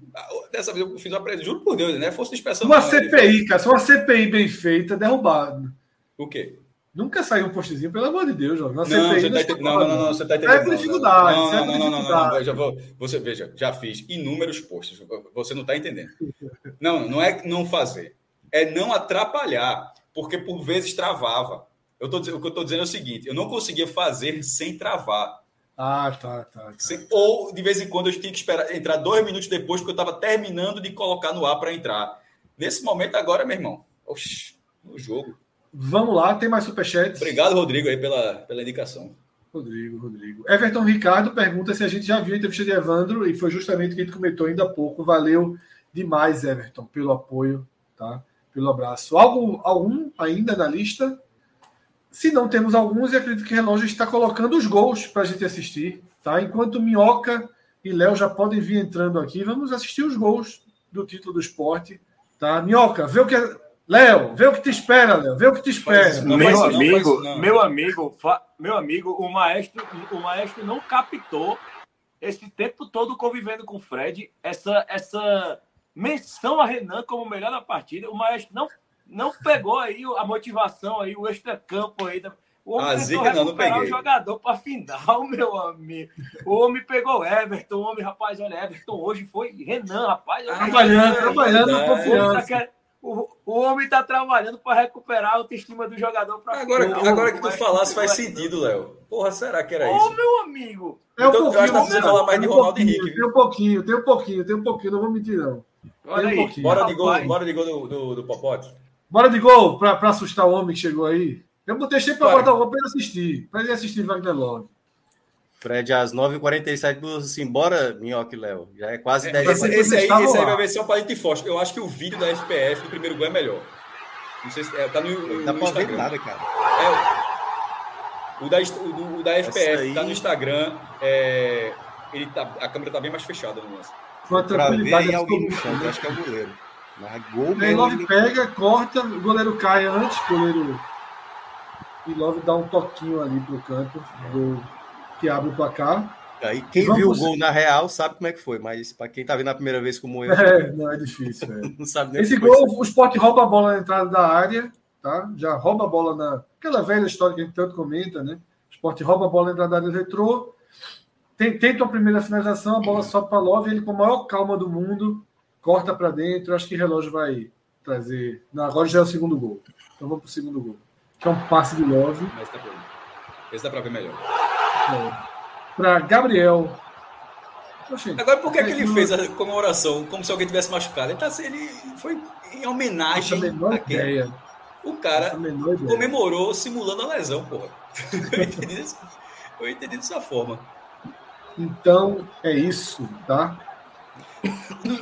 Dessa vez eu fiz uma apresentação, juro por Deus, né? Fosse de expressão. Uma CPI, cara, só uma CPI bem feita, derrubado. O quê? Nunca saiu um postzinho, pelo amor de Deus, João. Não, você tá não, não, não, você tá entendendo. É dificuldade. Não, não, não, não, não, não, já vou, você veja, já fiz inúmeros posts. Você não está entendendo. Não, não é não fazer. é não atrapalhar, porque por vezes travava. Eu tô, o que eu estou dizendo é o seguinte: eu não conseguia fazer sem travar. Ah, tá, tá. tá. Sem, ou de vez em quando eu tinha que esperar entrar dois minutos depois, porque eu estava terminando de colocar no ar para entrar. Nesse momento agora, meu irmão, oxi, no jogo. Vamos lá, tem mais superchat. Obrigado, Rodrigo, aí pela, pela indicação. Rodrigo, Rodrigo. Everton Ricardo pergunta se a gente já viu a entrevista de Evandro e foi justamente o que a gente comentou ainda há pouco. Valeu demais, Everton, pelo apoio, tá? Pelo abraço. Algo, algum ainda na lista? Se não temos alguns, e acredito que o relógio está colocando os gols para a gente assistir, tá? Enquanto Minhoca e Léo já podem vir entrando aqui, vamos assistir os gols do título do esporte, tá? Minhoca, vê o que Léo, vê o que te espera, Léo. Vê o que te espera. Não, meu não, amigo, não, meu amigo, meu amigo, o maestro, o maestro não captou esse tempo todo convivendo com o Fred, essa essa menção a Renan como melhor da partida. O maestro não não pegou aí a motivação aí, o extra-campo aí. O homem ah, Zica, não, não peguei. o jogador para final, meu amigo. O homem pegou Everton, o homem, rapaz, olha, Everton hoje foi Renan, rapaz. Trabalhando, trabalhando, confiança. O, o homem está trabalhando para recuperar a autoestima do jogador. Pra agora, agora que tu falasse faz sentido, Léo. Porra, será que era Ô, isso? Ô, meu amigo. É um então, pouquinho, eu acho que falar mais de Ronaldo Henrique. Tem um pouquinho, tem um pouquinho, tem um pouquinho, não vou mentir, não. Olha aí, um bora, de gol, bora de gol do, do, do Popote. Bora de gol para assustar o homem que chegou aí. Eu deixei para botar o gol para ele assistir. Para ele assistir Wagner Love. Fred, às 9h47, assim, bora, Minhoca e Léo. Já é quase 10 é, Esse, esse, aí, esse aí vai ver ser um palito forte. Eu acho que o vídeo da FPF do primeiro gol é melhor. Não sei se. É, tá no, no, Dá no pra ver nada, cara. É, o, da, o, o da FPF aí... tá no Instagram. É, ele tá, a câmera tá bem mais fechada no lance. A tranquilidade. Ver alguém no chão, eu acho que é o goleiro. Mas gol mesmo. Love ele... pega, corta, o goleiro cai antes, o goleiro. E Love dá um toquinho ali pro canto do que abre o placar. Aí quem Vamos viu o gol na real sabe como é que foi, mas para quem tá vendo a primeira vez como eu. É, não é difícil. não sabe nem Esse gol, o Sport rouba a bola na entrada da área, tá? Já rouba a bola na. Aquela velha história que a gente tanto comenta, né? O Sport rouba a bola na entrada da área do retrô. Tenta a primeira finalização, a bola sobe para Love, ele com a maior calma do mundo, corta para dentro. Acho que o relógio vai trazer. Não, agora já é o segundo gol. Então vamos para o segundo gol. Que é um passe de Love. Mas tá bom. Esse dá para ver melhor. Para Gabriel. Agora, por que, é que ele fez a comemoração como se alguém tivesse machucado? Ele, tá, ele foi em homenagem a quem? O cara comemorou simulando a lesão, porra. Eu entendi, isso, eu entendi dessa forma. Então, é isso, tá?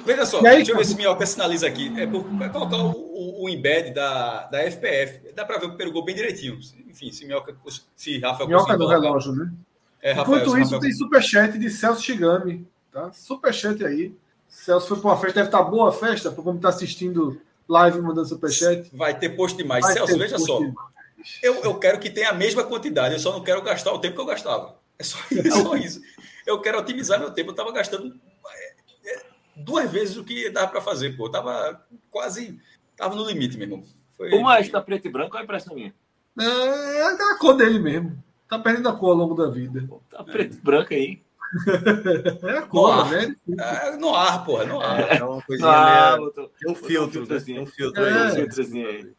Veja só, aí, deixa eu ver se Minhoca sinaliza aqui. É por é colocar o, o, o, embed da, da FPF. Dá para ver o primeiro gol bem direitinho. Enfim, se Minhoca, se Rafa Minhoca do relógio, né? É, Rafael, Enquanto isso, Rafael... tem superchat de Celso Chigami. Tá? Superchat aí. Celso foi para uma festa, deve estar tá boa a festa, para como está assistindo live mandando superchat. Vai ter post demais. Vai Celso, veja só. Eu, eu quero que tenha a mesma quantidade, eu só não quero gastar o tempo que eu gastava. É só, é só isso. Eu quero otimizar meu tempo. Eu estava gastando é, é, duas vezes o que dava para fazer, pô. Eu tava quase. Tava no limite, meu irmão. Foi... O maestro tá preto e branco, é a impressão minha. É, é a cor dele mesmo. Tá perdendo a cor ao longo da vida. Tá preto e branco aí. é a cor, né? É, no ar, porra, no ar. É, uma coisinha meio... Tem um filtro, tem um filtro aí. Um filtrozinho aí.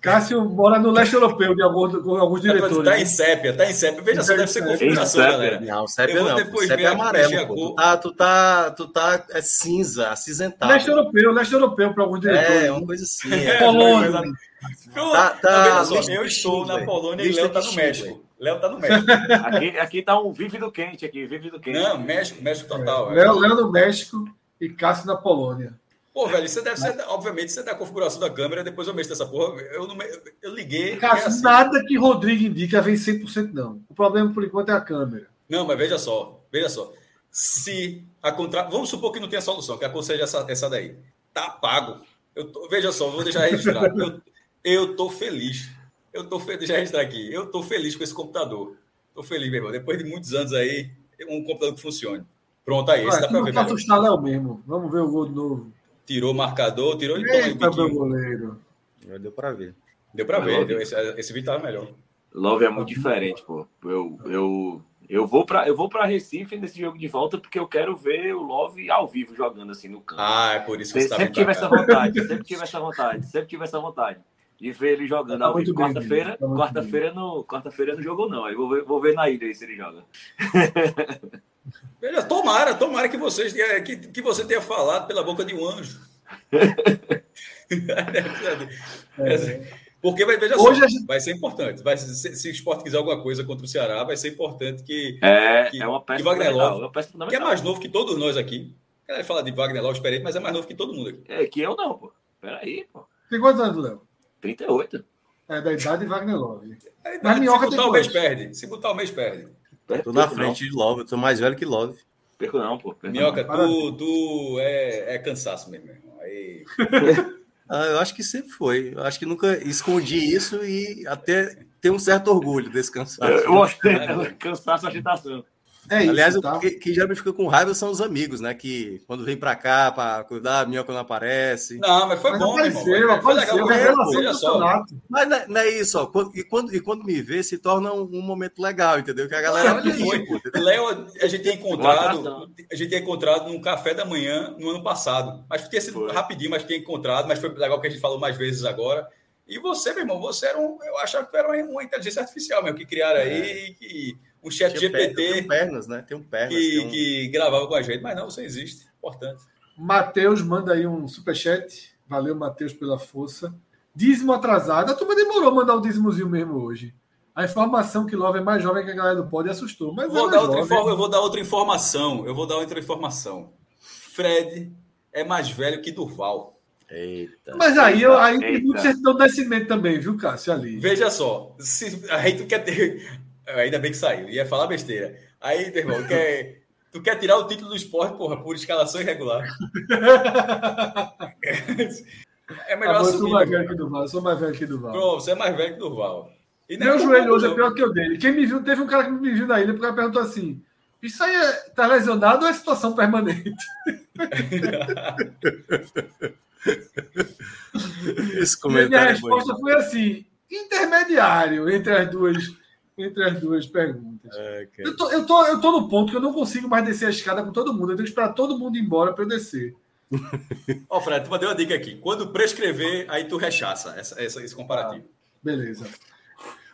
Cássio mora no leste europeu de alguns, com alguns diretores. Está em sépia, está em sépia. Veja só, deve ser configuração, galera. Não, sépia não. Depois sépia é amarelo. Tu tá, tu tá, tu tá é cinza, acinzentado. Leste europeu, leste europeu para alguns diretores. É, uma coisa assim. É, Polônia. Tá, tá, eu estou na Polônia e Léo está no México. Léo tá no México. aqui, aqui tá um vívido quente aqui, vívido quente. Não, México, México total. Léo, Léo no México e Cássio na Polônia. Pô, velho, você deve ser, obviamente, você dá a configuração da câmera, depois eu mexo nessa porra. Eu, não, eu liguei. É assim. nada que Rodrigo indica vem 100%, não. O problema, por enquanto, é a câmera. Não, mas veja só, veja só. Se a contra... Vamos supor que não tenha solução, que a seja essa, essa daí. Tá pago. Eu tô... Veja só, vou deixar registrado. eu, eu tô feliz. Eu tô feliz, eu registrar aqui. Eu tô feliz com esse computador. Tô feliz, meu irmão. Depois de muitos anos aí, um computador que funcione. Pronto, aí, esse dá pra ver. Não assustar Léo mesmo. Vamos ver o gol de novo. Tirou o marcador, tirou e tomou goleiro. Deu para ver. Deu para ver, deu, esse, esse vídeo tava melhor. Love é muito diferente, pô. Eu, eu Eu vou para eu vou para Recife nesse jogo de volta porque eu quero ver o Love ao vivo jogando assim no campo. Ah, é por isso que você sempre tive essa vontade, sempre tive essa vontade, sempre tive essa vontade de ver ele jogando tá ao vivo. Quarta-feira, tá quarta-feira no quarta-feira não jogou não. Aí vou ver, vou ver na ilha aí se ele joga. Veja, tomara, tomara que vocês que, que você tenha falado pela boca de um anjo. é. Porque vai, veja Hoje só, gente... vai ser importante. Vai, se, se, o esporte quiser alguma coisa contra o Ceará, vai ser importante que, é, que, é uma peça que Wagner Love, é que é mais novo que todos nós aqui. Ele fala de Wagner Love experiente, mas é mais novo que todo mundo aqui. É que eu não, pô. Peraí, pô. Tem quantos anos, Léo? 38. É da idade de Wagner Love. É mas Minhoca se botar o mês perde. Se botar o mês perde. Tô na frente não. de Love, eu tô mais velho que Love. Perco não, pô. Perco Minhoca, tu, tu é, é cansaço mesmo, irmão. Aí... ah, eu acho que sempre foi. Eu acho que nunca escondi isso e até tenho um certo orgulho desse cansaço. Eu gostei, cansaço, agitação. É isso, Aliás, tá? quem, quem geralmente fica com raiva são os amigos, né? Que quando vem pra cá para cuidar, a minha quando aparece. Não, mas foi mas bom, apareceu, irmão. apareceu, foi legal, foi, só. Mas não é, não é isso, ó. Quando, e, quando, e quando me vê, se torna um, um momento legal, entendeu? Que a galera. Léo, a gente tem encontrado, a gente tem encontrado num café da manhã no ano passado. Mas tinha sido foi. rapidinho, mas tinha encontrado, mas foi legal que a gente falou mais vezes agora. E você, meu irmão, você era um. Eu achava que era uma, inteligência artificial mesmo, que criaram é. aí que o chat GPT. Tem pernas, né? Tem um pernas. Que, um... que gravava com a gente, mas não, você existe. Importante. Matheus manda aí um superchat. Valeu, Matheus, pela força. Dízimo atrasado. A turma demorou a mandar o dízimozinho mesmo hoje. A informação que Love é mais jovem que a galera do Pod assustou. Mas vou dar outra informa, eu vou dar outra informação. Eu vou dar outra informação. Fred é mais velho que Durval. Eita. Mas aí, eu, aí tem muito certidão de nascimento também, viu, Cássio? Ali. Veja só. Se, aí tu quer ter. Ainda bem que saiu. Ia falar besteira. Aí, meu irmão, quer, tu quer tirar o título do esporte, porra, por escalação irregular. é melhor ah, assumir. Eu sou mais velho que Duval. Eu sou mais velho que Duval. Pronto, você é mais velho que Duval. E Meu é joelho hoje é pior que o dele. Quem me viu, teve um cara que me viu na ilha porque perguntou assim: Isso aí é, tá lesionado ou é situação permanente? Esse comentário. E minha é resposta foi assim: intermediário entre as duas entre as duas perguntas. É, eu, tô, eu, tô, eu tô no ponto que eu não consigo mais descer a escada com todo mundo. Eu tenho que esperar todo mundo ir embora para eu descer. Ó, oh, Fred, tu mandei uma dica aqui. Quando prescrever, aí tu rechaça essa, essa, esse comparativo. Ah, beleza.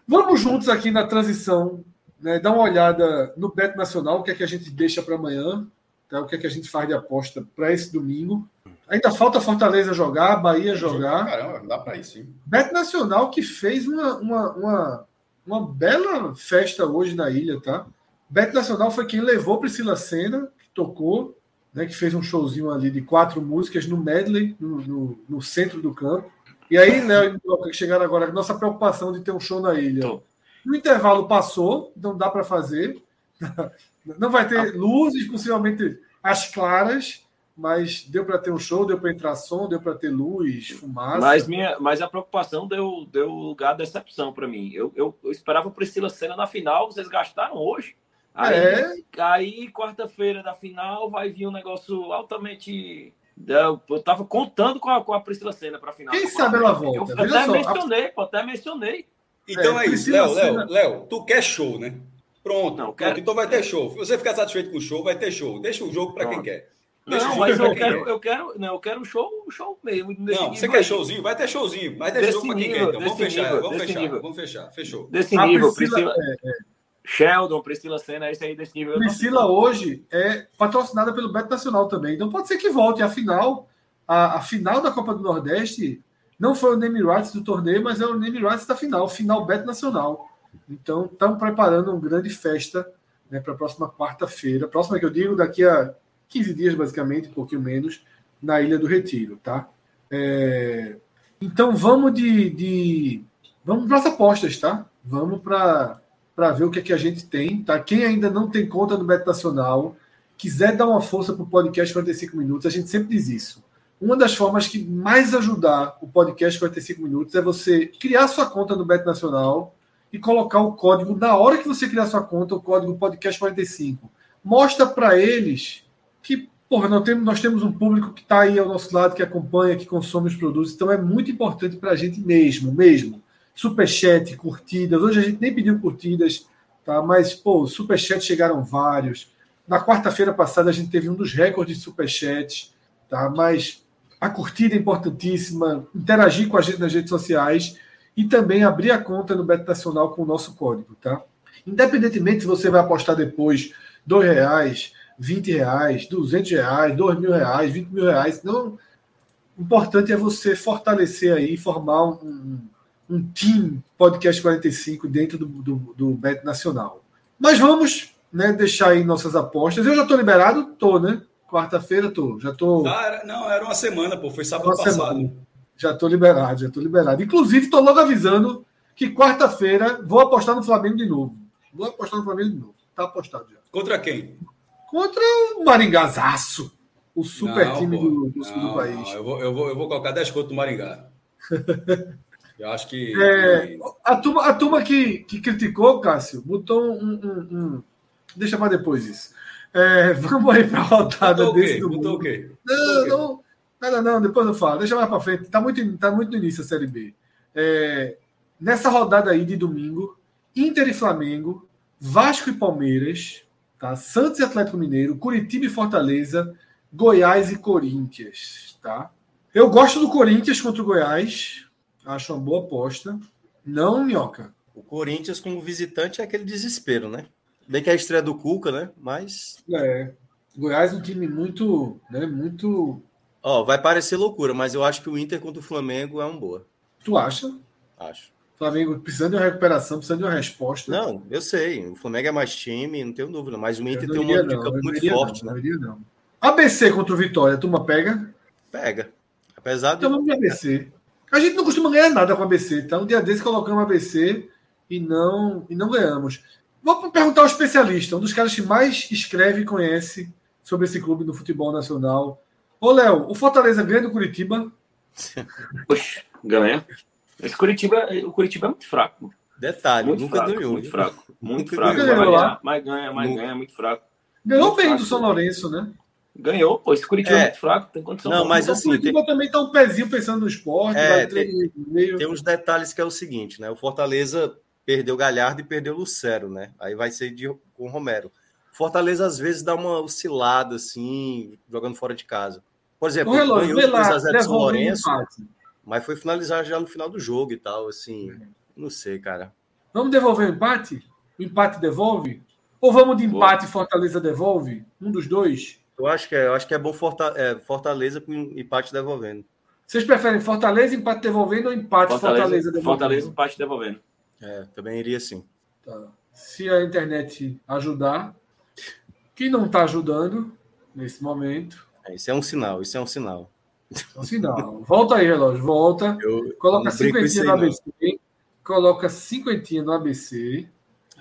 Vamos juntos aqui na transição, né, dar uma olhada no Beto Nacional, o que é que a gente deixa para amanhã, tá? o que é que a gente faz de aposta para esse domingo. Ainda falta Fortaleza jogar, Bahia jogar. Caramba, dá para isso, sim. Beto Nacional que fez uma, uma, uma uma bela festa hoje na ilha, tá? Beto Nacional foi quem levou Priscila Senna, que tocou, né, que fez um showzinho ali de quatro músicas no medley, no, no, no centro do campo. E aí, Léo que chegaram agora, nossa preocupação de ter um show na ilha. O intervalo passou, não dá para fazer. Não vai ter luzes, possivelmente as claras, mas deu para ter um show, deu para entrar som, deu para ter luz, fumaça. Mas, minha, mas a preocupação deu, deu lugar à decepção para mim. Eu, eu, eu esperava Priscila Senna na final, vocês gastaram hoje. Aí, é. aí quarta-feira da final, vai vir um negócio altamente. Eu tava contando com a, com a Priscila Senna para final. Quem sabe ela volta? Eu, até só, mencionei, a... até mencionei. Então é, é isso, Léo, Léo, Léo, tu quer show, né? Pronto, não, quero... então vai ter show. Se você ficar satisfeito com o show, vai ter show. Deixa o jogo para quem quer. Não, mas eu quero, eu quero, não, eu quero um show, um show mesmo. Não, você quer showzinho? Vai ter showzinho. Vai ter show para quem quer. Então vamos fechar, nível, vamos fechar, nível. vamos fechar. Fechou. Desse a nível, Priscila, Priscila é, é. Sheldon, Priscila Senna, esse aí desse nível. Priscila hoje é patrocinada pelo Beto Nacional também. Então pode ser que volte. Afinal, a, a final da Copa do Nordeste não foi o name rights do torneio, mas é o name rights da final, final Beto Nacional. Então estamos preparando uma grande festa né, para a próxima quarta-feira. Próxima que eu digo, daqui a 15 dias, basicamente, um pouquinho menos, na Ilha do Retiro, tá? É... Então vamos de, de... vamos para as apostas, tá? Vamos para ver o que, é que a gente tem, tá? Quem ainda não tem conta no Beto Nacional, quiser dar uma força para o podcast 45 minutos, a gente sempre diz isso. Uma das formas que mais ajudar o podcast 45 minutos é você criar sua conta no Beto Nacional e colocar o código na hora que você criar sua conta, o código podcast 45. Mostra para eles que porra, nós, temos, nós temos um público que está aí ao nosso lado, que acompanha, que consome os produtos, então é muito importante para a gente mesmo, mesmo. Superchat, curtidas. Hoje a gente nem pediu curtidas, tá? Mas, pô, superchat chegaram vários. Na quarta-feira passada a gente teve um dos recordes de superchats, tá? Mas a curtida é importantíssima, interagir com a gente nas redes sociais e também abrir a conta no Beto Nacional com o nosso código, tá? Independentemente se você vai apostar depois dois reais, 20 reais, 200 reais, 2 mil reais, 20 mil reais, não. O importante é você fortalecer aí, formar um, um time Podcast 45 dentro do, do, do Bet Nacional. Mas vamos né, deixar aí nossas apostas. Eu já estou liberado? Tô, né? Quarta-feira tô. Já tô. Ah, era, não, era uma semana, pô. Foi sábado passado. Semana. Já estou liberado, já estou liberado. Inclusive, estou logo avisando que quarta-feira vou apostar no Flamengo de novo. Vou apostar no Flamengo de novo. Tá apostado já. Contra quem? Contra o Maringazaço. O super não, time do, do, não, do país. Não, eu, vou, eu, vou, eu vou colocar 10 conto no Maringá. Eu acho que. É, a turma, a turma que, que criticou, Cássio, botou um. um, um... Deixa para depois isso. É, vamos aí para a rodada botou desse. Botou o quê? Não, não, nada, não, depois eu falo. Deixa mais para frente. Está muito, tá muito no início a Série B. É, nessa rodada aí de domingo, Inter e Flamengo, Vasco e Palmeiras, tá? Santos e Atlético Mineiro, Curitiba e Fortaleza, Goiás e Corinthians, tá? Eu gosto do Corinthians contra o Goiás, Acho uma boa aposta. Não, Minhoca. O Corinthians, como visitante, é aquele desespero, né? Bem que é a estreia do Cuca, né? Mas. É. Goiás é um time muito. Né, muito. Ó, oh, vai parecer loucura, mas eu acho que o Inter contra o Flamengo é um boa. Tu acha? Acho. Flamengo precisando de uma recuperação, precisando de uma resposta. Não, eu sei. O Flamengo é mais time, não tenho dúvida. Mas o Inter tem um modo de campo muito forte, não, né? Não. ABC contra o Vitória, a turma pega? Pega. Apesar de. Então vamos de ABC. A gente não costuma ganhar nada com a ABC, tá? Um dia desse colocamos a ABC e não, e não ganhamos. Vou perguntar ao especialista, um dos caras que mais escreve e conhece sobre esse clube do futebol nacional. Ô, Léo, o Fortaleza ganha do Curitiba? Poxa, ganha. Esse Curitiba, o Curitiba é muito fraco. Detalhe, muito nunca fraco, ganhou. Muito fraco, muito fraco. Ganhou lá. Mas ganha, mas ganha, muito fraco. Ganhou muito bem fraco, do São Lourenço, né? Ganhou, pô. Esse Curitiba é, é muito fraco, tem condição. Não, mas assim. O Curitiba tem... também tá um pezinho pensando no esporte. É, tem, meio... tem uns detalhes que é o seguinte, né? O Fortaleza perdeu Galhardo e perdeu Lucero, né? Aí vai ser de, com o Romero. Fortaleza às vezes dá uma oscilada assim, jogando fora de casa. Por exemplo, o ganhou 2x0 de São Lourenço, mas foi finalizar já no final do jogo e tal, assim. Não sei, cara. Vamos devolver o empate? O empate devolve? Ou vamos de empate e Fortaleza devolve? Um dos dois? Eu acho que é, eu acho que é bom é, Fortaleza com empate devolvendo. Vocês preferem Fortaleza, empate devolvendo ou empate Fortaleza, Fortaleza devolvendo? Fortaleza, empate devolvendo. É, também iria sim. Tá. Se a internet ajudar, que não está ajudando nesse momento. É, isso é um sinal, isso é um sinal. É um sinal. Volta aí, relógio, volta. Eu, coloca cinquentinha no ABC. Não. Coloca cinquentinha no ABC.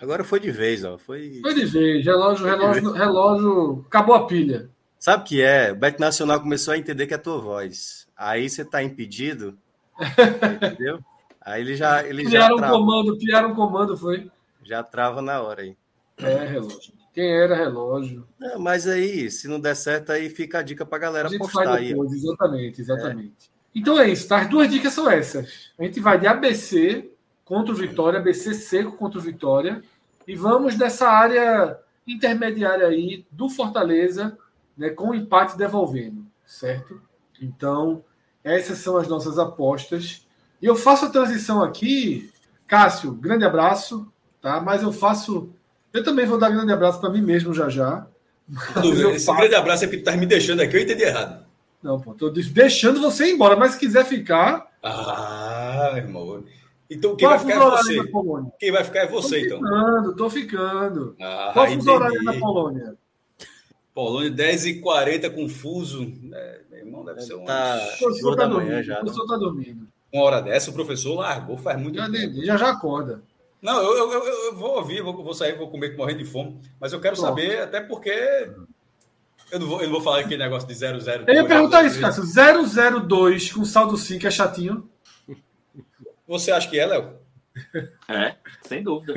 Agora foi de vez, ó. Foi, foi de vez. Relógio, relógio, relógio. Acabou a pilha. Sabe o que é? O Bet Nacional começou a entender que é a tua voz. Aí você tá impedido. entendeu? Aí ele já. Ele criaram já um comando, criaram um comando, foi. Já trava na hora aí. É, relógio. Quem era relógio? É, mas aí, se não der certo, aí fica a dica pra galera a postar aí. Exatamente, exatamente. É. Então é isso, tá? As duas dicas são essas. A gente vai de ABC contra o Vitória, ABC seco contra o Vitória. E vamos nessa área intermediária aí do Fortaleza, né, com o empate devolvendo, certo? Então, essas são as nossas apostas. E eu faço a transição aqui, Cássio, grande abraço, tá? Mas eu faço. Eu também vou dar um grande abraço para mim mesmo já já. Esse grande abraço é porque tu tá me deixando aqui, eu entendi errado. Não, pô, tô deixando você ir embora, mas se quiser ficar. Ah, irmão. Então quem Qual vai ficar é você. Quem vai ficar é você, tô então. Ficando, tô ficando. Ah, Qual fuso horário na Polônia? Polônia 10h40 confuso. É, meu irmão, deve ser um. Tá, o tá dormindo, já. O professor tá dormindo. Uma hora dessa, o professor largou, faz muito já, tempo. Já já acorda. Não, eu, eu, eu, vou ouvir, vou, vou sair, vou comer morrendo de fome. Mas eu quero Pronto. saber, até porque eu não, vou, eu não vou falar aquele negócio de 002. Eu ia perguntar isso, Cássio. 002 com saldo 5 é chatinho? Você acha que é, Léo? É, sem dúvida.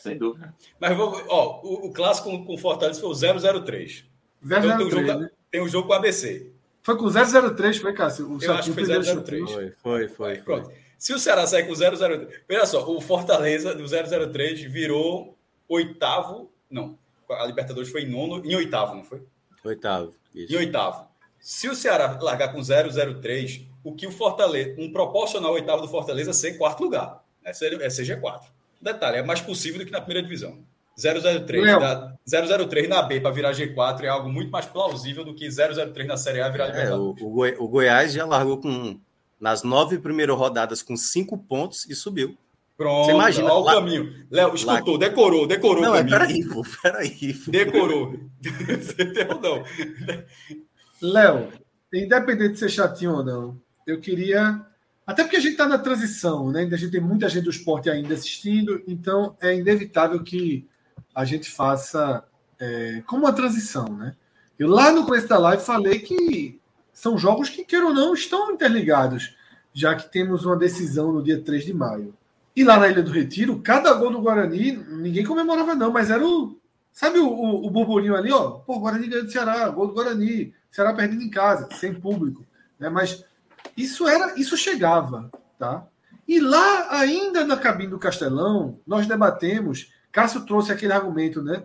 sem dúvida. Mas vamos, ó, o, o clássico com, com Fortaleza foi o 003. 003 então, tem, um jogo, né? tem um jogo com o ABC. Foi com o 003, foi, Cássio? O Eu acho que foi 003. Foi, foi, foi. Pronto. Se o Ceará sair com o 003. Veja só, o Fortaleza do 003 virou oitavo. Não, a Libertadores foi em nono, em oitavo, não foi? Oitavo. Isso. Em oitavo. Se o Ceará largar com 0,03, o que o Fortaleza, um proporcional oitavo do Fortaleza ser quarto lugar. É, é CG4. Detalhe, é mais possível do que na primeira divisão. 003, da, 003 na B para virar G4 é algo muito mais plausível do que 003 na Série A virar é, o, o, Goi o Goiás já largou com nas nove primeiras rodadas com cinco pontos e subiu. Pronto, Você imagina olha lá, o caminho. Léo, escutou, lá... decorou, decorou. Não, é, peraí, pô, peraí. Pô. Decorou. não. Léo, independente de ser chatinho ou não, eu queria até porque a gente está na transição, né? A gente tem muita gente do esporte ainda assistindo, então é inevitável que a gente faça é, como uma transição, né? Eu lá no começo da live falei que são jogos que, queira ou não, estão interligados, já que temos uma decisão no dia 3 de maio. E lá na Ilha do Retiro, cada gol do Guarani, ninguém comemorava, não, mas era o. Sabe o, o, o burburinho ali, ó? Pô, Guarani ganhou do Ceará, gol do Guarani, Ceará perdendo em casa, sem público. Né? Mas isso era, isso chegava, tá? E lá, ainda na cabine do Castelão, nós debatemos. Cássio trouxe aquele argumento, né?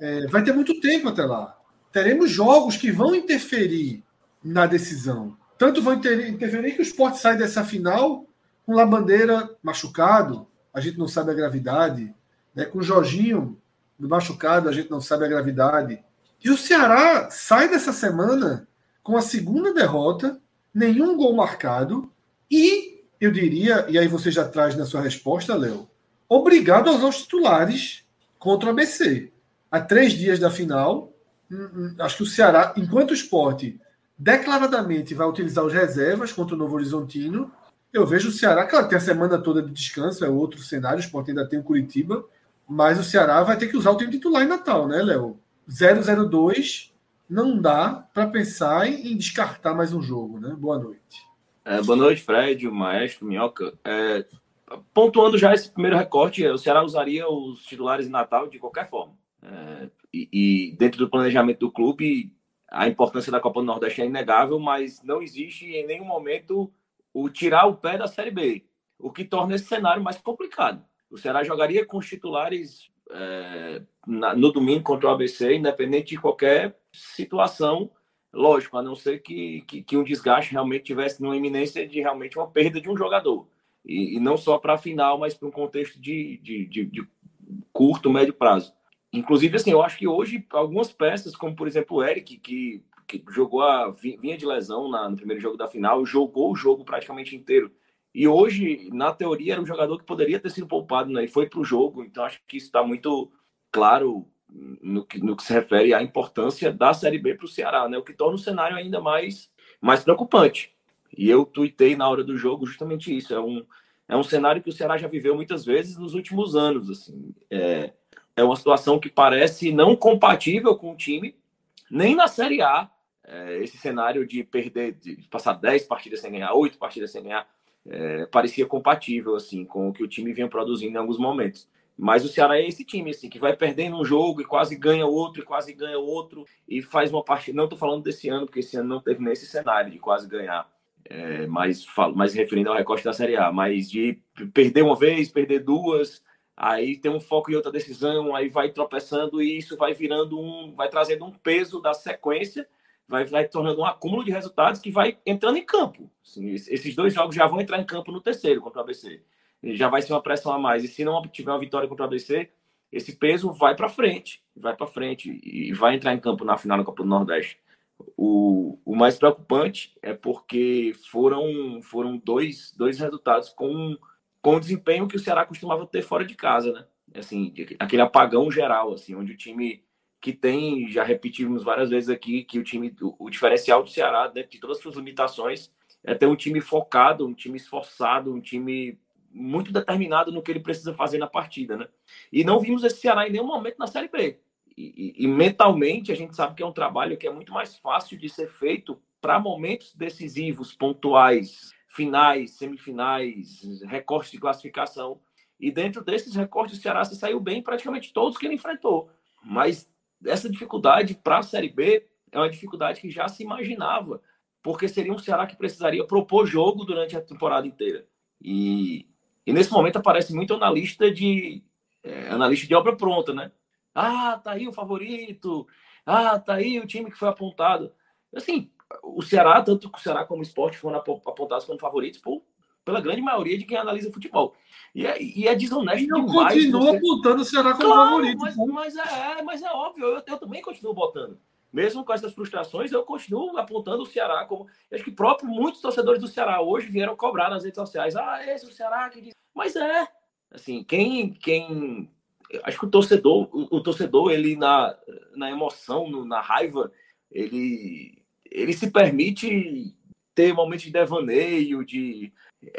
É, vai ter muito tempo até lá. Teremos jogos que vão interferir na decisão. Tanto vão interferir que o esporte sai dessa final com o Labandeira machucado, a gente não sabe a gravidade. Né? Com o Jorginho machucado, a gente não sabe a gravidade. E o Ceará sai dessa semana com a segunda derrota nenhum gol marcado e, eu diria, e aí você já traz na sua resposta, Léo, obrigado aos aos titulares contra o ABC. Há três dias da final, hum, hum, acho que o Ceará, enquanto o esporte declaradamente vai utilizar os reservas contra o Novo Horizontino, eu vejo o Ceará, claro, tem a semana toda de descanso, é outro cenário, o esporte ainda tem o Curitiba, mas o Ceará vai ter que usar o time titular em Natal, né, Léo? 002 não dá para pensar em, descartar mais um jogo, né? Boa noite. É, boa noite, Fred, o Maestro, Minhoca. É, pontuando já esse primeiro recorte, o Ceará usaria os titulares em Natal de qualquer forma. É, e, e, dentro do planejamento do clube, a importância da Copa do Nordeste é inegável, mas não existe em nenhum momento o tirar o pé da Série B, o que torna esse cenário mais complicado. O Ceará jogaria com os titulares é, na, no domingo contra o ABC, independente de qualquer situação, lógico, a não ser que, que, que um desgaste realmente tivesse uma iminência de realmente uma perda de um jogador. E, e não só para a final, mas para um contexto de, de, de, de, curto, médio prazo. Inclusive, assim, eu acho que hoje algumas peças, como por exemplo o Eric, que, que jogou a vinha de lesão na, no primeiro jogo da final, jogou o jogo praticamente inteiro. E hoje, na teoria, era um jogador que poderia ter sido poupado, né? E foi para o jogo. Então, acho que isso está muito claro no que, no que se refere à importância da Série B para o Ceará, né? O que torna o cenário ainda mais, mais preocupante. E eu tuitei na hora do jogo justamente isso. É um, é um cenário que o Ceará já viveu muitas vezes nos últimos anos. Assim. É, é uma situação que parece não compatível com o time, nem na Série A. É, esse cenário de perder, de passar 10 partidas sem ganhar, 8 partidas sem ganhar, é, parecia compatível assim com o que o time vinha produzindo em alguns momentos. Mas o Ceará é esse time, assim, que vai perdendo um jogo e quase ganha outro, e quase ganha outro, e faz uma parte. Não estou falando desse ano, porque esse ano não teve nesse cenário de quase ganhar. É, mas, falo, mas referindo ao recorte da Série A, mas de perder uma vez, perder duas, aí tem um foco em outra decisão, aí vai tropeçando e isso vai virando um, vai trazendo um peso da sequência, vai, vai tornando um acúmulo de resultados que vai entrando em campo. Assim, esses dois jogos já vão entrar em campo no terceiro contra o ABC já vai ser uma pressão a mais. E se não tiver uma vitória contra o ABC, esse peso vai para frente, vai para frente e vai entrar em campo na final da Copa do Nordeste. O, o mais preocupante é porque foram, foram dois, dois resultados com, com o desempenho que o Ceará costumava ter fora de casa, né? Assim, aquele apagão geral, assim, onde o time que tem, já repetimos várias vezes aqui, que o time, o, diferencial do Ceará, dentro de todas as suas limitações, é ter um time focado, um time esforçado, um time muito determinado no que ele precisa fazer na partida, né? E não vimos esse Ceará em nenhum momento na Série B. E, e, e mentalmente a gente sabe que é um trabalho que é muito mais fácil de ser feito para momentos decisivos, pontuais, finais, semifinais, recortes de classificação. E dentro desses recortes, o Ceará se saiu bem praticamente todos que ele enfrentou. Mas essa dificuldade para a Série B é uma dificuldade que já se imaginava, porque seria um Ceará que precisaria propor jogo durante a temporada inteira. E e nesse momento aparece muito analista de é, analista de obra pronta, né? Ah, tá aí o favorito. Ah, tá aí o time que foi apontado. Assim, o Ceará, tanto o Ceará como o esporte foram apontados como favoritos por, pela grande maioria de quem analisa futebol. E é, e é desonesto e eu demais. continua você... apontando o Ceará como claro, favorito. Mas, mas, é, mas é óbvio, eu, eu também continuo botando. Mesmo com essas frustrações, eu continuo apontando o Ceará como. Acho que próprio muitos torcedores do Ceará hoje vieram cobrar nas redes sociais. Ah, esse é o Ceará que diz. Mas é. Assim, quem, quem acho que o torcedor, o, o, torcedor, ele na, na emoção, no, na raiva, ele, ele se permite ter momentos de devaneio, de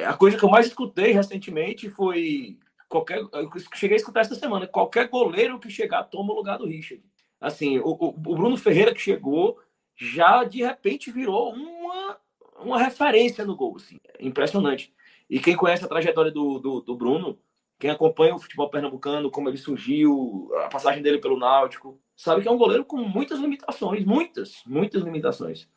a coisa que eu mais escutei recentemente foi qualquer, eu cheguei a escutar essa semana, qualquer goleiro que chegar toma o lugar do Richard. Assim, o, o, o Bruno Ferreira que chegou já de repente virou uma, uma referência no gol, assim, impressionante. E quem conhece a trajetória do, do, do Bruno quem acompanha o futebol pernambucano, como ele surgiu, a passagem dele pelo Náutico, sabe que é um goleiro com muitas limitações, muitas, muitas limitações.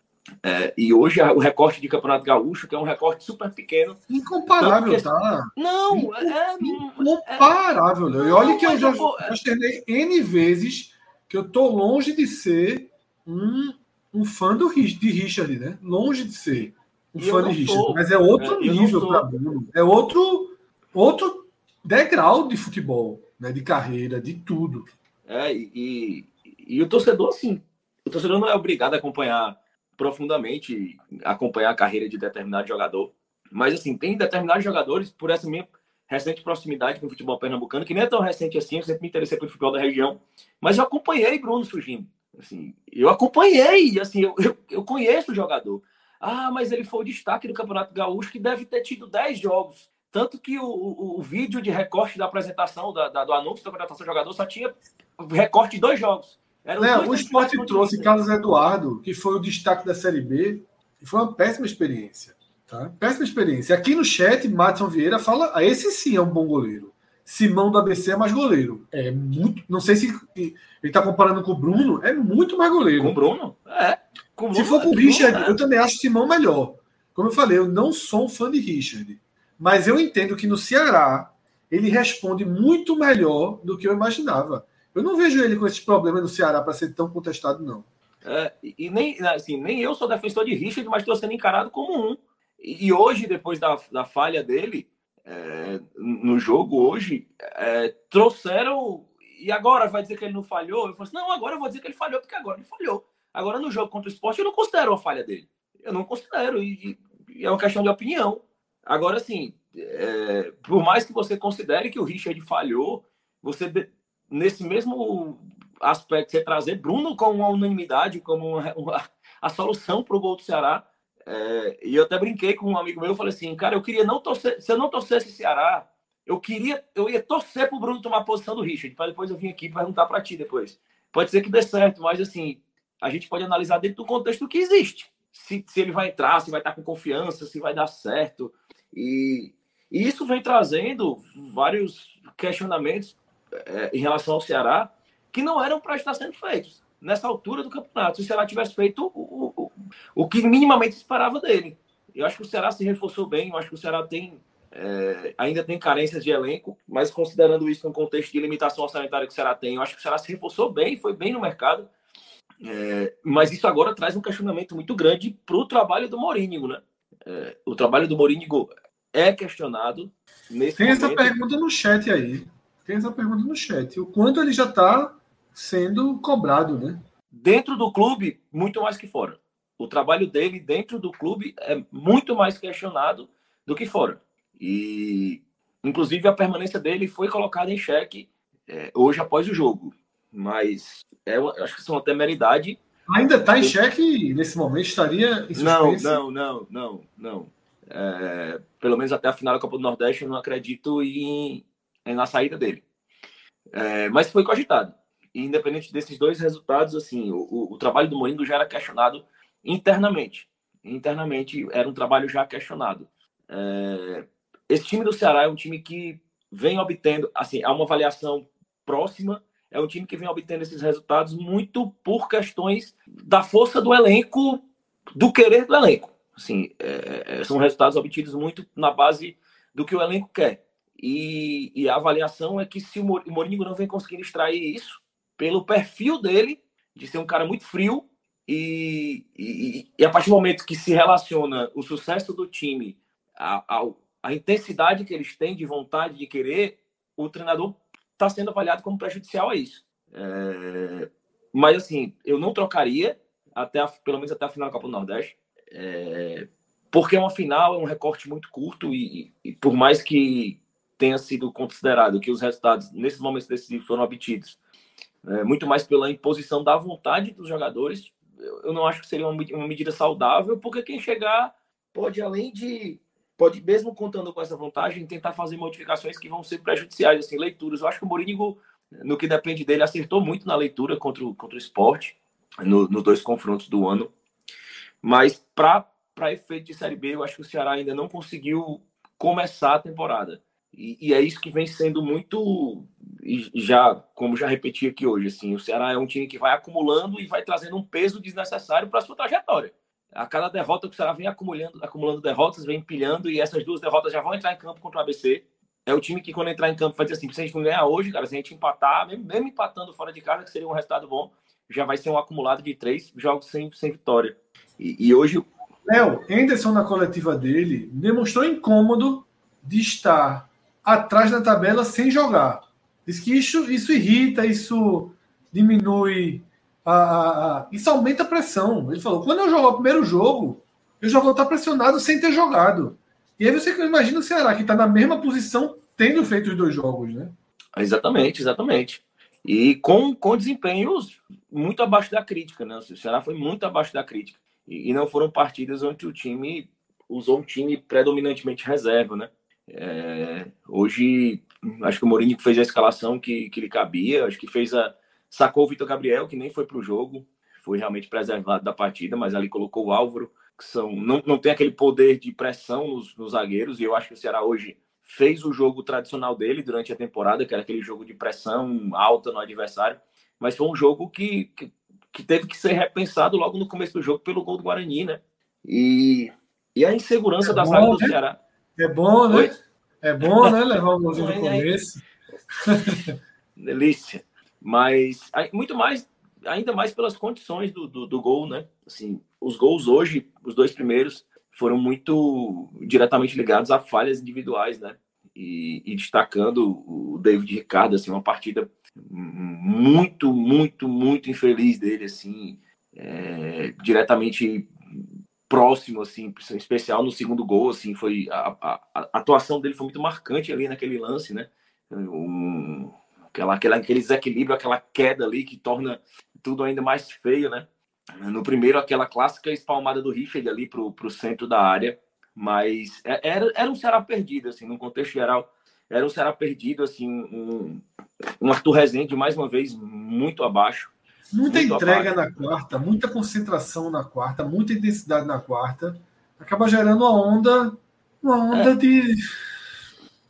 É, e hoje o recorte de Campeonato Gaúcho, que é um recorte super pequeno. Incomparável, que... tá? Não, é, é. Incomparável, é... E olha que eu já mostrei N vezes que eu tô longe de ser um, um fã do, de Richard, né? Longe de ser um fã de Richard. Sou. Mas é outro é, nível para Bruno. É outro, outro degrau de futebol, né? De carreira, de tudo. É, e, e, o torcedor, assim, o torcedor não é obrigado a acompanhar profundamente, acompanhar a carreira de determinado jogador. Mas, assim, tem determinados jogadores, por essa minha recente proximidade com o futebol pernambucano, que nem é tão recente assim, eu sempre me interessei pelo futebol da região, mas eu acompanhei Bruno surgindo. Assim, eu acompanhei, assim, eu, eu, eu conheço o jogador. Ah, mas ele foi o destaque do Campeonato Gaúcho, que deve ter tido 10 jogos. Tanto que o, o, o vídeo de recorte da apresentação, da, da, do anúncio da contratação do jogador, só tinha recorte de dois jogos. O esporte trouxe Carlos Eduardo, que foi o destaque da Série B, e foi uma péssima experiência. Tá? Péssima experiência. Aqui no chat, Matson Vieira fala: ah, esse sim é um bom goleiro. Simão do ABC é mais goleiro. É muito. Não sei se ele está comparando com o Bruno, é muito mais goleiro. Com o Bruno? É. Com Bruno, se for com o Richard, é. eu também acho Simão melhor. Como eu falei, eu não sou um fã de Richard. Mas eu entendo que no Ceará ele responde muito melhor do que eu imaginava. Eu não vejo ele com esses problemas no Ceará para ser tão contestado, não. É, e nem, assim, nem eu sou defensor de Richard, mas estou sendo encarado como um. E hoje, depois da, da falha dele é, no jogo, hoje, é, trouxeram. E agora vai dizer que ele não falhou? Eu falo assim, não, agora eu vou dizer que ele falhou, porque agora ele falhou. Agora, no jogo contra o esporte, eu não considero a falha dele. Eu não considero. E, e é uma questão de opinião. Agora, sim, é, por mais que você considere que o Richard falhou, você, nesse mesmo aspecto, você trazer Bruno como uma unanimidade, como uma, uma, a solução para o gol do Ceará. É, e eu até brinquei com um amigo meu, eu falei assim, cara, eu queria não torcer, se eu não torcesse Ceará, eu queria, eu ia torcer para o Bruno tomar a posição do Richard, para depois eu vir aqui perguntar para ti depois. Pode ser que dê certo, mas assim, a gente pode analisar dentro do contexto que existe. Se, se ele vai entrar, se vai estar com confiança, se vai dar certo. E, e isso vem trazendo vários questionamentos é, em relação ao Ceará que não eram para estar sendo feitos nessa altura do campeonato. Se o Ceará tivesse feito o, o, o que minimamente esperava dele. Eu acho que o Ceará se reforçou bem, eu acho que o Ceará tem é, ainda tem carências de elenco, mas considerando isso no contexto de limitação orçamentária que o Ceará tem, eu acho que o Ceará se reforçou bem, foi bem no mercado. É, mas isso agora traz um questionamento muito grande para o trabalho do Mourinho, né? É, o trabalho do Mourinho é questionado. Nesse Tem momento. essa pergunta no chat aí. Tem essa pergunta no chat. O quanto ele já está sendo cobrado, né? Dentro do clube, muito mais que fora. O trabalho dele dentro do clube é muito mais questionado do que fora. E, inclusive, a permanência dele foi colocada em xeque é, hoje após o jogo. Mas é, acho que isso é uma temeridade. Ainda está em xeque nesse momento? Estaria em Não, não, não, não, não. É, pelo menos até a final da Copa do Nordeste, eu não acredito em na saída dele. É, mas foi cogitado. E, independente desses dois resultados, assim, o, o, o trabalho do Mourinho já era questionado internamente. Internamente era um trabalho já questionado. É, esse time do Ceará é um time que vem obtendo, assim, há uma avaliação próxima, é um time que vem obtendo esses resultados muito por questões da força do elenco, do querer do elenco. Assim, é, é, são resultados obtidos muito na base do que o elenco quer. E, e a avaliação é que se o Mourinho não vem conseguindo extrair isso, pelo perfil dele, de ser um cara muito frio, e, e, e a partir do momento que se relaciona o sucesso do time a, a intensidade que eles têm de vontade de querer, o treinador está sendo avaliado como prejudicial a isso. É, mas assim, eu não trocaria até a, pelo menos até a final da Copa do Nordeste, é, porque é uma final, é um recorte muito curto e, e, por mais que tenha sido considerado que os resultados nesses momentos decisivos foram obtidos é, muito mais pela imposição da vontade dos jogadores, eu, não acho que seria uma, uma medida saudável, porque quem chegar pode além de pode, mesmo contando com essa vantagem, tentar fazer modificações que vão ser prejudiciais, assim, leituras. Eu acho que o Mourinho, no que depende dele, acertou muito na leitura contra o, contra o esporte, no, nos dois confrontos do ano. Mas para efeito de Série B, eu acho que o Ceará ainda não conseguiu começar a temporada. E, e, é isso que vem sendo muito, já como já repeti aqui hoje, assim, o Ceará é um time que vai acumulando e vai trazendo um peso desnecessário para sua trajetória a cada derrota que o Ceará vem acumulando, acumulando derrotas, vem empilhando, e essas duas derrotas já vão entrar em campo contra o ABC. É o time que, quando entrar em campo, vai dizer assim: se a gente não ganhar hoje, cara, se a gente empatar, mesmo, mesmo empatando fora de casa, que seria um resultado bom, já vai ser um acumulado de três jogos sem, sem vitória. E, e hoje. Léo, Henderson, na coletiva dele, demonstrou incômodo de estar atrás da tabela sem jogar. Diz que isso, isso irrita, isso diminui a, a, a, isso aumenta a pressão. Ele falou: quando eu jogar o primeiro jogo, eu já vou estar pressionado sem ter jogado. E aí você imagina o Ceará, que está na mesma posição, tendo feito os dois jogos, né? Exatamente, exatamente. E com, com desempenhos muito abaixo da crítica, né? O Ceará foi muito abaixo da crítica. E, e não foram partidas onde o time usou um time predominantemente reserva, né? É, hoje, acho que o Mourinho fez a escalação que, que lhe cabia, acho que fez a, Sacou o Vitor Gabriel, que nem foi para o jogo, foi realmente preservado da partida, mas ali colocou o Álvaro, que são, não, não tem aquele poder de pressão nos, nos zagueiros, e eu acho que o Ceará hoje fez o jogo tradicional dele durante a temporada, que era aquele jogo de pressão alta no adversário, mas foi um jogo que, que, que teve que ser repensado logo no começo do jogo pelo gol do Guarani, né? E, e a insegurança é da zaga do né? Ceará. É bom, né? Oi? É bom, né? Levar o golzinho no começo. Delícia. Mas muito mais, ainda mais pelas condições do, do, do, gol, né? Assim, os gols hoje, os dois primeiros, foram muito diretamente ligados a falhas individuais, né? E, e destacando o David Ricardo, assim, uma partida muito, muito, muito infeliz dele, assim, é, diretamente próximo, assim, especial no segundo gol, assim, foi a, a, a, atuação dele foi muito marcante ali naquele lance, né? Um, aquela, aquela, aquele desequilíbrio, aquela queda ali que torna tudo ainda mais feio, né? No primeiro, aquela clássica espalmada do Richard ali pro, pro centro da área, mas é, era, era um Ceará perdido, assim, no contexto geral, era um Ceará perdido, assim, um, um Arthur Rezende, mais uma vez, muito abaixo. Muita muito entrega abaixo. na quarta, muita concentração na quarta, muita intensidade na quarta, acaba gerando uma onda, uma onda é. de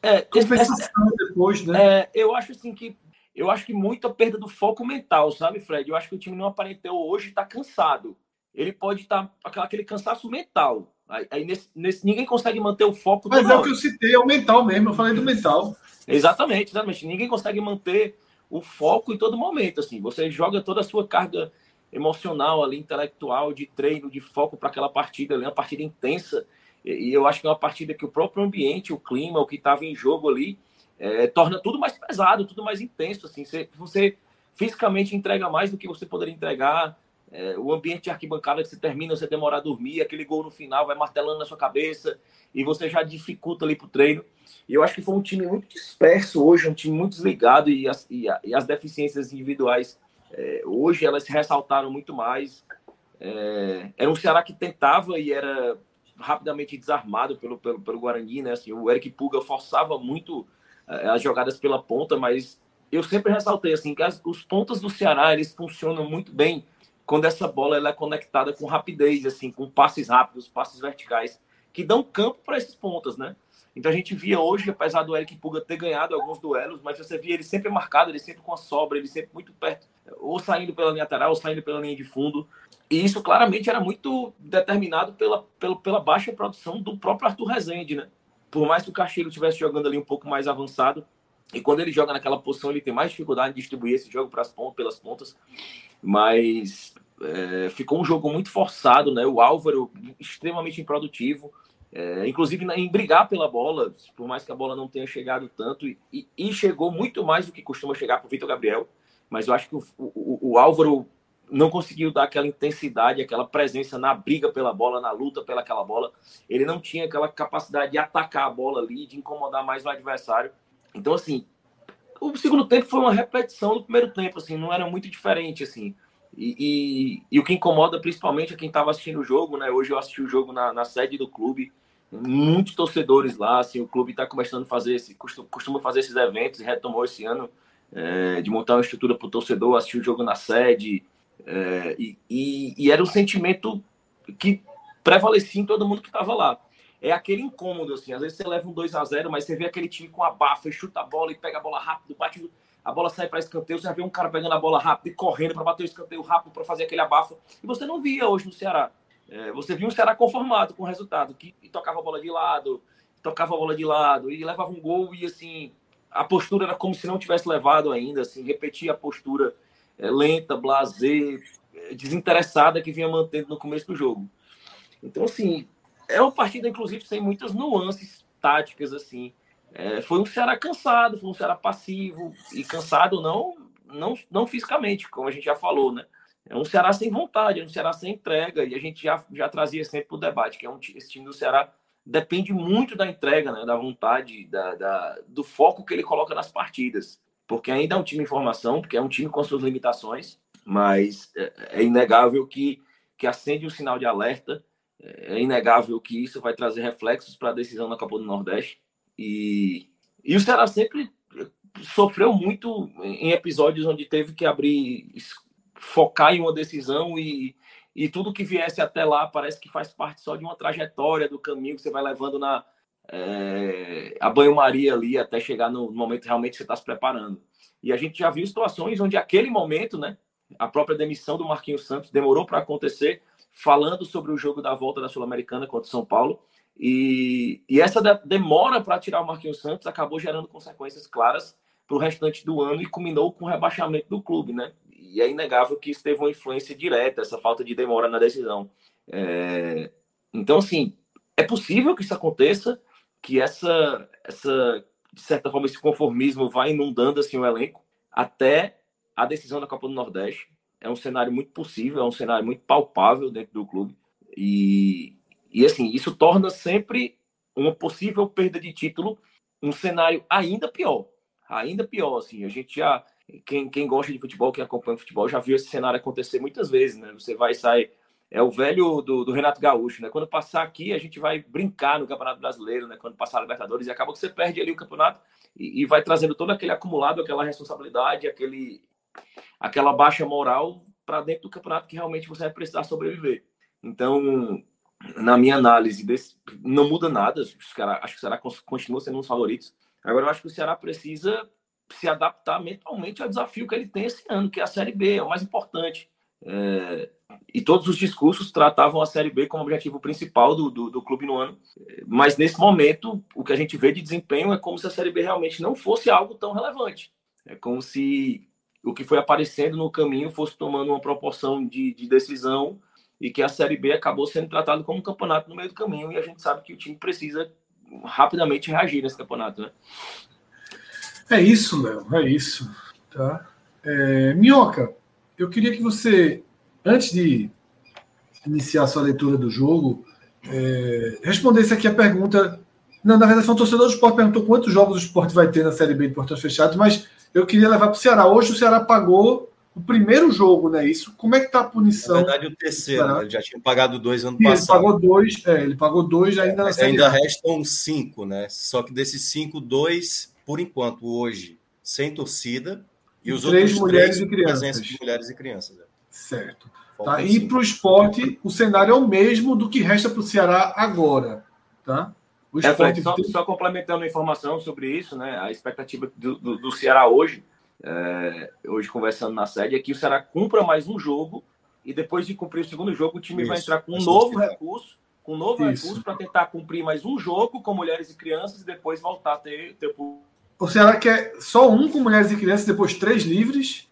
é, compensação essa, depois, né? É, eu acho assim que eu acho que muito a perda do foco mental, sabe, Fred? Eu acho que o time não aparentou hoje está cansado. Ele pode estar tá, aquele cansaço mental. Aí, aí nesse, nesse, ninguém consegue manter o foco. Mas é o que eu citei, é o mental mesmo. Eu falei do mental. Exatamente, exatamente. Ninguém consegue manter o foco em todo momento. Assim, você joga toda a sua carga emocional ali, intelectual, de treino, de foco para aquela partida ali, uma partida intensa. E, eu acho que é uma partida que o próprio ambiente, o clima, o que estava em jogo ali, é, torna tudo mais pesado, tudo mais intenso. Assim, você, você fisicamente entrega mais do que você poderia entregar. É, o ambiente de arquibancada que você termina, você demora a dormir, aquele gol no final vai martelando na sua cabeça e você já dificulta ali para o treino. E eu acho que foi um time muito disperso hoje, um time muito desligado e as, e, a, e as deficiências individuais é, hoje elas se ressaltaram muito mais. É, era um Ceará que tentava e era rapidamente desarmado pelo, pelo, pelo Guarani, né? Assim, o Eric Puga forçava muito uh, as jogadas pela ponta, mas eu sempre ressaltei assim que as, os pontas do Ceará eles funcionam muito bem quando essa bola ela é conectada com rapidez, assim, com passes rápidos, passes verticais, que dão campo para esses pontas, né? Então a gente via hoje, apesar do Eric Puga ter ganhado alguns duelos, mas você via ele sempre marcado, ele sempre com a sobra, ele sempre muito perto, ou saindo pela linha lateral, ou saindo pela linha de fundo. E isso claramente era muito determinado pela, pela, pela baixa produção do próprio Arthur Rezende, né? por mais que o Castilho estivesse jogando ali um pouco mais avançado, e quando ele joga naquela posição, ele tem mais dificuldade de distribuir esse jogo para as pontas, pelas pontas. Mas é, ficou um jogo muito forçado, né? O Álvaro extremamente improdutivo, é, inclusive em brigar pela bola, por mais que a bola não tenha chegado tanto, e, e chegou muito mais do que costuma chegar para o Vitor Gabriel. Mas eu acho que o, o, o Álvaro não conseguiu dar aquela intensidade, aquela presença na briga pela bola, na luta pelaquela bola. Ele não tinha aquela capacidade de atacar a bola ali, de incomodar mais o adversário. Então, assim, o segundo tempo foi uma repetição do primeiro tempo, assim, não era muito diferente, assim. E, e, e o que incomoda principalmente é quem estava assistindo o jogo, né? Hoje eu assisti o jogo na, na sede do clube, muitos torcedores lá, assim, o clube está começando a fazer, esse, costuma, fazer esses eventos, retomou esse ano, é, de montar uma estrutura para o torcedor, assistir o jogo na sede, é, e, e, e, era um sentimento que prevalecia em todo mundo que estava lá. É aquele incômodo, assim. Às vezes você leva um 2 a 0 mas você vê aquele time com abafa e chuta a bola e pega a bola rápido, bate, a bola sai para escanteio. Você vê um cara pegando a bola rápido e correndo para bater o escanteio rápido para fazer aquele abafa. E você não via hoje no Ceará. É, você viu um Ceará conformado com o resultado, que tocava a bola de lado, tocava a bola de lado e levava um gol e assim a postura era como se não tivesse levado ainda, assim, repetia a postura é, lenta, blazer, é, desinteressada que vinha mantendo no começo do jogo. Então, assim, é uma partida, inclusive, sem muitas nuances táticas, assim. É, foi um Ceará cansado, foi um Ceará passivo, e cansado não, não, não fisicamente, como a gente já falou, né? É um Ceará sem vontade, é um Ceará sem entrega, e a gente já, já trazia sempre o debate, que é um, esse time do Ceará depende muito da entrega, né, da vontade, da, da, do foco que ele coloca nas partidas. Porque ainda é um time em formação, porque é um time com suas limitações, mas é, é inegável que, que acende o sinal de alerta, é inegável que isso vai trazer reflexos para a decisão na Copa do Nordeste. E, e o Ceará sempre sofreu muito em episódios onde teve que abrir, focar em uma decisão e, e tudo que viesse até lá parece que faz parte só de uma trajetória do caminho que você vai levando na, é, a banho-maria ali até chegar no momento realmente que você está se preparando. E a gente já viu situações onde aquele momento, né, a própria demissão do Marquinhos Santos demorou para acontecer, falando sobre o jogo da volta da Sul-Americana contra o São Paulo. E, e essa demora para tirar o Marquinhos Santos acabou gerando consequências claras para o restante do ano e culminou com o rebaixamento do clube, né? E é inegável que isso teve uma influência direta, essa falta de demora na decisão. É... Então, assim, é possível que isso aconteça, que essa, essa, de certa forma, esse conformismo vai inundando assim, o elenco até a decisão da Copa do Nordeste. É um cenário muito possível, é um cenário muito palpável dentro do clube. E, e assim, isso torna sempre uma possível perda de título um cenário ainda pior. Ainda pior, assim. A gente já. Quem, quem gosta de futebol, quem acompanha futebol, já viu esse cenário acontecer muitas vezes, né? Você vai sair é o velho do, do, Renato Gaúcho, né? Quando passar aqui, a gente vai brincar no Campeonato Brasileiro, né? Quando passar a Libertadores, e acaba que você perde ali o campeonato e, e vai trazendo todo aquele acumulado, aquela responsabilidade, aquele, aquela baixa moral para dentro do campeonato que realmente você vai precisar sobreviver. Então, na minha análise, desse, não muda nada. acho que o Ceará continua sendo um dos favoritos. Agora, eu acho que o Ceará precisa se adaptar mentalmente ao desafio que ele tem esse ano, que é a Série B, é o mais importante. É, e todos os discursos tratavam a Série B como objetivo principal do, do, do, clube no ano. Mas nesse momento, o que a gente vê de desempenho é como se a Série B realmente não fosse algo tão relevante. É como se o que foi aparecendo no caminho fosse tomando uma proporção de, de decisão e que a Série B acabou sendo tratado como um campeonato no meio do caminho. E a gente sabe que o time precisa rapidamente reagir nesse campeonato. Né? É isso, Léo, é isso. Tá? É, Minhoca, eu queria que você, antes de iniciar a sua leitura do jogo, é, respondesse aqui a pergunta. Não, na verdade, um torcedor do esporte perguntou quantos jogos o esporte vai ter na Série B de Portões Fechados, mas eu queria levar para o Ceará. Hoje o Ceará pagou o primeiro jogo, né? Isso. Como é que está a punição? Na verdade, o terceiro, né? Ele já tinha pagado dois ano e passado. Ele pagou dois, é, ele pagou dois ainda na Série Ainda restam cinco, né? Só que desses cinco, dois, por enquanto, hoje, sem torcida, e os três outros mulheres três, e crianças. de mulheres e crianças. É. Certo. Tá? E para o esporte, o cenário é o mesmo do que resta para o Ceará agora. Tá? O é, esporte... só, só, complementando a informação sobre isso, né? a expectativa do, do, do Ceará hoje, é, hoje conversando na sede, é que o Ceará cumpra mais um jogo e depois de cumprir o segundo jogo, o time isso, vai entrar com um novo recurso, com um novo Isso. recurso para tentar cumprir mais um jogo com mulheres e crianças e depois voltar a ter, ter o Ceará quer só um com mulheres e crianças, depois três livres?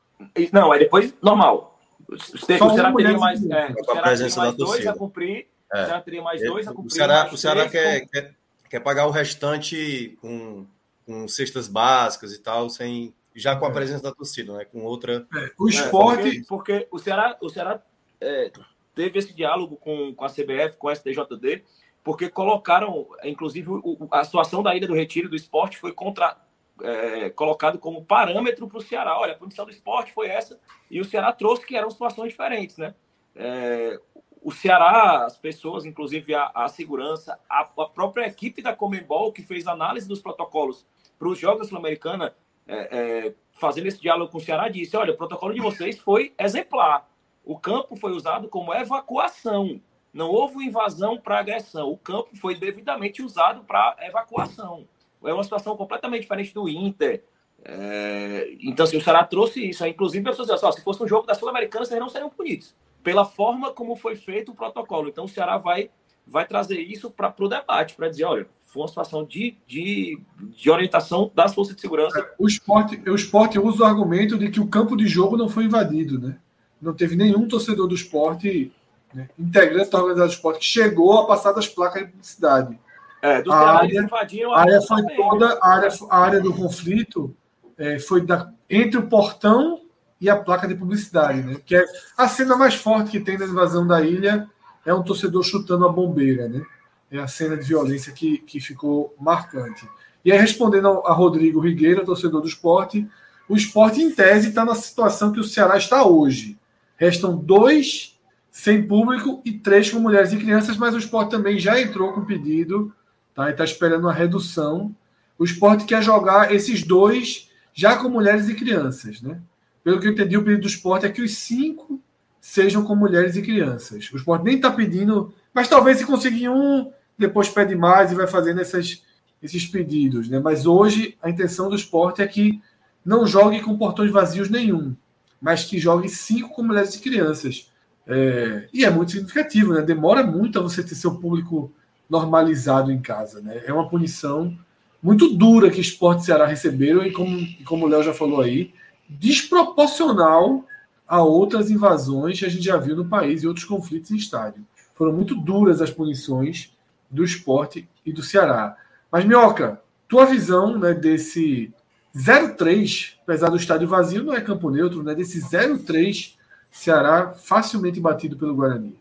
Não, é depois normal. O, Ceará teria mais, é, o Ceará teria mais dois a cumprir. É. O Ceará teria mais dois a cumprir. O Ceará, o Ceará quer, com... quer, quer pagar o restante com, com cestas básicas e tal, sem já com a é. presença da torcida, né? Com outra. É, o esporte. porque, porque, o Ceará, o Ceará é, teve esse diálogo com, com a CBF, com a STJD, porque colocaram, inclusive, o, a situação da Ilha do Retiro do esporte foi contra, é, colocado como parâmetro para o Ceará. Olha, a punição do esporte foi essa, e o Ceará trouxe que eram situações diferentes, né? É, o Ceará, as pessoas, inclusive a, a segurança, a, a, própria equipe da Comembol, que fez análise dos protocolos para os Jogos Sul-Americana, é, é, fazendo esse diálogo com o Ceará, disse: olha, o protocolo de vocês foi exemplar. O campo foi usado como evacuação. Não houve invasão para agressão. O campo foi devidamente usado para evacuação é uma situação completamente diferente do Inter. É, então, assim, o Ceará trouxe isso. Inclusive, pessoas dizem, se fosse um jogo da Sul-Americana, vocês não seriam punidos. Pela forma como foi feito o protocolo. Então, o Ceará vai, vai trazer isso para o debate, para dizer, olha, foi uma situação de, de, de orientação das forças de segurança. O esporte, o esporte usa o argumento de que o campo de jogo não foi invadido, né? Não teve nenhum torcedor do esporte, né, integrante da organização do esporte, que chegou a passar das placas de publicidade. É, dos a área, invadiram a área foi toda a área, a área do conflito é, foi da, entre o portão e a placa de publicidade, né? Que é a cena mais forte que tem na invasão da ilha é um torcedor chutando a bombeira, né? É a cena de violência que, que ficou marcante. E aí, respondendo a Rodrigo Rigueira, torcedor do esporte, o esporte, em tese, está na situação que o Ceará está hoje. Restam dois sem público e três com mulheres e crianças, mas o esporte também já entrou com pedido Tá? está esperando uma redução. O esporte quer jogar esses dois já com mulheres e crianças. Né? Pelo que eu entendi, o pedido do esporte é que os cinco sejam com mulheres e crianças. O esporte nem está pedindo, mas talvez se conseguir um, depois pede mais e vai fazendo essas, esses pedidos. Né? Mas hoje a intenção do esporte é que não jogue com portões vazios nenhum, mas que jogue cinco com mulheres e crianças. É, e é muito significativo, né? Demora muito a você ter seu público normalizado em casa. Né? É uma punição muito dura que o Esporte Ceará receberam e, como, como o Léo já falou aí, desproporcional a outras invasões que a gente já viu no país e outros conflitos em estádio. Foram muito duras as punições do esporte e do Ceará. Mas, Minhoca, tua visão né, desse 0-3, apesar do estádio vazio, não é campo neutro, né, desse 0-3 Ceará facilmente batido pelo Guarani.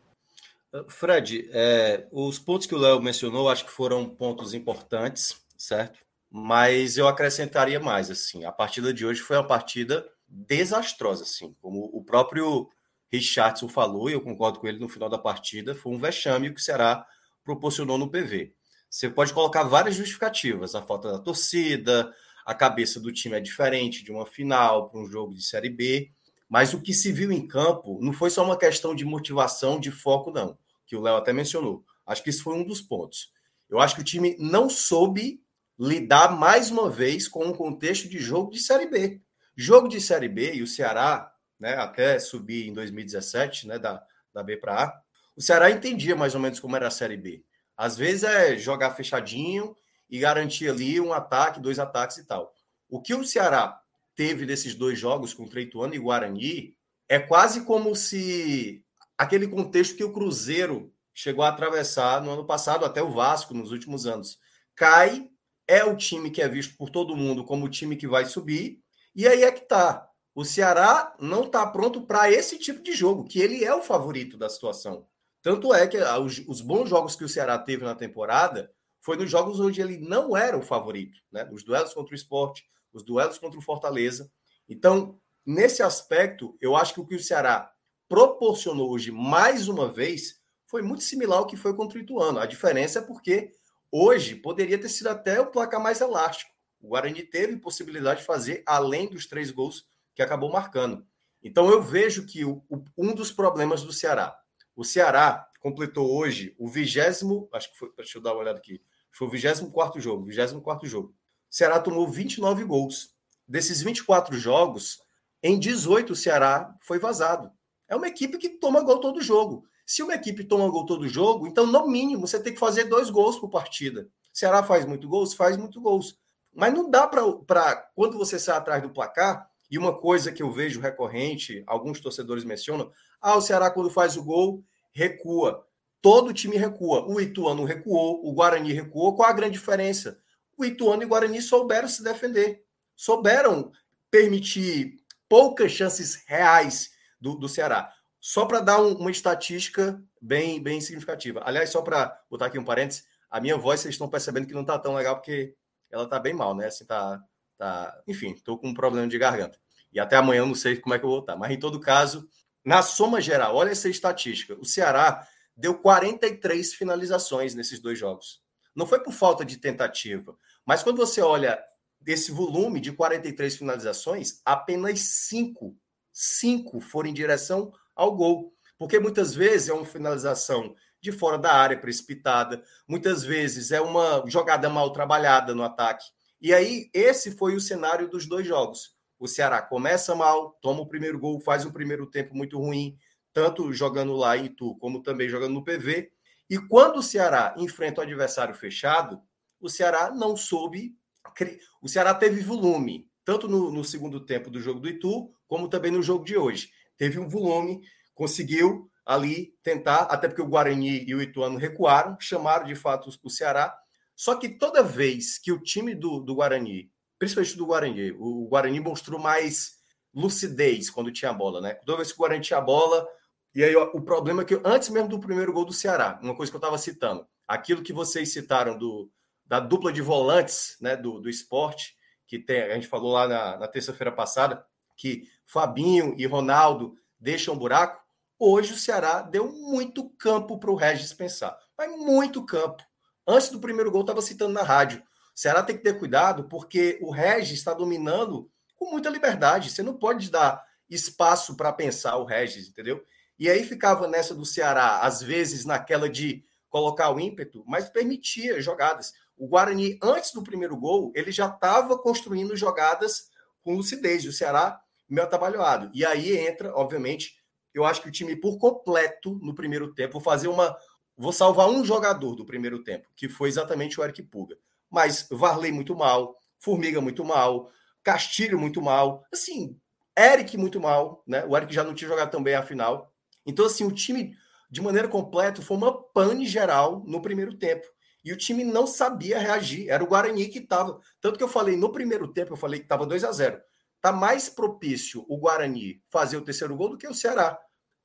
Fred, é, os pontos que o Léo mencionou, acho que foram pontos importantes, certo? Mas eu acrescentaria mais, assim, a partida de hoje foi uma partida desastrosa, assim, como o próprio Richardson falou, e eu concordo com ele no final da partida, foi um vexame que o Ceará proporcionou no PV. Você pode colocar várias justificativas, a falta da torcida, a cabeça do time é diferente de uma final para um jogo de Série B, mas o que se viu em campo não foi só uma questão de motivação, de foco, não, que o Léo até mencionou. Acho que isso foi um dos pontos. Eu acho que o time não soube lidar mais uma vez com um contexto de jogo de Série B. Jogo de Série B e o Ceará, né, até subir em 2017, né, da, da B para A, o Ceará entendia mais ou menos como era a Série B. Às vezes é jogar fechadinho e garantir ali um ataque, dois ataques e tal. O que o Ceará teve desses dois jogos contra Ituano e Guarani é quase como se aquele contexto que o Cruzeiro chegou a atravessar no ano passado, até o Vasco nos últimos anos. Cai, é o time que é visto por todo mundo como o time que vai subir, e aí é que tá. O Ceará não está pronto para esse tipo de jogo, que ele é o favorito da situação. Tanto é que ah, os, os, bons jogos que o Ceará teve na temporada foi nos jogos onde ele não era o favorito, né? Nos duelos contra o esporte, os duelos contra o Fortaleza. Então, nesse aspecto, eu acho que o que o Ceará proporcionou hoje, mais uma vez, foi muito similar ao que foi contra o Ituano. A diferença é porque hoje poderia ter sido até o placar mais elástico. O Guarani teve possibilidade de fazer além dos três gols que acabou marcando. Então eu vejo que o, o, um dos problemas do Ceará, o Ceará completou hoje o vigésimo, acho que foi, deixa eu dar uma olhada aqui, foi o vigésimo quarto jogo, vigésimo quarto jogo. O Ceará tomou 29 gols. Desses 24 jogos, em 18 o Ceará foi vazado. É uma equipe que toma gol todo jogo. Se uma equipe toma gol todo jogo, então, no mínimo, você tem que fazer dois gols por partida. Ceará faz muito gols? Faz muito gols. Mas não dá para. Quando você sai atrás do placar, e uma coisa que eu vejo recorrente, alguns torcedores mencionam: ah, o Ceará, quando faz o gol, recua. Todo time recua. O Ituano recuou, o Guarani recuou. Qual a grande diferença? O Ituano e o Guarani souberam se defender. Souberam permitir poucas chances reais do, do Ceará. Só para dar um, uma estatística bem, bem significativa. Aliás, só para botar aqui um parênteses, a minha voz vocês estão percebendo que não está tão legal porque ela está bem mal, né? Assim, tá, tá... Enfim, estou com um problema de garganta. E até amanhã eu não sei como é que eu vou estar. Mas, em todo caso, na soma geral, olha essa estatística. O Ceará deu 43 finalizações nesses dois jogos. Não foi por falta de tentativa, mas quando você olha desse volume de 43 finalizações, apenas cinco, cinco foram em direção ao gol. Porque muitas vezes é uma finalização de fora da área precipitada, muitas vezes é uma jogada mal trabalhada no ataque. E aí, esse foi o cenário dos dois jogos. O Ceará começa mal, toma o primeiro gol, faz um primeiro tempo muito ruim, tanto jogando lá em Itu, como também jogando no PV. E quando o Ceará enfrenta o adversário fechado, o Ceará não soube. O Ceará teve volume, tanto no, no segundo tempo do jogo do Itu, como também no jogo de hoje. Teve um volume, conseguiu ali tentar, até porque o Guarani e o Ituano recuaram, chamaram de fato o Ceará. Só que toda vez que o time do, do Guarani, principalmente do Guarani, o Guarani mostrou mais lucidez quando tinha a bola, né? Toda vez que o Guarani tinha a bola, e aí o problema é que antes mesmo do primeiro gol do Ceará, uma coisa que eu estava citando, aquilo que vocês citaram do, da dupla de volantes né, do, do esporte, que tem, a gente falou lá na, na terça-feira passada, que Fabinho e Ronaldo deixam buraco. Hoje o Ceará deu muito campo para o Regis pensar. Mas muito campo. Antes do primeiro gol, estava citando na rádio. O Ceará tem que ter cuidado, porque o Regis está dominando com muita liberdade. Você não pode dar espaço para pensar o Regis, entendeu? E aí ficava nessa do Ceará, às vezes naquela de colocar o ímpeto, mas permitia jogadas. O Guarani, antes do primeiro gol, ele já estava construindo jogadas com lucidez. O Ceará meio atabalhoado. E aí entra, obviamente, eu acho que o time por completo no primeiro tempo, fazer uma. Vou salvar um jogador do primeiro tempo, que foi exatamente o Eric Puga. Mas Varley muito mal, Formiga muito mal, Castilho muito mal, assim, Eric muito mal, né? O Eric já não tinha jogado também a final. Então, assim, o time, de maneira completa, foi uma pane geral no primeiro tempo. E o time não sabia reagir. Era o Guarani que estava. Tanto que eu falei no primeiro tempo, eu falei que estava 2 a 0 Está mais propício o Guarani fazer o terceiro gol do que o Ceará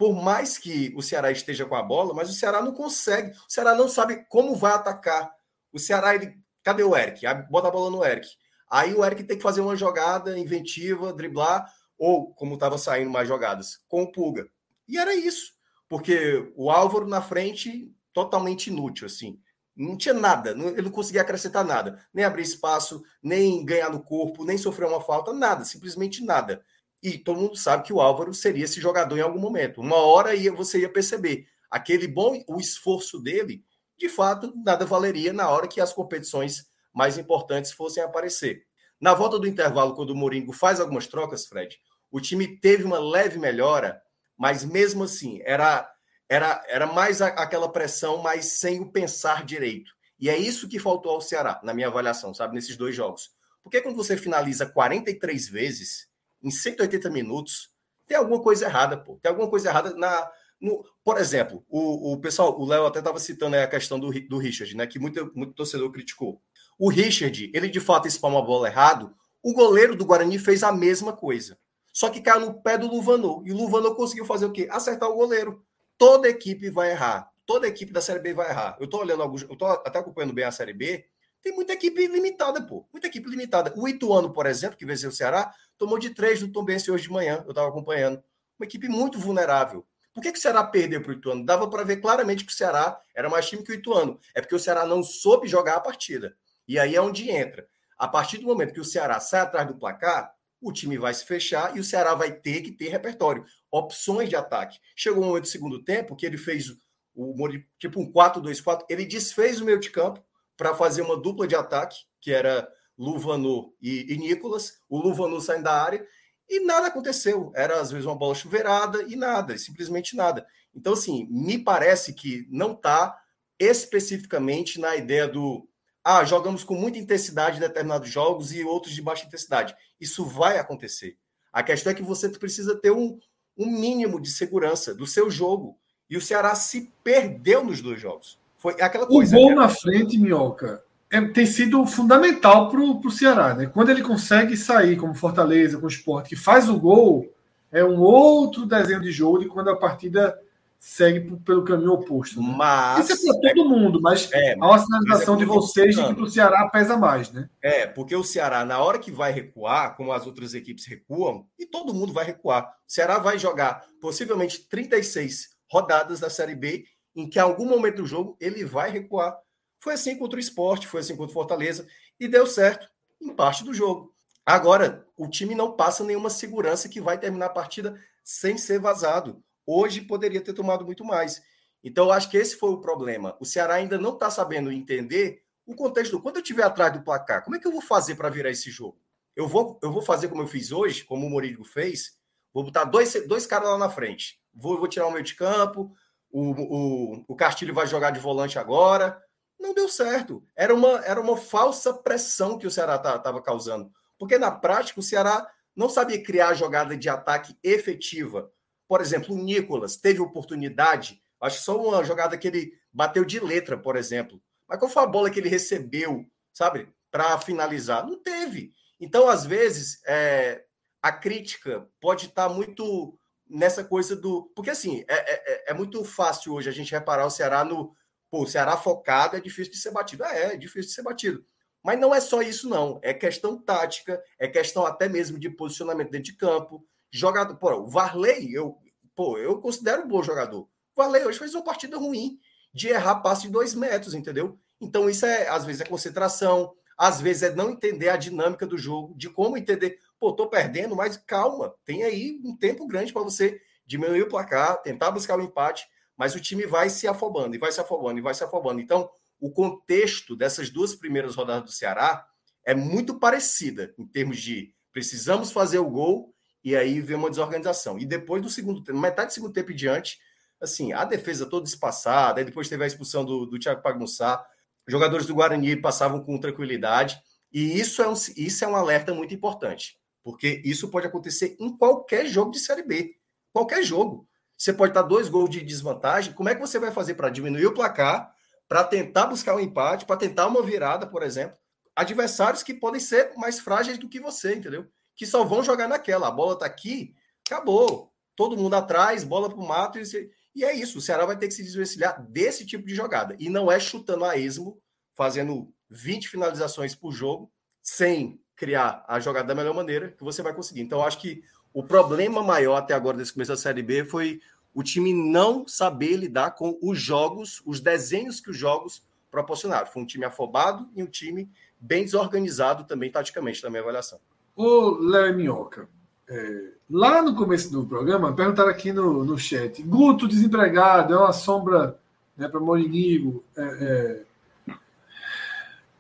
por mais que o Ceará esteja com a bola, mas o Ceará não consegue. O Ceará não sabe como vai atacar. O Ceará, ele. Cadê o Eric? Bota a bola no Eric. Aí o Eric tem que fazer uma jogada inventiva, driblar, ou, como estava saindo mais jogadas, com o Pulga. E era isso. Porque o Álvaro na frente, totalmente inútil, assim. Não tinha nada, ele não conseguia acrescentar nada. Nem abrir espaço, nem ganhar no corpo, nem sofrer uma falta, nada, simplesmente nada. E todo mundo sabe que o Álvaro seria esse jogador em algum momento. Uma hora ia, você ia perceber. Aquele bom, o esforço dele, de fato, nada valeria na hora que as competições mais importantes fossem aparecer. Na volta do intervalo, quando o Moringo faz algumas trocas, Fred, o time teve uma leve melhora, mas mesmo assim, era, era, era mais a, aquela pressão, mas sem o pensar direito. E é isso que faltou ao Ceará, na minha avaliação, sabe, nesses dois jogos. Porque quando você finaliza 43 vezes, em 180 minutos, tem alguma coisa errada, pô. Tem alguma coisa errada na. No, por exemplo, o, o pessoal, o Léo até estava citando a questão do, do Richard, né? Que muito, muito torcedor criticou. O Richard, ele de fato espalma a bola errado. O goleiro do Guarani fez a mesma coisa. Só que caiu no pé do Luvanô. E o Luvanô conseguiu fazer o quê? Acertar o goleiro. Toda equipe vai errar. Toda equipe da Série B vai errar. Eu tô olhando alguns. Eu tô até acompanhando bem a Série B. Tem muita equipe limitada, pô. Muita equipe limitada. O Ituano, por exemplo, que venceu o Ceará, tomou de três do Tom Bense hoje de manhã. Eu estava acompanhando. Uma equipe muito vulnerável. Por que, que o Ceará perdeu para o Ituano? Dava para ver claramente que o Ceará era mais time que o Ituano. É porque o Ceará não soube jogar a partida. E aí é onde entra. A partir do momento que o Ceará sai atrás do placar, o time vai se fechar e o Ceará vai ter que ter repertório, opções de ataque. Chegou um momento do segundo tempo que ele fez o tipo um 4-2-4, ele desfez o meio de campo para fazer uma dupla de ataque, que era Luvanu e, e Nicolas, o Luvanu saindo da área, E nada aconteceu. Era, às vezes, uma bola chuveirada e nada, simplesmente nada. Então, assim, me parece que não está especificamente na ideia do ah, jogamos com muita intensidade em determinados jogos e outros de baixa intensidade. Isso vai acontecer. A questão é que você precisa ter um, um mínimo de segurança do seu jogo. E o Ceará se perdeu nos dois jogos. Foi aquela coisa. O gol na frente, Minhoca, é, tem sido fundamental para o Ceará. Né? Quando ele consegue sair como Fortaleza, com o esporte, que faz o gol, é um outro desenho de jogo de quando a partida segue pelo caminho oposto. Né? Mas, Isso é para todo mundo, mas é, há uma sinalização é de vocês de que o Ceará pesa mais, né? É, porque o Ceará, na hora que vai recuar, como as outras equipes recuam, e todo mundo vai recuar, o Ceará vai jogar possivelmente 36 rodadas da Série B, em que em algum momento do jogo ele vai recuar. Foi assim contra o esporte, foi assim contra o Fortaleza, e deu certo em parte do jogo. Agora, o time não passa nenhuma segurança que vai terminar a partida sem ser vazado. Hoje poderia ter tomado muito mais. Então, eu acho que esse foi o problema. O Ceará ainda não está sabendo entender o contexto. Quando eu estiver atrás do placar, como é que eu vou fazer para virar esse jogo? Eu vou, eu vou fazer como eu fiz hoje, como o Murilo fez. Vou botar dois, dois caras lá na frente. Vou, vou tirar o meio de campo. O, o, o Castilho vai jogar de volante agora. Não deu certo. Era uma, era uma falsa pressão que o Ceará estava tá, causando. Porque na prática o Ceará não sabia criar jogada de ataque efetiva. Por exemplo, o Nicolas teve oportunidade, acho que só uma jogada que ele bateu de letra, por exemplo. Mas qual foi a bola que ele recebeu, sabe, para finalizar? Não teve. Então, às vezes, é, a crítica pode estar tá muito nessa coisa do. Porque, assim, é, é, é, é, muito fácil hoje a gente reparar o Ceará no. Pô, o Ceará focado é difícil de ser batido. É, é difícil de ser batido. Mas não é só isso, não. É questão tática, é questão até mesmo de posicionamento dentro de campo. Jogador, pô, o Varley, eu, pô, eu considero um bom jogador. O Varley hoje fez uma partida ruim de errar passe de dois metros, entendeu? Então, isso é, às vezes, é concentração, às vezes é não entender a dinâmica do jogo, de como entender, pô, tô perdendo, mas calma, tem aí um tempo grande para você diminuir o placar, tentar buscar o empate, mas o time vai se afobando, e vai se afobando, e vai se afobando. Então, o contexto dessas duas primeiras rodadas do Ceará é muito parecida em termos de precisamos fazer o gol e aí vem uma desorganização. E depois do segundo tempo, metade do segundo tempo e diante, assim, a defesa toda espaçada, aí depois teve a expulsão do, do Thiago Pagnussá, jogadores do Guarani passavam com tranquilidade, e isso é, um, isso é um alerta muito importante, porque isso pode acontecer em qualquer jogo de Série B, qualquer jogo. Você pode estar dois gols de desvantagem, como é que você vai fazer para diminuir o placar, para tentar buscar um empate, para tentar uma virada, por exemplo? Adversários que podem ser mais frágeis do que você, entendeu? que só vão jogar naquela. A bola tá aqui, acabou. Todo mundo atrás, bola pro mato. E, e é isso. O Ceará vai ter que se desvencilhar desse tipo de jogada. E não é chutando a esmo, fazendo 20 finalizações por jogo, sem criar a jogada da melhor maneira que você vai conseguir. Então, acho que o problema maior até agora desse começo da Série B foi o time não saber lidar com os jogos, os desenhos que os jogos proporcionaram. Foi um time afobado e um time bem desorganizado também, taticamente, na minha avaliação. Ô, Léo Minhoca, é, lá no começo do programa, perguntaram aqui no, no chat: Guto desempregado, é uma sombra né, para Morinigo. É, é...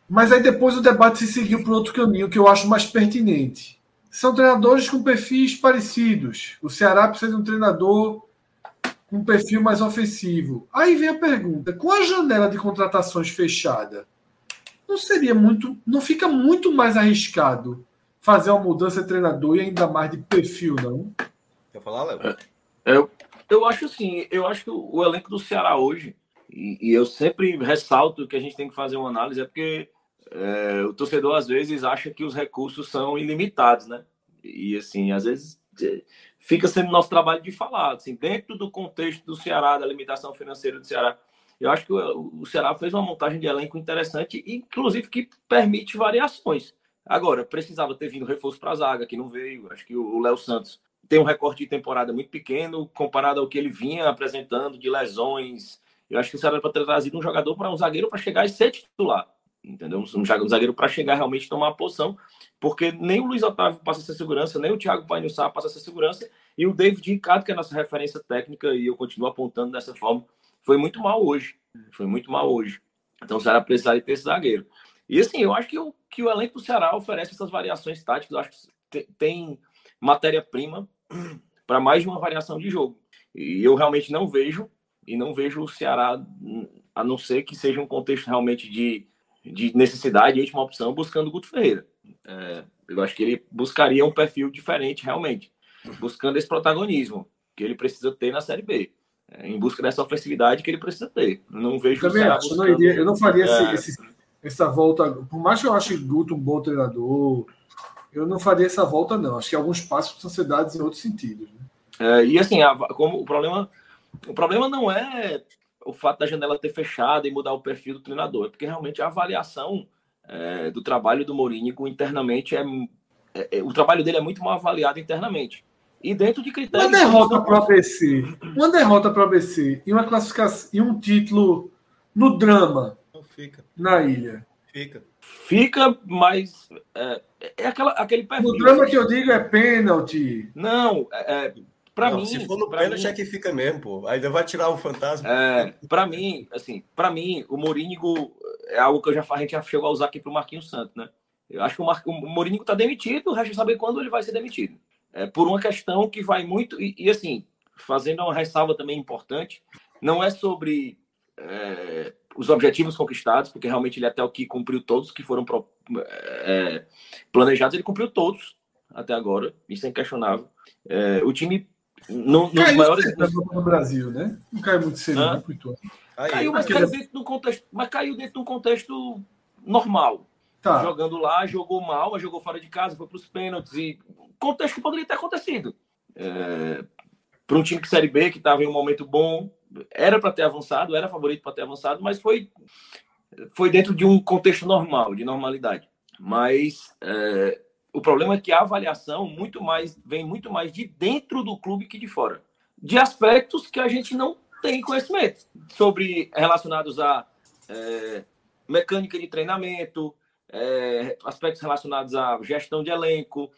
Mas aí depois o debate se seguiu por outro caminho que eu acho mais pertinente. São treinadores com perfis parecidos. O Ceará precisa de um treinador com um perfil mais ofensivo. Aí vem a pergunta: com a janela de contratações fechada, não seria muito. Não fica muito mais arriscado fazer uma mudança de treinador e ainda mais de perfil, não? Quer falar, Léo? É, eu, eu acho assim, eu acho que o, o elenco do Ceará hoje, e, e, eu sempre ressalto que a gente tem que fazer uma análise, é porque é, o torcedor às vezes acha que os recursos são ilimitados, né? E assim, às vezes fica sendo nosso trabalho de falar, assim, dentro do contexto do Ceará, da limitação financeira do Ceará. Eu acho que o, o Ceará fez uma montagem de elenco interessante, inclusive que permite variações. Agora, precisava ter vindo reforço para a zaga, que não veio. Acho que o Léo Santos tem um recorte de temporada muito pequeno comparado ao que ele vinha apresentando de lesões. Eu acho que o Ceará para ter trazido um jogador para um zagueiro para chegar e ser titular. Entendeu? Um zagueiro para chegar realmente tomar a posição, porque nem o Luiz Otávio passa essa segurança, nem o Thiago Panhussá passa essa segurança, e o David Ricardo, que é a nossa referência técnica, e eu continuo apontando dessa forma, foi muito mal hoje. Foi muito mal hoje. Então o Ceará precisaria ter esse zagueiro. E assim, eu acho que o, que o elenco do Ceará oferece essas variações táticas. Eu acho que tem, matéria-prima para mais de uma variação de jogo. E eu realmente não vejo, e não vejo o Ceará, a não ser que seja um contexto realmente de, de necessidade e última opção, buscando o Guto Ferreira. É, eu acho que ele buscaria um perfil diferente, realmente, buscando esse protagonismo que ele precisa ter na Série B. É, em busca dessa ofensividade que ele precisa ter. Não vejo Também acho, buscando... não iria, eu não faria é... esse, esse, essa volta. Por mais que eu ache Guto um bom treinador, eu não faria essa volta, não. Acho que alguns passos precisam ser dados em outros sentidos. Né? É, e assim, a, como o problema, o problema não é o fato da janela ter fechado e mudar o perfil do treinador, é porque realmente a avaliação é, do trabalho do Mourinho internamente é, é, é, o trabalho dele é muito mal avaliado internamente. E dentro de critérios. Uma derrota para o ABC, uma derrota para o ABC e uma classificação e um título no drama. Não fica. Na ilha. Fica. Fica, mas é, é aquela, aquele perfil. O drama que eu digo é pênalti. Não, é, para mim. Se for no pênalti mim, é que fica mesmo, pô. Ainda vai tirar o fantasma. É, para mim, assim, para mim, o Morínigo é algo que eu já, a gente já chegou a usar aqui pro Marquinhos Santos, né? Eu acho que o, Mar, o Morínigo tá demitido, o resto é saber quando ele vai ser demitido. É por uma questão que vai muito. E, e assim, fazendo uma ressalva também importante, não é sobre é, os objetivos conquistados, porque realmente ele até o que cumpriu todos que foram pro, é, planejados, ele cumpriu todos até agora, isso é inquestionável. É, o time no, nos caiu maiores no Brasil, né? Não caiu muito cedo, ah. né, Caiu, mas caiu dentro do contexto, mas caiu dentro de um contexto normal. Tá. Jogando lá, jogou mal, mas jogou fora de casa, foi para os pênaltis e contexto que poderia ter acontecido. É, para um time de Série B que estava em um momento bom, era para ter avançado, era favorito para ter avançado, mas foi foi dentro de um contexto normal, de normalidade. Mas é, o problema é que a avaliação muito mais vem muito mais de dentro do clube que de fora, de aspectos que a gente não tem conhecimento sobre relacionados a é, mecânica de treinamento, é, aspectos relacionados à gestão de elenco,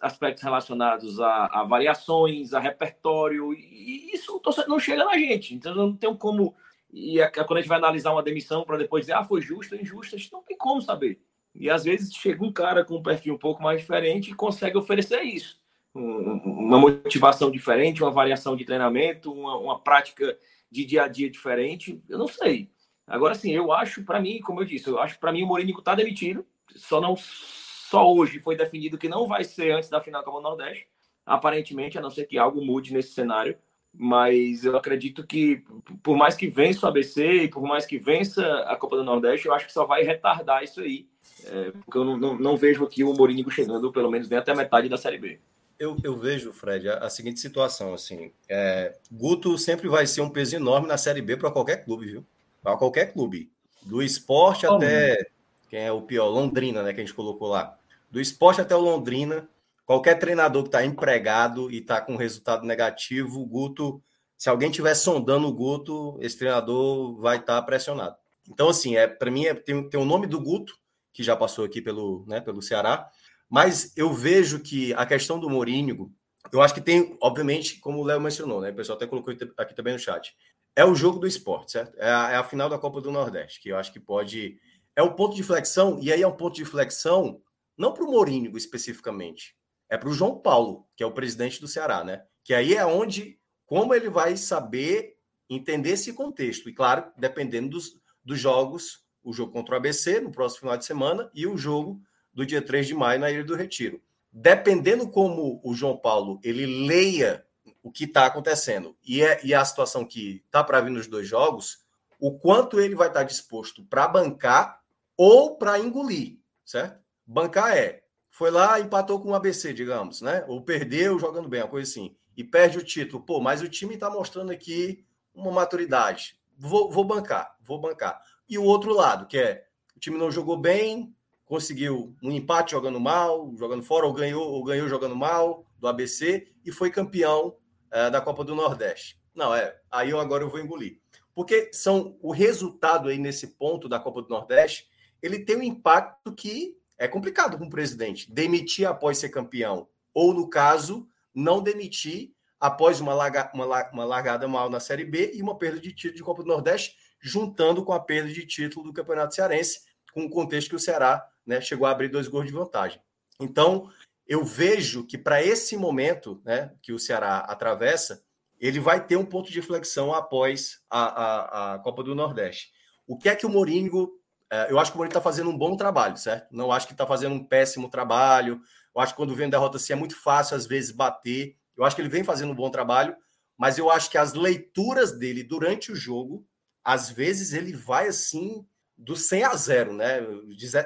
aspectos, relacionados a, a, variações, a repertório, e isso não chega na gente. Então não tem como. E quando a gente vai analisar uma demissão para depois dizer, ah, foi justa ou injusta, a gente não tem como saber. E às vezes chega um cara com um perfil um pouco mais diferente e consegue oferecer isso. Uma motivação diferente, uma variação de treinamento, uma, uma prática de dia a dia diferente. Eu não sei. Agora sim, eu acho, para mim, como eu disse, eu acho para mim o Mourinho está demitido. Só não só hoje foi definido que não vai ser antes da final da Copa do Nordeste. Aparentemente, a não ser que algo mude nesse cenário. Mas eu acredito que, por mais que vença o ABC e por mais que vença a Copa do Nordeste, eu acho que só vai retardar isso aí é, porque eu não, não, não, vejo aqui o Mourinho chegando, pelo menos, nem até a metade da Série B. Eu, eu vejo, Fred, a, a seguinte situação, assim, é, Guto sempre vai ser um peso enorme na Série B para qualquer clube, viu? Para qualquer clube. Do esporte oh, até, quem é o pior, Londrina, né, que a gente colocou lá. Do esporte até o Londrina, qualquer treinador que está empregado e está com resultado negativo, o Guto, se alguém estiver sondando o Guto, esse treinador vai estar tá pressionado. Então, assim, é, para mim, é, tem, tem o nome do Guto, que já passou aqui pelo, né, pelo Ceará. Mas eu vejo que a questão do Mourinho, eu acho que tem, obviamente, como o Léo mencionou, né? O pessoal até colocou aqui também no chat. É o jogo do esporte, certo? É a, é a final da Copa do Nordeste, que eu acho que pode. É um ponto de flexão, e aí é um ponto de flexão, não para o Mourinho especificamente, é para o João Paulo, que é o presidente do Ceará, né? Que aí é onde, como ele vai saber entender esse contexto. E claro, dependendo dos, dos jogos o jogo contra o ABC no próximo final de semana e o jogo do dia 3 de maio na Ilha do Retiro. Dependendo como o João Paulo ele leia o que está acontecendo e, é, e a situação que está para vir nos dois jogos, o quanto ele vai estar tá disposto para bancar ou para engolir, certo? Bancar é, foi lá, empatou com o ABC, digamos, né? Ou perdeu jogando bem, uma coisa assim, e perde o título. Pô, mas o time está mostrando aqui uma maturidade. Vou, vou bancar, vou bancar. E o outro lado, que é o time não jogou bem, conseguiu um empate jogando mal, jogando fora, ou ganhou, ou ganhou jogando mal do ABC e foi campeão é, da Copa do Nordeste. Não, é, aí eu agora eu vou engolir. Porque são o resultado aí nesse ponto da Copa do Nordeste, ele tem um impacto que é complicado com o presidente. Demitir após ser campeão, ou no caso, não demitir após uma, larga, uma, uma largada mal na Série B e uma perda de título de Copa do Nordeste, juntando com a perda de título do Campeonato Cearense, com o contexto que o Ceará né, chegou a abrir dois gols de vantagem. Então, eu vejo que para esse momento né, que o Ceará atravessa, ele vai ter um ponto de inflexão após a, a, a Copa do Nordeste. O que é que o Mourinho. É, eu acho que o Mourinho está fazendo um bom trabalho, certo? Não acho que está fazendo um péssimo trabalho. Eu acho que quando vem derrota assim é muito fácil, às vezes, bater. Eu acho que ele vem fazendo um bom trabalho, mas eu acho que as leituras dele durante o jogo, às vezes ele vai assim do 100 a 0, né?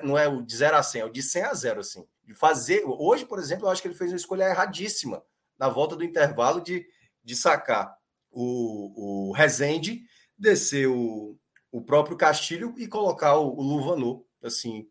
Não é o de 0 a 100, é o de 100 a 0, assim. De fazer. Hoje, por exemplo, eu acho que ele fez uma escolha erradíssima na volta do intervalo de, de sacar o, o Rezende, descer o, o próprio Castilho e colocar o, o Luvanô. Assim,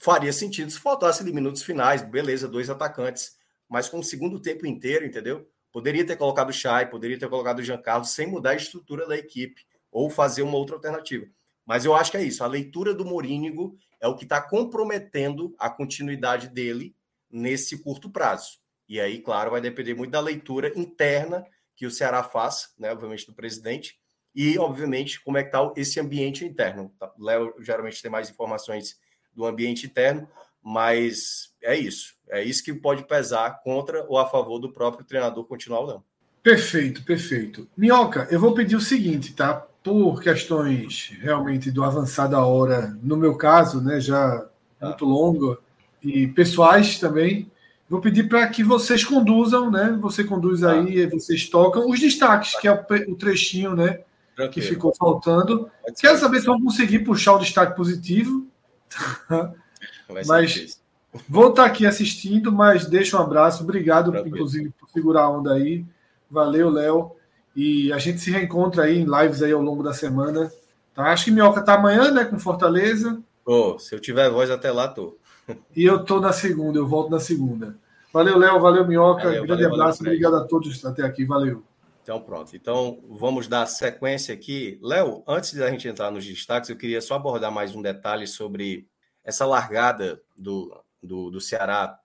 faria sentido se faltasse ali minutos finais, beleza, dois atacantes, mas com o segundo tempo inteiro, entendeu? Poderia ter colocado o Chay, poderia ter colocado o Jean Carlos sem mudar a estrutura da equipe ou fazer uma outra alternativa. Mas eu acho que é isso. A leitura do Morínigo é o que está comprometendo a continuidade dele nesse curto prazo. E aí, claro, vai depender muito da leitura interna que o Ceará faz, né, obviamente, do presidente, e, obviamente, como é que está esse ambiente interno. Tá, Léo geralmente tem mais informações do ambiente interno, mas é isso. É isso que pode pesar contra ou a favor do próprio treinador continuar ou não. Perfeito, perfeito. Minhoca, eu vou pedir o seguinte, tá? Por questões realmente do avançar da hora, no meu caso, né, já tá. muito longo, e pessoais também, vou pedir para que vocês conduzam, né? Você conduz tá. aí, vocês tocam os destaques, que é o trechinho, né? Tranquilo. Que ficou faltando. Quero saber se vão conseguir puxar o destaque positivo. Mas vou estar aqui assistindo, mas deixa um abraço. Obrigado, Tranquilo. inclusive, por segurar a onda aí. Valeu, Léo. E a gente se reencontra aí em lives aí ao longo da semana. Tá? Acho que Minhoca tá amanhã, né? Com Fortaleza. Oh, se eu tiver voz até lá, tô. e eu tô na segunda, eu volto na segunda. Valeu, Léo. Valeu, Minhoca. Valeu, Grande valeu, abraço. Valeu, Obrigado a todos até aqui. Valeu. Então, pronto. Então, vamos dar sequência aqui. Léo, antes da gente entrar nos destaques, eu queria só abordar mais um detalhe sobre essa largada do, do, do Ceará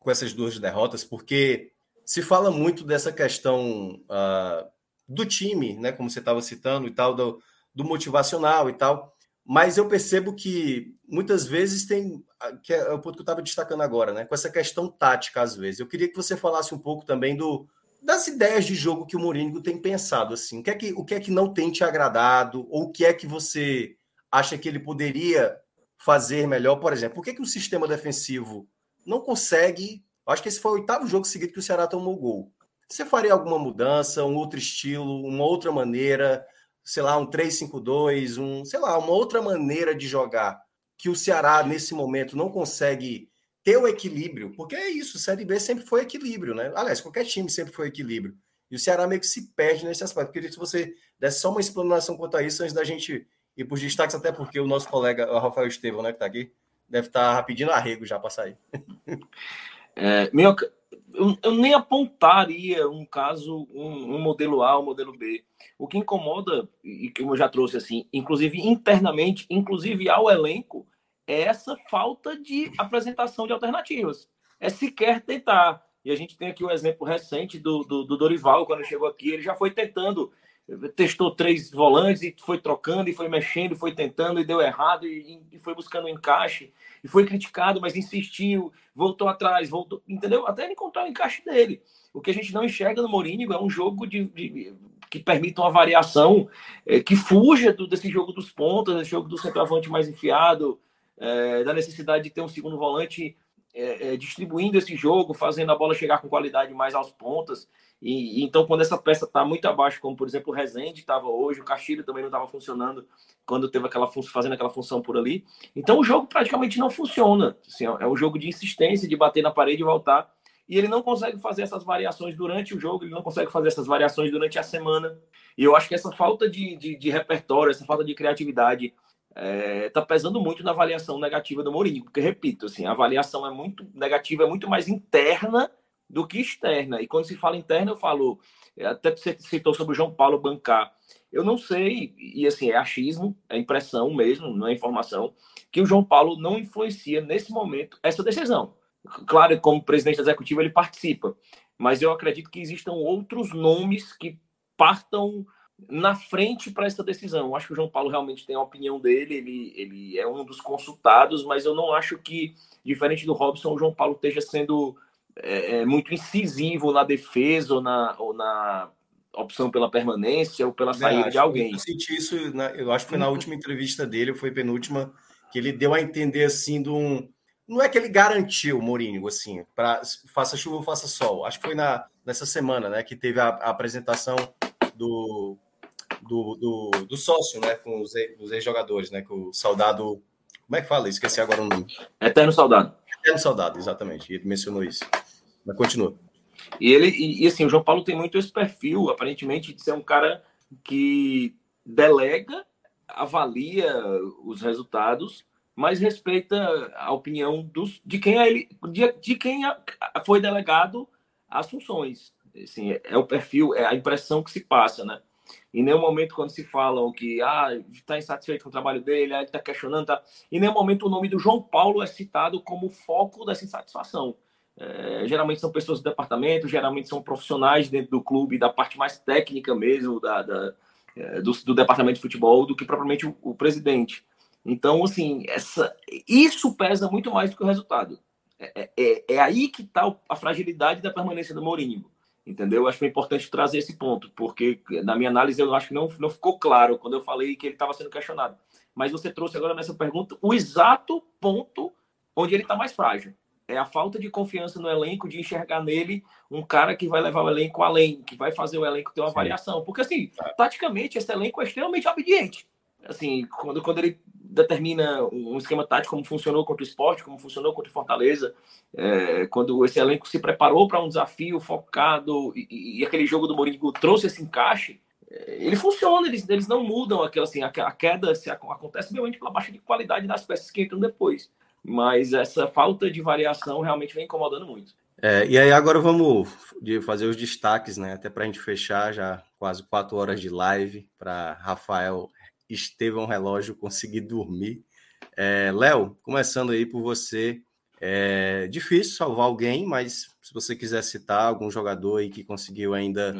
com essas duas derrotas, porque se fala muito dessa questão uh, do time, né, como você estava citando e tal, do, do, motivacional e tal, mas eu percebo que muitas vezes tem, que é o ponto que eu estava destacando agora, né, com essa questão tática às vezes. Eu queria que você falasse um pouco também do, das ideias de jogo que o Mourinho tem pensado, assim, o que é que, o que, é que não tem te agradado, ou o que é que você acha que ele poderia fazer melhor, por exemplo, por que, que o sistema defensivo não consegue? Acho que esse foi o oitavo jogo seguido que o Ceará tomou gol. Você faria alguma mudança, um outro estilo, uma outra maneira, sei lá, um 3-5-2, um, sei lá, uma outra maneira de jogar que o Ceará nesse momento não consegue ter o equilíbrio, porque é isso, Série B sempre foi equilíbrio, né? Aliás, qualquer time sempre foi equilíbrio. E o Ceará meio que se perde nesse aspecto. Queria que você desse só uma explanação quanto a isso antes da gente e por destaques, até porque o nosso colega, o Rafael Estevão, né, que está aqui, deve estar tá pedindo arrego já para sair. É, meu, eu, eu, nem apontaria um caso, um, um, modelo A, um modelo B. O que incomoda, e que eu já trouxe assim, inclusive internamente, inclusive ao elenco, é essa falta de apresentação de alternativas. É sequer tentar. E a gente tem aqui o exemplo recente do, do, do Dorival, quando chegou aqui, ele já foi tentando testou três volantes e foi trocando e foi mexendo, foi tentando e deu errado e, e, foi buscando um encaixe e foi criticado, mas insistiu, voltou atrás, voltou, entendeu? Até ele encontrar o encaixe dele. O que a gente não enxerga no Mourinho é um jogo de, de que permita uma variação é, que fuja do, desse jogo dos pontas, desse jogo do centroavante mais enfiado, é, da necessidade de ter um segundo volante é, distribuindo esse jogo, fazendo a bola chegar com qualidade mais aos pontas. E, então, quando essa peça está muito abaixo, como por exemplo o Rezende estava hoje, o Castilho também não estava funcionando quando teve aquela fazendo aquela função por ali. Então, o jogo praticamente não funciona. Assim, é um jogo de insistência, de bater na parede e voltar. E ele não consegue fazer essas variações durante o jogo, ele não consegue fazer essas variações durante a semana. E eu acho que essa falta de, de, de repertório, essa falta de criatividade está é, tá pesando muito na avaliação negativa do Mourinho, porque, repito, assim, a avaliação é muito negativa, é muito mais interna do que externa. E quando se fala interna, eu falo, até você citou sobre o João Paulo bancar. Eu não sei, e assim, é achismo, é impressão mesmo, não é informação, que o João Paulo não influencia nesse momento essa decisão. Claro, como presidente executivo, ele participa, mas eu acredito que existam outros nomes que partam na frente para essa decisão. Eu acho que o João Paulo realmente tem a opinião dele, ele, ele é um dos consultados, mas eu não acho que, diferente do Robson, o João Paulo esteja sendo é, é, muito incisivo na defesa ou na, ou na opção pela permanência ou pela saída de alguém. Eu senti isso, eu acho que foi na última entrevista dele, foi penúltima, que ele deu a entender assim de um. Não é que ele garantiu, Mourinho, assim, para faça chuva ou faça sol. Acho que foi na, nessa semana, né, que teve a, a apresentação do, do, do, do, sócio, né, com os, ex-jogadores, né, com o soldado. Como é que fala? Esqueci agora o nome. Eterno Soldado. Eterno Soldado, exatamente. Ele mencionou isso. Mas continua. E ele, e, e, assim, o João Paulo tem muito esse perfil, aparentemente, de ser um cara que delega, avalia os resultados, mas respeita a opinião dos, de quem é ele, de, de quem foi delegado as funções. Assim, é o perfil, é a impressão que se passa, né? Em nenhum momento, quando se falam que ah, está insatisfeito com o trabalho dele, ah, está questionando, tá... em nenhum momento o nome do João Paulo é citado como foco dessa insatisfação. É, geralmente são pessoas do departamento, geralmente são profissionais dentro do clube, da parte mais técnica mesmo, da, da é, do, do, departamento de futebol, do que propriamente o, o, presidente. Então, assim, essa, isso pesa muito mais do que o resultado. É, é, é aí que está a fragilidade da permanência do Mourinho. Entendeu? Acho que é importante trazer esse ponto, porque na minha análise eu acho que não, não ficou claro quando eu falei que ele estava sendo questionado. Mas você trouxe agora nessa pergunta o exato ponto onde ele está mais frágil é a falta de confiança no elenco, de enxergar nele um cara que vai levar o elenco além, que vai fazer o elenco ter uma Sim. variação. Porque, assim, é. taticamente, esse elenco é extremamente obediente. Assim, quando, quando ele determina um esquema tático, como funcionou contra o esporte, como funcionou contra o Fortaleza, é, quando esse elenco se preparou para um desafio focado e, e, aquele jogo do Mourinho trouxe esse encaixe, é, ele funciona, eles, eles não mudam aquilo assim, a, a queda se, acontece realmente pela baixa de qualidade das peças que entram depois mas essa falta de variação realmente vem incomodando muito. É, e aí agora vamos fazer os destaques, né? Até para a gente fechar já quase quatro horas de live para Rafael Estevão Relógio conseguir dormir. É, Léo, começando aí por você, é difícil salvar alguém, mas se você quiser citar algum jogador aí que conseguiu ainda,